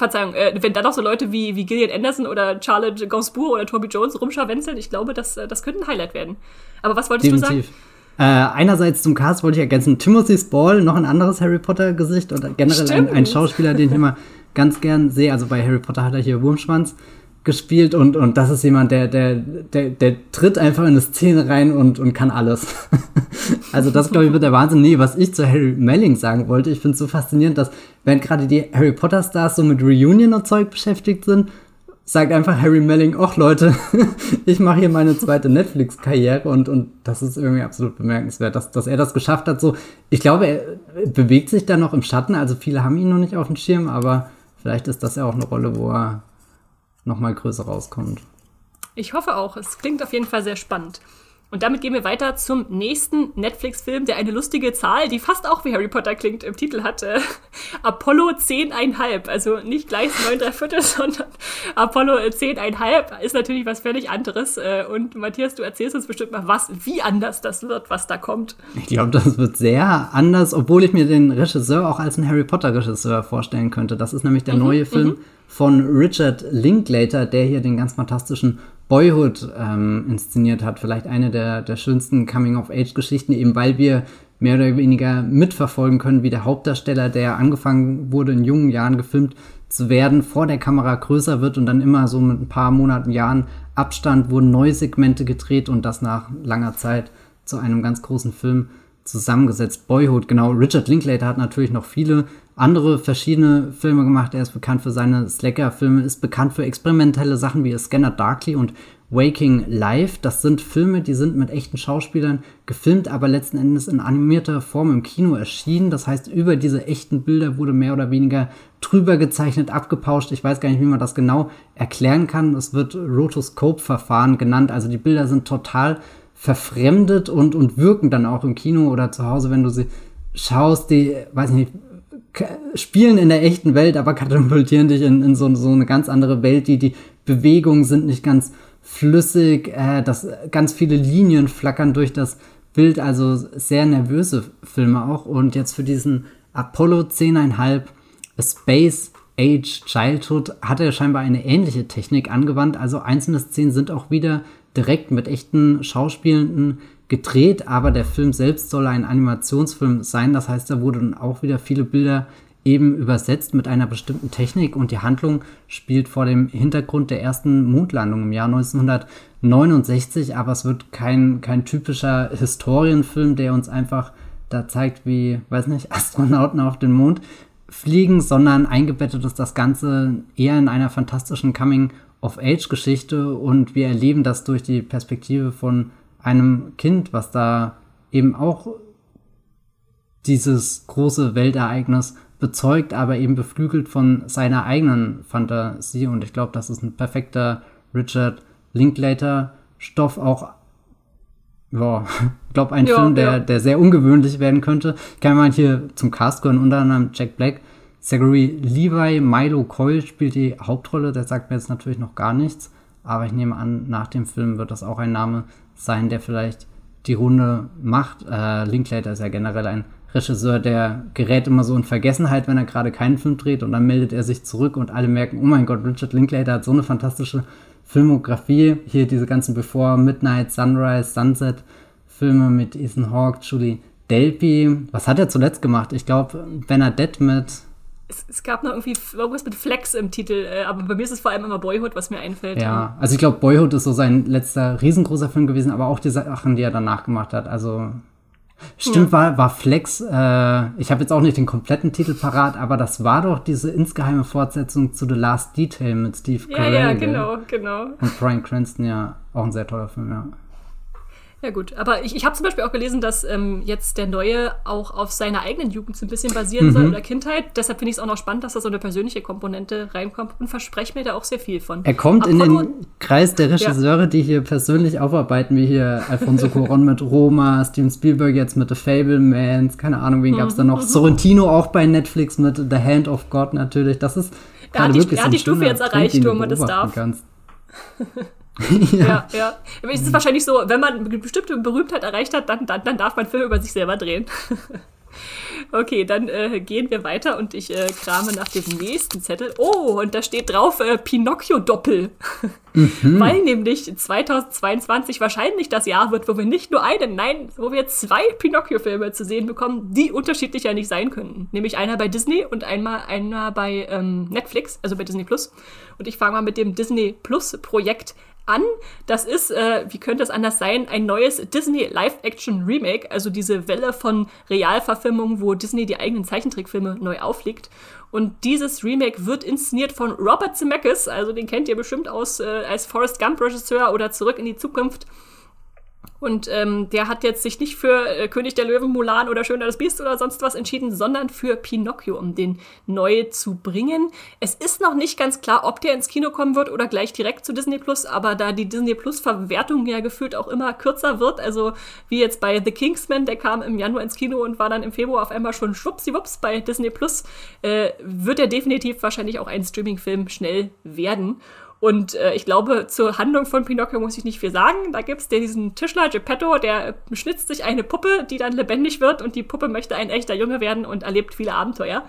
Verzeihung, äh, wenn dann noch so Leute wie, wie Gillian Anderson oder Charlotte Gainsbourg oder Toby Jones rumscharwenzeln, ich glaube, das, äh, das könnte ein Highlight werden. Aber was wolltest Definitiv. du sagen? Äh, einerseits zum Cast wollte ich ergänzen, Timothy Spall, noch ein anderes Harry Potter-Gesicht und generell ein, ein, Schauspieler, den ich immer ganz gern sehe. Also bei Harry Potter hat er hier Wurmschwanz gespielt und, und das ist jemand, der, der, der, der tritt einfach in eine Szene rein und, und kann alles. also das, glaube ich, wird der Wahnsinn. Nee, was ich zu Harry Melling sagen wollte, ich finde es so faszinierend, dass während gerade die Harry Potter Stars so mit Reunion und Zeug beschäftigt sind, sagt einfach Harry Melling, ach Leute, ich mache hier meine zweite Netflix-Karriere und, und das ist irgendwie absolut bemerkenswert, dass, dass er das geschafft hat. So, ich glaube, er bewegt sich da noch im Schatten, also viele haben ihn noch nicht auf dem Schirm, aber vielleicht ist das ja auch eine Rolle, wo er nochmal größer rauskommt. Ich hoffe auch. Es klingt auf jeden Fall sehr spannend. Und damit gehen wir weiter zum nächsten Netflix-Film, der eine lustige Zahl, die fast auch wie Harry Potter klingt, im Titel hatte. Apollo 10,5. Also nicht gleich 9 3 Viertel, sondern Apollo 10,5 ist natürlich was völlig anderes. Äh, und Matthias, du erzählst uns bestimmt mal, was, wie anders das wird, was da kommt. Ich glaube, das wird sehr anders, obwohl ich mir den Regisseur auch als einen Harry Potter-Regisseur vorstellen könnte. Das ist nämlich der mhm, neue Film mhm. von Richard Linklater, der hier den ganz fantastischen Boyhood ähm, inszeniert hat. Vielleicht eine der, der schönsten Coming-of-Age-Geschichten, eben weil wir mehr oder weniger mitverfolgen können, wie der Hauptdarsteller, der angefangen wurde, in jungen Jahren gefilmt zu werden, vor der Kamera größer wird und dann immer so mit ein paar Monaten, Jahren Abstand wurden neue Segmente gedreht und das nach langer Zeit zu einem ganz großen Film zusammengesetzt. Boyhood, genau. Richard Linklater hat natürlich noch viele andere verschiedene Filme gemacht. Er ist bekannt für seine Slacker-Filme, ist bekannt für experimentelle Sachen wie Scanner Darkly und Waking Life. Das sind Filme, die sind mit echten Schauspielern gefilmt, aber letzten Endes in animierter Form im Kino erschienen. Das heißt, über diese echten Bilder wurde mehr oder weniger drüber gezeichnet, abgepauscht. Ich weiß gar nicht, wie man das genau erklären kann. Es wird Rotoscope-Verfahren genannt. Also die Bilder sind total verfremdet und, und wirken dann auch im Kino oder zu Hause, wenn du sie schaust, die, weiß ich nicht, spielen in der echten Welt, aber katapultieren dich in, in so, so eine ganz andere Welt. Die, die Bewegungen sind nicht ganz flüssig, äh, das, ganz viele Linien flackern durch das Bild, also sehr nervöse Filme auch. Und jetzt für diesen Apollo 10,5 Space Age Childhood hat er scheinbar eine ähnliche Technik angewandt. Also einzelne Szenen sind auch wieder direkt mit echten Schauspielenden gedreht, aber der Film selbst soll ein Animationsfilm sein. Das heißt, da wurden auch wieder viele Bilder eben übersetzt mit einer bestimmten Technik und die Handlung spielt vor dem Hintergrund der ersten Mondlandung im Jahr 1969, aber es wird kein, kein typischer Historienfilm, der uns einfach da zeigt, wie, weiß nicht, Astronauten auf den Mond fliegen, sondern eingebettet ist das Ganze eher in einer fantastischen Coming-of-Age-Geschichte und wir erleben das durch die Perspektive von einem Kind, was da eben auch dieses große Weltereignis bezeugt, aber eben beflügelt von seiner eigenen Fantasie. Und ich glaube, das ist ein perfekter Richard Linklater-Stoff. Auch, ja, ich glaube, ein ja, Film, der, ja. der sehr ungewöhnlich werden könnte. Ich kann mal hier zum Cast gehören, unter anderem Jack Black, Zachary Levi, Milo Coyle spielt die Hauptrolle. Der sagt mir jetzt natürlich noch gar nichts. Aber ich nehme an, nach dem Film wird das auch ein Name sein, der vielleicht die Runde macht. Äh, Linklater ist ja generell ein Regisseur, der gerät immer so in Vergessenheit, wenn er gerade keinen Film dreht und dann meldet er sich zurück und alle merken, oh mein Gott, Richard Linklater hat so eine fantastische Filmografie. Hier diese ganzen Before Midnight, Sunrise, Sunset Filme mit Ethan Hawke, Julie Delpy. Was hat er zuletzt gemacht? Ich glaube, Bernadette mit es, es, gab noch irgendwie irgendwas mit Flex im Titel, äh, aber bei mir ist es vor allem immer Boyhood, was mir einfällt. Ja, also ich glaube, Boyhood ist so sein letzter riesengroßer Film gewesen, aber auch die Sachen, die er danach gemacht hat. Also stimmt, ja. war, war Flex, äh, ich habe jetzt auch nicht den kompletten Titel parat, aber das war doch diese insgeheime Fortsetzung zu The Last Detail mit Steve Carell. Ja, ja, genau, genau. Und Brian Cranston, ja, auch ein sehr toller Film, ja. Ja gut, aber ich, ich habe zum Beispiel auch gelesen, dass ähm, jetzt der Neue auch auf seiner eigenen Jugend so ein bisschen basieren mhm. soll oder Kindheit. Deshalb finde ich es auch noch spannend, dass da so eine persönliche Komponente reinkommt und verspreche mir da auch sehr viel von. Er kommt Apollo, in den Kreis der Regisseure, ja. die hier persönlich aufarbeiten, wie hier Alfonso Cuarón mit Roma, Steven Spielberg jetzt mit The Fablemans, keine Ahnung, wen gab es da noch? Mhm. Sorrentino auch bei Netflix mit The Hand of God natürlich. Das ist er hat die, er hat die Stufe jetzt erreicht, wo man das darf. ja. ja, ja. Es ist wahrscheinlich so, wenn man eine bestimmte Berühmtheit erreicht hat, dann, dann, dann darf man Filme über sich selber drehen. Okay, dann äh, gehen wir weiter und ich äh, krame nach dem nächsten Zettel. Oh, und da steht drauf äh, Pinocchio-Doppel. Mhm. Weil nämlich 2022 wahrscheinlich das Jahr wird, wo wir nicht nur einen, nein, wo wir zwei Pinocchio-Filme zu sehen bekommen, die unterschiedlicher nicht sein könnten. Nämlich einer bei Disney und einmal einer bei ähm, Netflix, also bei Disney Plus. Und ich fange mal mit dem Disney Plus-Projekt an. Das ist, äh, wie könnte es anders sein, ein neues Disney Live-Action-Remake, also diese Welle von Realverfilmungen, wo Disney die eigenen Zeichentrickfilme neu auflegt. Und dieses Remake wird inszeniert von Robert Zemeckis, also den kennt ihr bestimmt aus äh, als Forrest Gump-Regisseur oder Zurück in die Zukunft. Und ähm, der hat jetzt sich nicht für äh, König der Löwen, Mulan oder Schöner das Biest oder sonst was entschieden, sondern für Pinocchio, um den neu zu bringen. Es ist noch nicht ganz klar, ob der ins Kino kommen wird oder gleich direkt zu Disney Plus, aber da die Disney Plus Verwertung ja gefühlt auch immer kürzer wird, also wie jetzt bei The Kingsman, der kam im Januar ins Kino und war dann im Februar auf einmal schon schwuppsiwupps bei Disney Plus, äh, wird er definitiv wahrscheinlich auch ein Streaming-Film schnell werden. Und äh, ich glaube, zur Handlung von Pinocchio muss ich nicht viel sagen. Da gibt's diesen Tischler Geppetto, der schnitzt sich eine Puppe, die dann lebendig wird und die Puppe möchte ein echter Junge werden und erlebt viele Abenteuer.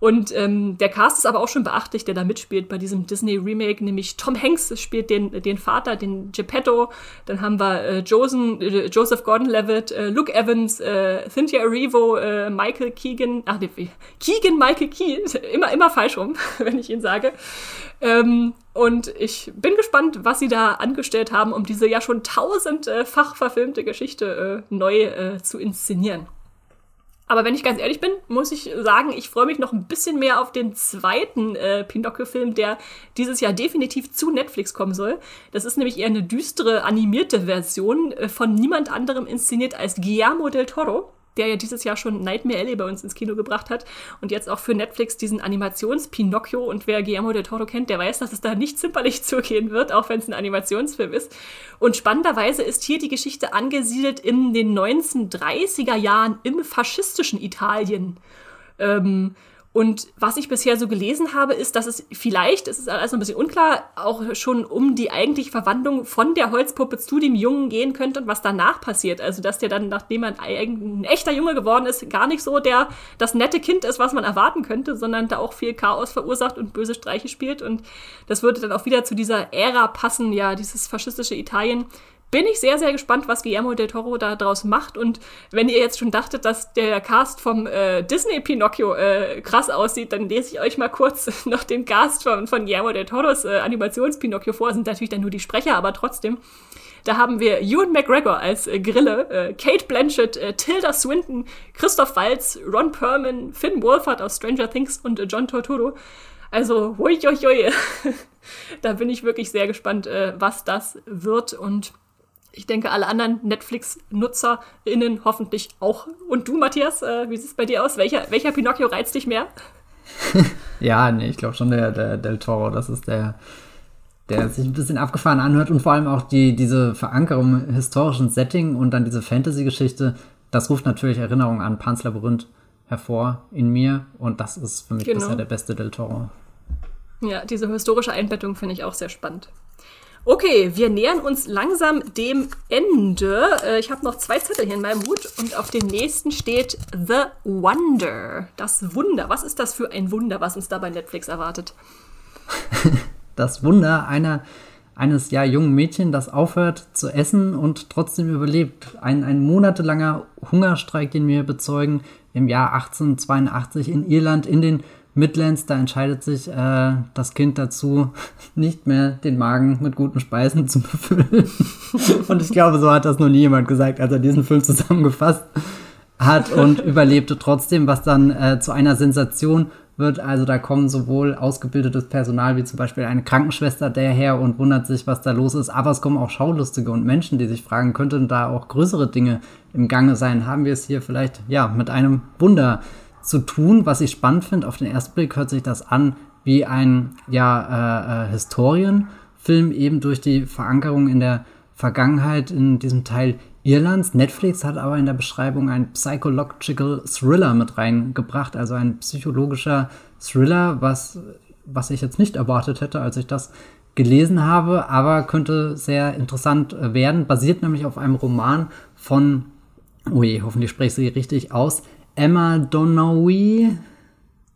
Und ähm, der Cast ist aber auch schon beachtlich, der da mitspielt bei diesem Disney-Remake, nämlich Tom Hanks spielt den, den Vater, den Geppetto. Dann haben wir äh, Josen, äh, Joseph Gordon-Levitt, äh, Luke Evans, äh, Cynthia Erivo, äh, Michael Keegan, ach nee, Keegan Michael Key, immer, immer falsch rum, wenn ich ihn sage. Ähm, und ich bin gespannt, was sie da angestellt haben, um diese ja schon tausendfach verfilmte Geschichte äh, neu äh, zu inszenieren. Aber wenn ich ganz ehrlich bin, muss ich sagen, ich freue mich noch ein bisschen mehr auf den zweiten äh, Pinocchio-Film, der dieses Jahr definitiv zu Netflix kommen soll. Das ist nämlich eher eine düstere animierte Version äh, von niemand anderem inszeniert als Guillermo del Toro der ja dieses Jahr schon Nightmare Alley bei uns ins Kino gebracht hat und jetzt auch für Netflix diesen Animations-Pinocchio und wer Guillermo del Toro kennt, der weiß, dass es da nicht zimperlich zugehen wird, auch wenn es ein Animationsfilm ist. Und spannenderweise ist hier die Geschichte angesiedelt in den 1930er Jahren im faschistischen Italien. Ähm, und was ich bisher so gelesen habe, ist, dass es vielleicht, es ist alles ein bisschen unklar, auch schon um die eigentliche Verwandlung von der Holzpuppe zu dem Jungen gehen könnte und was danach passiert. Also, dass der dann, nachdem er ein, ein echter Junge geworden ist, gar nicht so der, das nette Kind ist, was man erwarten könnte, sondern da auch viel Chaos verursacht und böse Streiche spielt. Und das würde dann auch wieder zu dieser Ära passen, ja, dieses faschistische Italien, bin ich sehr, sehr gespannt, was Guillermo del Toro da draus macht. Und wenn ihr jetzt schon dachtet, dass der Cast vom äh, Disney Pinocchio äh, krass aussieht, dann lese ich euch mal kurz noch den Cast von, von Guillermo del Toros äh, Animations-Pinocchio vor. Das sind natürlich dann nur die Sprecher, aber trotzdem. Da haben wir Ewan McGregor als äh, Grille, äh, Kate Blanchett, äh, Tilda Swinton, Christoph Waltz, Ron Perlman, Finn Wolfhard aus Stranger Things und äh, John Torturo. Also, hui, hui, hui. da bin ich wirklich sehr gespannt, äh, was das wird und ich denke, alle anderen Netflix-NutzerInnen hoffentlich auch. Und du, Matthias, äh, wie sieht es bei dir aus? Welcher, welcher Pinocchio reizt dich mehr? ja, nee, ich glaube schon der, der Del Toro. Das ist der, der sich ein bisschen abgefahren anhört und vor allem auch die, diese Verankerung im historischen Setting und dann diese Fantasy-Geschichte. Das ruft natürlich Erinnerungen an Pans Labyrinth hervor in mir und das ist für mich genau. bisher der beste Del Toro. Ja, diese historische Einbettung finde ich auch sehr spannend. Okay, wir nähern uns langsam dem Ende. Äh, ich habe noch zwei Zettel hier in meinem Hut und auf dem nächsten steht The Wonder. Das Wunder. Was ist das für ein Wunder, was uns da bei Netflix erwartet? Das Wunder einer, eines ja jungen Mädchen, das aufhört zu essen und trotzdem überlebt. Ein, ein monatelanger Hungerstreik, den wir bezeugen, im Jahr 1882 in Irland in den Midlands, da entscheidet sich äh, das Kind dazu, nicht mehr den Magen mit guten Speisen zu befüllen. und ich glaube, so hat das noch nie jemand gesagt, als er diesen Film zusammengefasst hat und überlebte trotzdem, was dann äh, zu einer Sensation wird. Also da kommen sowohl ausgebildetes Personal wie zum Beispiel eine Krankenschwester daher und wundert sich, was da los ist. Aber es kommen auch Schaulustige und Menschen, die sich fragen, könnten da auch größere Dinge im Gange sein? Haben wir es hier vielleicht ja mit einem Wunder zu tun, was ich spannend finde. Auf den ersten Blick hört sich das an wie ein ja, äh, äh, Historienfilm, eben durch die Verankerung in der Vergangenheit in diesem Teil Irlands. Netflix hat aber in der Beschreibung ein Psychological Thriller mit reingebracht, also ein psychologischer Thriller, was, was ich jetzt nicht erwartet hätte, als ich das gelesen habe, aber könnte sehr interessant werden. Basiert nämlich auf einem Roman von, oh je, hoffentlich spreche ich sie richtig aus, Emma Donoghue.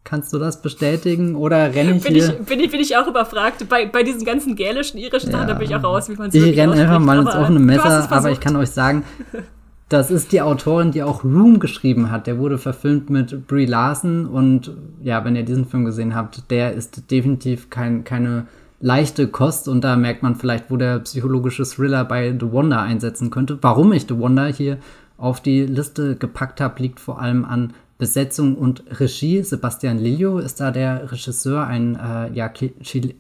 Kannst du das bestätigen? Oder renne ich bin hier? Ich, bin, ich, bin ich auch überfragt. Bei, bei diesen ganzen gälischen, irischen Sachen, da bin ich auch raus, wie man sie Ich renne einfach mal ins offene Messer, aber ich kann euch sagen, das ist die Autorin, die auch Room geschrieben hat. Der wurde verfilmt mit Brie Larson und ja, wenn ihr diesen Film gesehen habt, der ist definitiv kein, keine leichte Kost und da merkt man vielleicht, wo der psychologische Thriller bei The Wonder einsetzen könnte. Warum ich The Wonder hier auf die Liste gepackt habe, liegt vor allem an Besetzung und Regie. Sebastian Lillo ist da der Regisseur, ein, äh, ja, Chil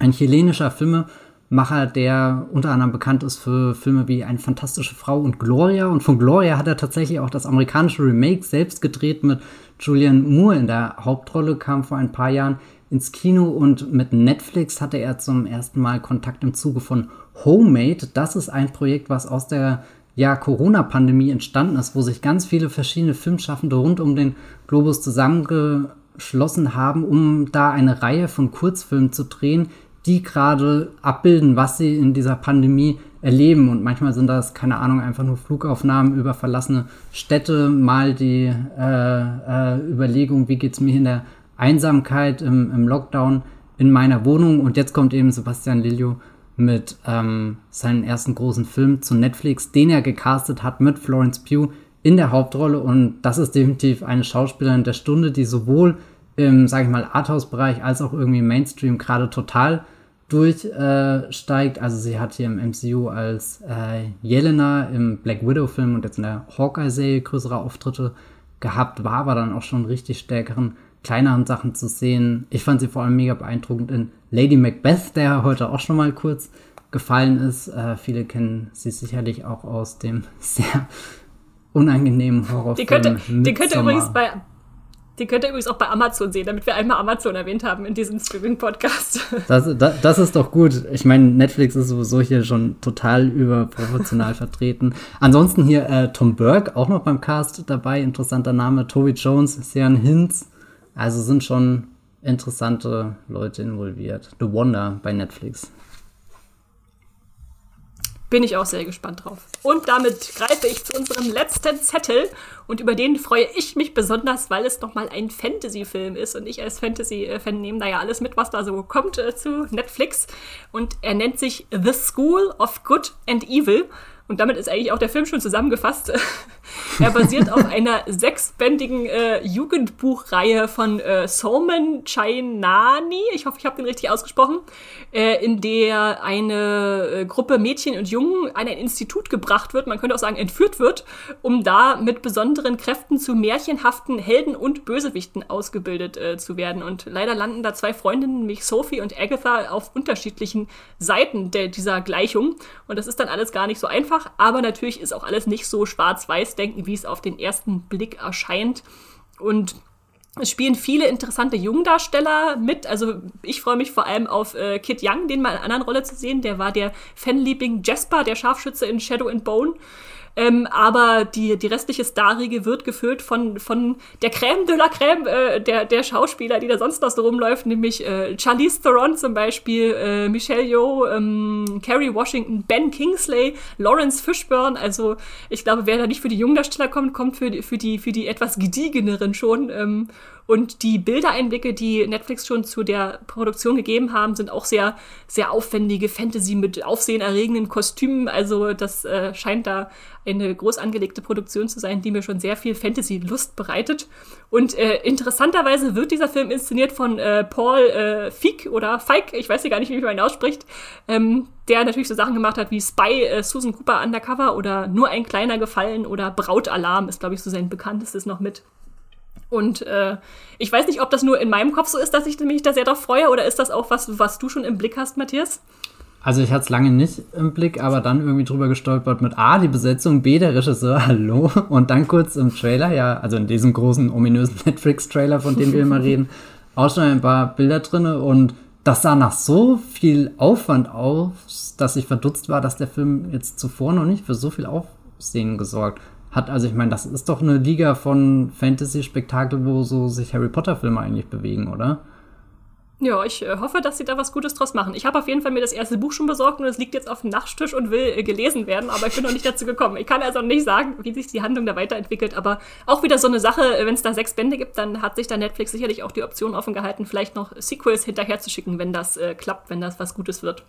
ein chilenischer Filmemacher, der unter anderem bekannt ist für Filme wie Eine fantastische Frau und Gloria. Und von Gloria hat er tatsächlich auch das amerikanische Remake selbst gedreht mit Julian Moore in der Hauptrolle, kam vor ein paar Jahren ins Kino und mit Netflix hatte er zum ersten Mal Kontakt im Zuge von Homemade. Das ist ein Projekt, was aus der ja, Corona-Pandemie entstanden ist, wo sich ganz viele verschiedene Filmschaffende rund um den Globus zusammengeschlossen haben, um da eine Reihe von Kurzfilmen zu drehen, die gerade abbilden, was sie in dieser Pandemie erleben. Und manchmal sind das, keine Ahnung, einfach nur Flugaufnahmen über verlassene Städte, mal die äh, äh, Überlegung, wie geht's mir in der Einsamkeit im, im Lockdown in meiner Wohnung. Und jetzt kommt eben Sebastian Lillo mit ähm, seinem ersten großen Film zu Netflix, den er gecastet hat mit Florence Pugh in der Hauptrolle. Und das ist definitiv eine Schauspielerin der Stunde, die sowohl im, sage ich mal, Arthouse-Bereich als auch irgendwie Mainstream gerade total durchsteigt. Äh, also sie hat hier im MCU als äh, Jelena im Black Widow-Film und jetzt in der Hawkeye-Serie größere Auftritte gehabt, war aber dann auch schon richtig stärkeren kleineren Sachen zu sehen. Ich fand sie vor allem mega beeindruckend in Lady Macbeth, der heute auch schon mal kurz gefallen ist. Äh, viele kennen sie sicherlich auch aus dem sehr unangenehmen Horrorfilm. Die könnte, die könnte übrigens bei die könnt ihr übrigens auch bei Amazon sehen, damit wir einmal Amazon erwähnt haben in diesem Streaming-Podcast. Das, das, das, ist doch gut. Ich meine, Netflix ist sowieso hier schon total überproportional vertreten. Ansonsten hier äh, Tom Burke, auch noch beim Cast dabei. Interessanter Name. Toby Jones, Sean Hinz. Also sind schon interessante Leute involviert. The Wonder bei Netflix. Bin ich auch sehr gespannt drauf. Und damit greife ich zu unserem letzten Zettel und über den freue ich mich besonders, weil es nochmal ein Fantasy-Film ist und ich als Fantasy-Fan nehme da ja alles mit, was da so kommt äh, zu Netflix. Und er nennt sich The School of Good and Evil. Und damit ist eigentlich auch der Film schon zusammengefasst. er basiert auf einer sechsbändigen äh, Jugendbuchreihe von äh, Solman Chainani, ich hoffe, ich habe den richtig ausgesprochen, äh, in der eine äh, Gruppe Mädchen und Jungen an ein Institut gebracht wird, man könnte auch sagen entführt wird, um da mit besonderen Kräften zu märchenhaften Helden und Bösewichten ausgebildet äh, zu werden. Und leider landen da zwei Freundinnen, nämlich Sophie und Agatha, auf unterschiedlichen Seiten der, dieser Gleichung. Und das ist dann alles gar nicht so einfach aber natürlich ist auch alles nicht so schwarz-weiß denken, wie es auf den ersten Blick erscheint. Und es spielen viele interessante Jungdarsteller mit. Also ich freue mich vor allem auf äh, Kit Young, den mal in einer anderen Rolle zu sehen. Der war der Fanliebling Jasper, der Scharfschütze in Shadow and Bone. Ähm, aber die, die restliche Starriege wird gefüllt von, von der Crème de la Crème äh, der, der Schauspieler, die da sonst noch so rumläuft, nämlich äh, Charlize Theron zum Beispiel, äh, Michelle Yeoh, ähm, Kerry Washington, Ben Kingsley, Lawrence Fishburne. Also ich glaube, wer da nicht für die Jungdarsteller kommt, kommt für die, für die, für die etwas gediegeneren schon. Ähm, und die Bildereinblicke, die Netflix schon zu der Produktion gegeben haben, sind auch sehr, sehr aufwendige Fantasy mit aufsehenerregenden Kostümen. Also das äh, scheint da eine groß angelegte Produktion zu sein, die mir schon sehr viel Fantasy-Lust bereitet. Und äh, interessanterweise wird dieser Film inszeniert von äh, Paul äh, Feig oder Feig, ich weiß ja gar nicht, wie man ihn ausspricht, ähm, der natürlich so Sachen gemacht hat wie Spy, äh, Susan Cooper Undercover oder Nur ein kleiner Gefallen oder Brautalarm ist, glaube ich, so sein bekanntestes noch mit. Und äh, ich weiß nicht, ob das nur in meinem Kopf so ist, dass ich mich da sehr drauf freue, oder ist das auch was, was du schon im Blick hast, Matthias? Also ich hatte es lange nicht im Blick, aber dann irgendwie drüber gestolpert mit A, die Besetzung, B, der Regisseur, hallo, und dann kurz im Trailer, ja, also in diesem großen, ominösen Netflix-Trailer, von dem wir immer reden, auch schon ein paar Bilder drinne und das sah nach so viel Aufwand aus, dass ich verdutzt war, dass der Film jetzt zuvor noch nicht für so viel Aufsehen gesorgt hat. Also ich meine, das ist doch eine Liga von Fantasy-Spektakel, wo so sich Harry Potter-Filme eigentlich bewegen, oder? Ja, ich äh, hoffe, dass sie da was Gutes draus machen. Ich habe auf jeden Fall mir das erste Buch schon besorgt und es liegt jetzt auf dem Nachttisch und will äh, gelesen werden, aber ich bin noch nicht dazu gekommen. Ich kann also nicht sagen, wie sich die Handlung da weiterentwickelt, aber auch wieder so eine Sache, äh, wenn es da sechs Bände gibt, dann hat sich da Netflix sicherlich auch die Option offen gehalten, vielleicht noch Sequels hinterherzuschicken, wenn das äh, klappt, wenn das was Gutes wird.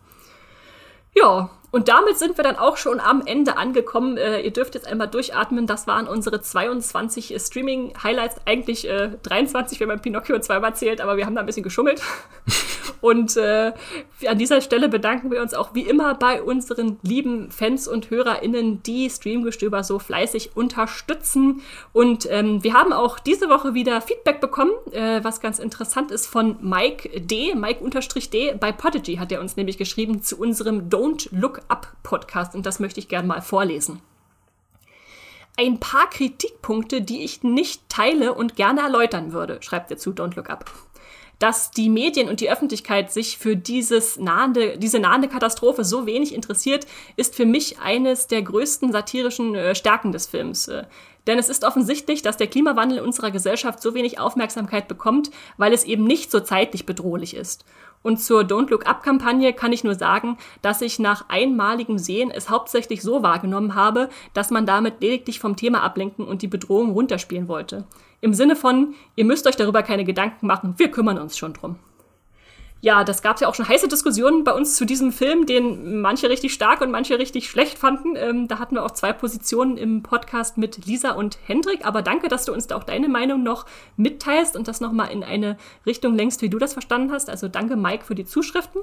Ja, und damit sind wir dann auch schon am Ende angekommen. Äh, ihr dürft jetzt einmal durchatmen. Das waren unsere 22 äh, Streaming-Highlights. Eigentlich äh, 23, wenn man Pinocchio zweimal zählt, aber wir haben da ein bisschen geschummelt. und äh, an dieser Stelle bedanken wir uns auch wie immer bei unseren lieben Fans und HörerInnen, die Streamgestöber so fleißig unterstützen. Und ähm, wir haben auch diese Woche wieder Feedback bekommen, äh, was ganz interessant ist von Mike D, Mike-D. Bei Podigy hat er uns nämlich geschrieben zu unserem Don't Look Up Podcast und das möchte ich gerne mal vorlesen. Ein paar Kritikpunkte, die ich nicht teile und gerne erläutern würde, schreibt er zu Don't Look Up. Dass die Medien und die Öffentlichkeit sich für dieses nahende, diese nahende Katastrophe so wenig interessiert, ist für mich eines der größten satirischen äh, Stärken des Films. Äh, denn es ist offensichtlich, dass der Klimawandel in unserer Gesellschaft so wenig Aufmerksamkeit bekommt, weil es eben nicht so zeitlich bedrohlich ist. Und zur Don't Look Up Kampagne kann ich nur sagen, dass ich nach einmaligem Sehen es hauptsächlich so wahrgenommen habe, dass man damit lediglich vom Thema ablenken und die Bedrohung runterspielen wollte. Im Sinne von, ihr müsst euch darüber keine Gedanken machen, wir kümmern uns schon drum ja, das gab ja auch schon heiße Diskussionen bei uns zu diesem Film, den manche richtig stark und manche richtig schlecht fanden. Ähm, da hatten wir auch zwei Positionen im Podcast mit Lisa und Hendrik. Aber danke, dass du uns da auch deine Meinung noch mitteilst und das nochmal in eine Richtung längst, wie du das verstanden hast. Also danke, Mike, für die Zuschriften.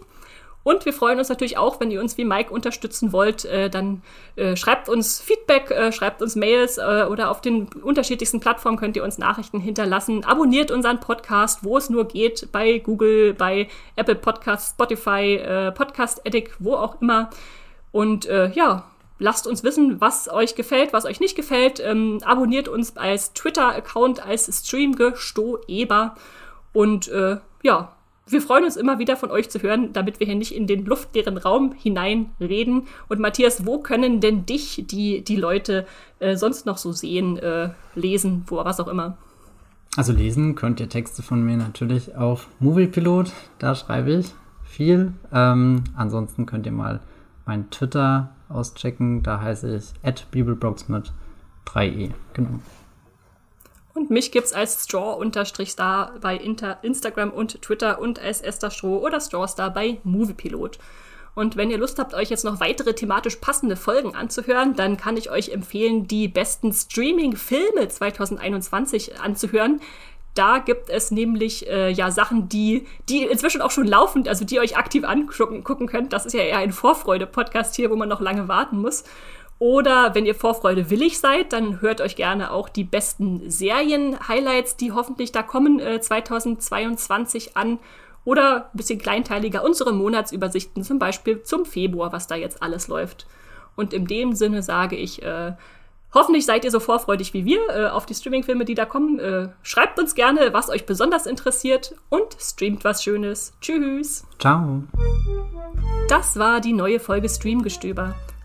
Und wir freuen uns natürlich auch, wenn ihr uns wie Mike unterstützen wollt, äh, dann äh, schreibt uns Feedback, äh, schreibt uns Mails äh, oder auf den unterschiedlichsten Plattformen könnt ihr uns Nachrichten hinterlassen. Abonniert unseren Podcast, wo es nur geht, bei Google, bei Apple Podcasts, Spotify, äh, Podcast Addict, wo auch immer. Und äh, ja, lasst uns wissen, was euch gefällt, was euch nicht gefällt. Ähm, abonniert uns als Twitter-Account als Streamgestoeber. Und äh, ja, wir freuen uns immer wieder von euch zu hören, damit wir hier nicht in den luftleeren Raum hineinreden. Und Matthias, wo können denn dich die, die Leute äh, sonst noch so sehen, äh, lesen, wo, was auch immer? Also lesen könnt ihr Texte von mir natürlich auf Moviepilot, da schreibe ich viel. Ähm, ansonsten könnt ihr mal mein Twitter auschecken, da heiße ich at mit 3e. Genau. Und mich gibt's als Straw-Star bei Inter Instagram und Twitter und als Esther Stroh oder Strawstar bei Moviepilot. Und wenn ihr Lust habt, euch jetzt noch weitere thematisch passende Folgen anzuhören, dann kann ich euch empfehlen, die besten Streaming-Filme 2021 anzuhören. Da gibt es nämlich äh, ja Sachen, die, die inzwischen auch schon laufen, also die ihr euch aktiv angucken könnt. Das ist ja eher ein Vorfreude-Podcast hier, wo man noch lange warten muss. Oder wenn ihr Vorfreude willig seid, dann hört euch gerne auch die besten Serien-Highlights, die hoffentlich da kommen, äh, 2022 an. Oder ein bisschen kleinteiliger unsere Monatsübersichten, zum Beispiel zum Februar, was da jetzt alles läuft. Und in dem Sinne sage ich, äh, hoffentlich seid ihr so vorfreudig wie wir äh, auf die Streaming-Filme, die da kommen. Äh, schreibt uns gerne, was euch besonders interessiert und streamt was Schönes. Tschüss. Ciao. Das war die neue Folge Streamgestöber.